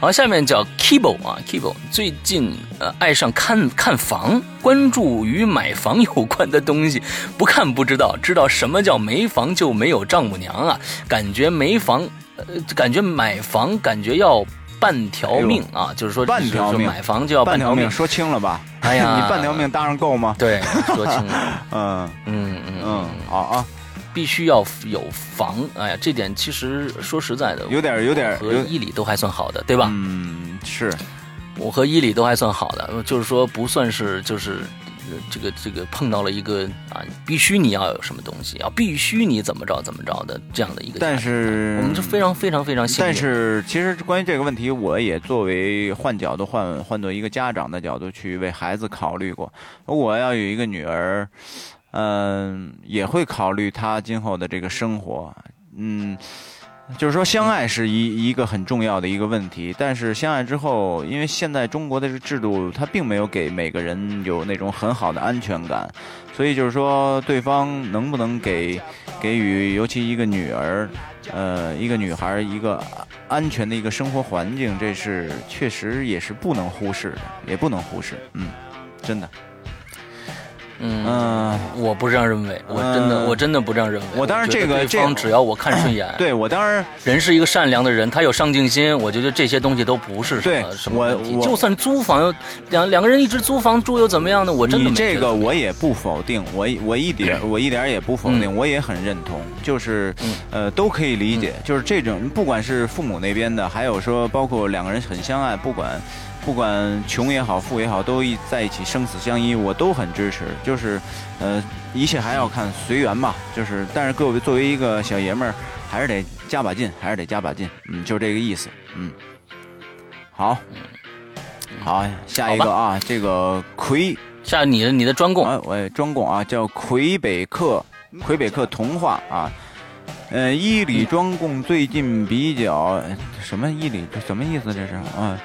好，下面叫 Kibo 啊，Kibo 最近呃爱上看看房，关注与买房有关的东西，不看不知道，知道什么叫没房就没有丈母娘啊，感觉没房，呃，感觉买房感觉要半条命啊，就是说半条命买房就要条半条命，说清了吧？哎呀。你半条命搭上够吗？对，说清了，[LAUGHS] 嗯嗯嗯。嗯，好啊，必须要有房，哎呀，这点其实说实在的，有点有点和有伊里都还算好的，对吧？嗯，是，我和伊里都还算好的，就是说不算是就是。呃这个这个碰到了一个啊，必须你要有什么东西啊，必须你怎么着怎么着的这样的一个，但是我们就非常非常非常幸运。但是其实关于这个问题，我也作为换角度换换做一个家长的角度去为孩子考虑过。我要有一个女儿，嗯、也会考虑她今后的这个生活，嗯。就是说，相爱是一一个很重要的一个问题，但是相爱之后，因为现在中国的这个制度，它并没有给每个人有那种很好的安全感，所以就是说，对方能不能给给予，尤其一个女儿，呃，一个女孩一个安全的一个生活环境，这是确实也是不能忽视的，也不能忽视，嗯，真的，嗯，嗯、我不这样认为，我真的嗯我真的不这样认为。我当然这个对方只要我看顺眼，[CLEARS THROAT] 对我当然 [CLEARS THROAT] 人是一个善良的人，他有上进心，我觉得这些东西都不是什么什么问题。我我就算租房，两两个人一直租房住又怎么样呢？我真的你没觉得。这个我也不否定，我我一点我一点也不否定，我也很认同，就是嗯。呃都可以理解，就是这种不管是父母那边的，还有说包括两个人很相爱，不管不管穷也好富也好，都一在一起生死相依，我都很支持，就是呃一切还要看随缘吧，就是但是各位作为一个小爷们儿，还是得加把劲，还是得加把劲，嗯，就这个意思，嗯，好。好，下一个啊，这个魁。下你的你的专供，啊，我专供啊，叫魁北克，魁北克童话啊。呃，伊里专供最近比较什么伊里这什么意思？这是？啊，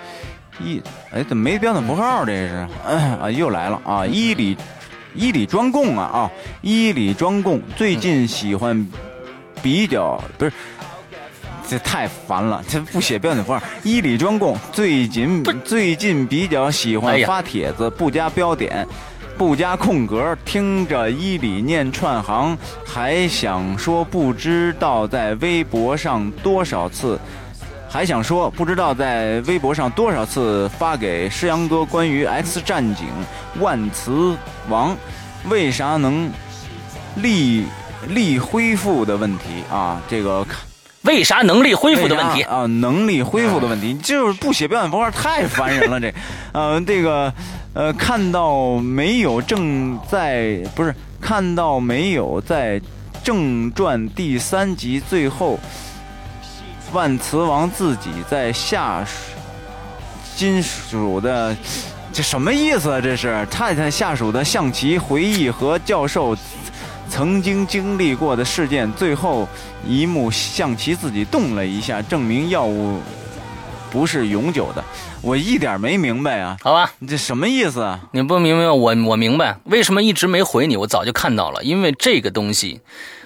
伊哎怎么没标点符号？这是啊，又来了啊！伊里伊里专供啊啊！伊里专供最近喜欢比较不是。这太烦了，这不写标点符号。伊里专供最近最近比较喜哎欢发帖子，不加标点，不加空格，听着伊里念串行，还想说不知道在微博上多少次，还想说不知道在微博上多少次发给诗阳哥关于 X 战警万磁王为啥能力力恢复的问题啊，这个。为啥能力恢复的问题？啊，能力恢复的问题，就是不写表演符号太烦人了。这，[LAUGHS] 呃，这个，呃，看到没有正在不是看到没有在正传第三集最后，万磁王自己在下属金属的。这什么意思啊？这是太太下属的象棋回忆和教授曾经经历过的事件，最后一幕象棋自己动了一下，证明药物不是永久的。我一点没明白啊，好吧，你这什么意思啊？你不明白我我明白为什么一直没回你，我早就看到了，因为这个东西，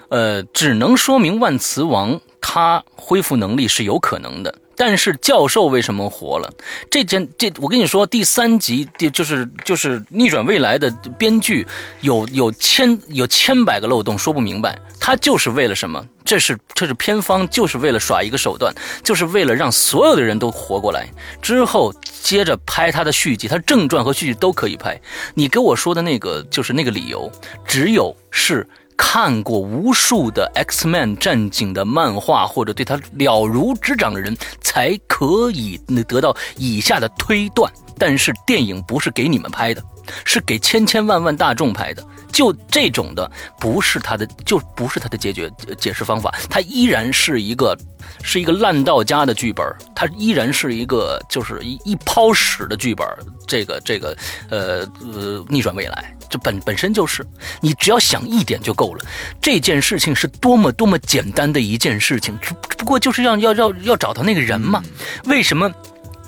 呃，只能说明万磁王他恢复能力是有可能的。但是教授为什么活了？这件这我跟你说，第三集第就是就是逆转未来的编剧有有千有千百个漏洞，说不明白。他就是为了什么？这是这是偏方，就是为了耍一个手段，就是为了让所有的人都活过来。之后接着拍他的续集，他正传和续集都可以拍。你给我说的那个就是那个理由，只有是。看过无数的 X Man 战警的漫画或者对他了如指掌的人，才可以得到以下的推断。但是电影不是给你们拍的，是给千千万万大众拍的。就这种的，不是他的，就不是他的解决解释方法。他依然是一个，是一个烂到家的剧本，他依然是一个就是一一泡屎的剧本。这个这个，呃呃，逆转未来。这本本身就是，你只要想一点就够了。这件事情是多么多么简单的一件事情，只不过就是要要要要找到那个人嘛？为什么？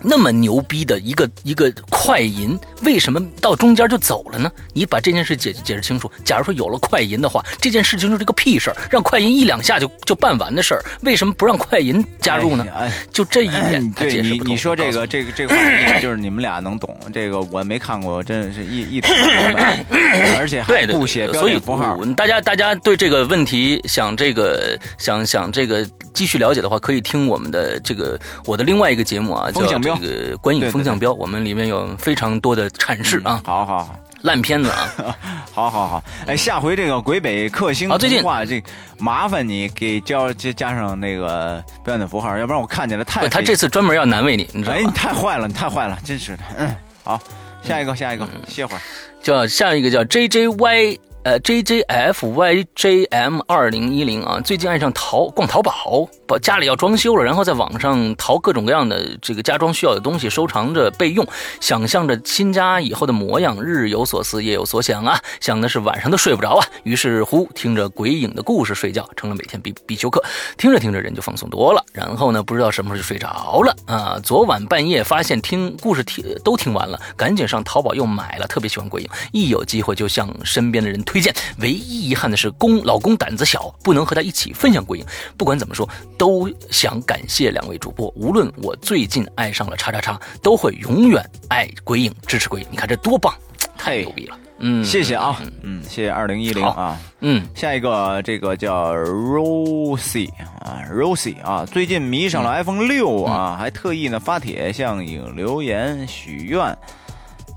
那么牛逼的一个一个快银，为什么到中间就走了呢？你把这件事解解释清楚。假如说有了快银的话，这件事情就是个屁事儿，让快银一两下就就办完的事儿，为什么不让快银加入呢？就这一点，[LAUGHS] 对你你说这个这个这个话题，就是你们俩能懂。这个我没看过，真的是一一 [COUGHS] 而且还不写标点符号。大家大家对这个问题想这个想想这个继续了解的话，可以听我们的这个我的另外一个节目啊，叫。这个观影风向标，我们里面有非常多的阐释啊。好好好，烂片子啊，[LAUGHS] 好好好。哎，下回这个鬼北克星童话，这麻烦你给加加加上那个标点符号，要不然我看起来太……他这次专门要难为你，你知道吗？哎，你太坏了，你太坏了，真是的。嗯，好，下一个，下一个，歇会儿。叫下一个叫 J J Y。呃，J J F Y J M 二零一零啊，最近爱上淘逛淘宝，把家里要装修了，然后在网上淘各种各样的这个家装需要的东西，收藏着备用，想象着新家以后的模样，日有所思，夜有所想啊，想的是晚上都睡不着啊。于是乎，听着鬼影的故事睡觉，成了每天必必修课。听着听着，人就放松多了。然后呢，不知道什么时候就睡着了啊。昨晚半夜发现听故事听都听完了，赶紧上淘宝又买了。特别喜欢鬼影，一有机会就向身边的人。推荐，唯一遗憾的是公老公胆子小，不能和他一起分享鬼影。不管怎么说，都想感谢两位主播。无论我最近爱上了叉叉叉，都会永远爱鬼影，支持鬼影。你看这多棒，太牛逼了。嗯，谢谢啊，嗯，谢谢二零一零啊，嗯，下一个这个叫 Rosie 啊，Rosie 啊，最近迷上了 iPhone 六啊，还特意呢发帖向影留言许愿。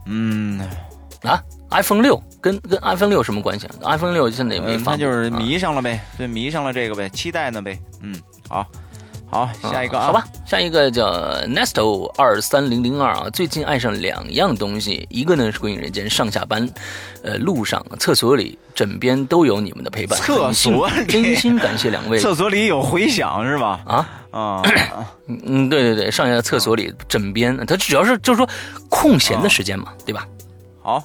嗯，啊。iPhone 六跟跟 iPhone 六什么关系啊？iPhone 六现在也没发，那就是迷上了呗，对，迷上了这个呗，期待呢呗。嗯，好，好，下一个啊，好吧，下一个叫 Nesto 二三零零二啊，最近爱上两样东西，一个呢是《鬼影人间》，上下班，呃，路上、厕所里、枕边都有你们的陪伴。厕所真心感谢两位。[LAUGHS] 厕所里有回响是吧？啊啊，[COUGHS] 嗯，对对对，上下厕所里、枕边，他主要是就是说空闲的时间嘛，对吧？好。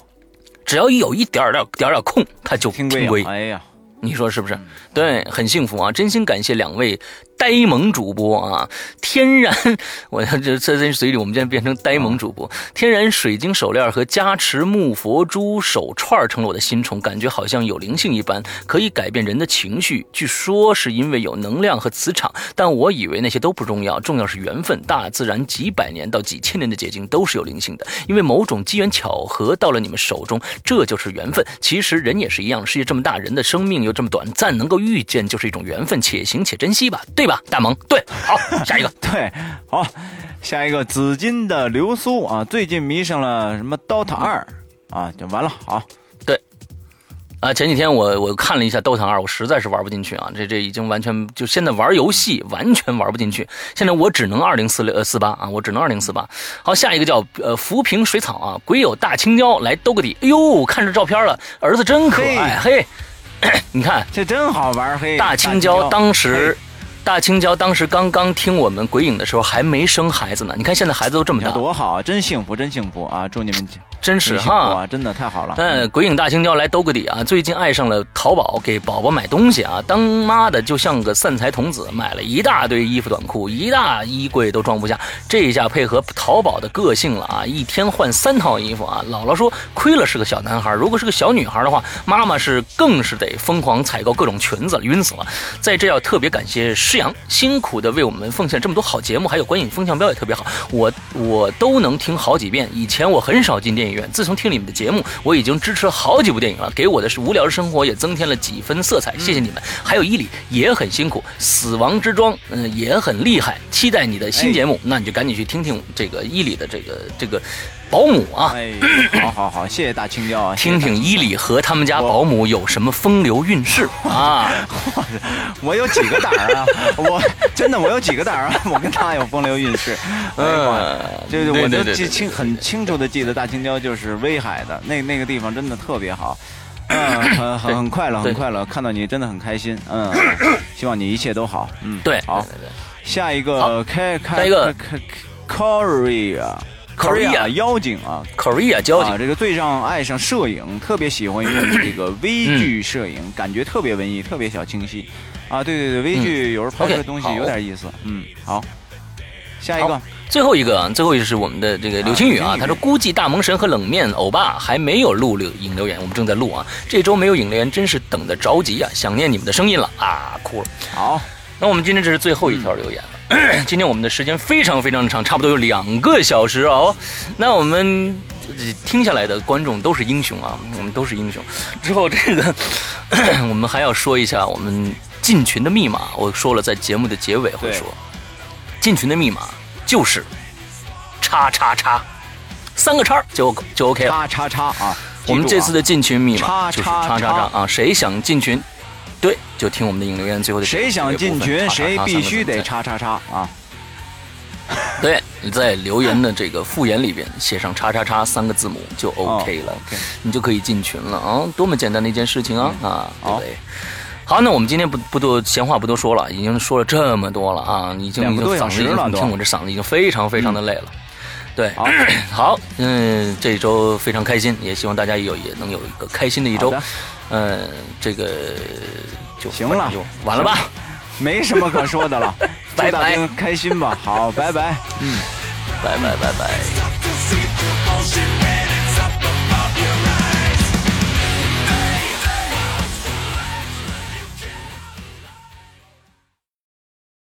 只要一有一点点点点空，他就听归。哎呀，你说是不是？对，很幸福啊！真心感谢两位。呆萌主播啊，天然，[LAUGHS] 我这在这嘴里，我们现在变成呆萌主播。天然水晶手链和加持木佛珠手串成了我的新宠，感觉好像有灵性一般，可以改变人的情绪。据说是因为有能量和磁场，但我以为那些都不重要，重要是缘分。大自然几百年到几千年的结晶都是有灵性的，因为某种机缘巧合到了你们手中，这就是缘分。其实人也是一样，世界这么大，人的生命又这么短暂，能够遇见就是一种缘分，且行且珍惜吧，对。吧，大萌。对，好，下一个。[LAUGHS] 对，好，下一个紫金的流苏啊，最近迷上了什么 DOTA 二啊，就完了，好，对，啊，前几天我我看了一下 DOTA 二，我实在是玩不进去啊，这这已经完全就现在玩游戏完全玩不进去，现在我只能二零四六呃四八啊，我只能二零四八。好，下一个叫呃浮萍水草啊，鬼友大青椒来兜个底，哎呦，看着照片了，儿子真可爱，嘿，[COUGHS] 你看这真好玩，嘿，大青椒当时。大青椒当时刚刚听我们鬼影的时候还没生孩子呢，你看现在孩子都这么大，多好啊，真幸福，真幸福啊！祝你们真是哈。啊，真的太好了。嗯，鬼影大青椒来兜个底啊！最近爱上了淘宝，给宝宝买东西啊，当妈的就像个散财童子，买了一大堆衣服短裤，一大衣柜都装不下。这一下配合淘宝的个性了啊，一天换三套衣服啊。姥姥说亏了是个小男孩，如果是个小女孩的话，妈妈是更是得疯狂采购各种裙子了，晕死了。在这要特别感谢施阳，辛苦的为我们奉献这么多好节目，还有观影风向标也特别好，我我都能听好几遍。以前我很少进电影院，自从听你们的节目，我已经支持了好几部电影了，给我的是无聊的生活也增添了几分色彩。谢谢你们，还有伊里也很辛苦，死亡之庄嗯、也很厉害，期待你的新节目，那你就赶紧去听听这个伊里的这个这个保姆啊。哎，好好好，谢谢大青椒啊！[CLEARS THROAT] 听听伊里和他们家保姆有什么风流韵事啊！[LAUGHS] 我有几个胆儿啊！我真的我有几个胆儿啊！[LAUGHS] 我跟他有风流韵事。[LAUGHS] 嗯就是我就记清很清楚的记得大青椒就是威海的那那个地方真的特别好。[CLEARS THROAT] 嗯，很很很快乐，很快乐，看到你真的很开心。嗯，[CLEARS THROAT] 希望你一切都好。嗯，对，好下一个开开下一个开开 Korea Korea 妖精啊，Korea 妖精。啊，这个最让爱上摄影，特别喜欢用这个微距摄影，感觉特别文艺，特别小清晰。啊，对对对，微距有时候拍出来东西有点意思。嗯，好，下一个。最后一个啊，最后一个是我们的这个刘青宇啊啊，他说估计大萌神和冷面欧巴还没有录留影留言，我们正在录啊，这周没有影留言，真是等的着急啊，想念你们的声音了。啊，哭了。好，那我们今天这是最后一条留言了，[CLEARS THROAT] 今天我们的时间非常非常长，差不多有两个小时哦。那我们呃听下来的观众都是英雄啊，我们都是英雄。之后这个 [CLEARS THROAT] 我们还要说一下我们进群的密码，我说了，在节目的结尾会说，进群的密码就是叉叉叉，三个叉就就 OK 了。叉叉叉啊！我们这次的进群密码就是叉叉叉啊，谁想进群，对，就听我们的引流言最后的谁想进群，谁必须得叉。叉叉叉啊！[LAUGHS] 对，你在留言的这个复言里边写上叉叉叉三个字母就 OK 了，你就可以进群了啊，多么简单的一件事情啊啊，对不好对？好，那我们今天不不多闲话不多说了，已经说了这么多了啊，已经已经两个多小嗓子已经时了你听我这嗓子已经非常非常的累了。对，好 [COUGHS] 好，嗯，这一周非常开心，也希望大家有也能有一个开心的一周。嗯，这个就行了就完了吧。没什么可说的了，[LAUGHS] 拜拜开心吧。好，拜拜。嗯。拜拜拜拜。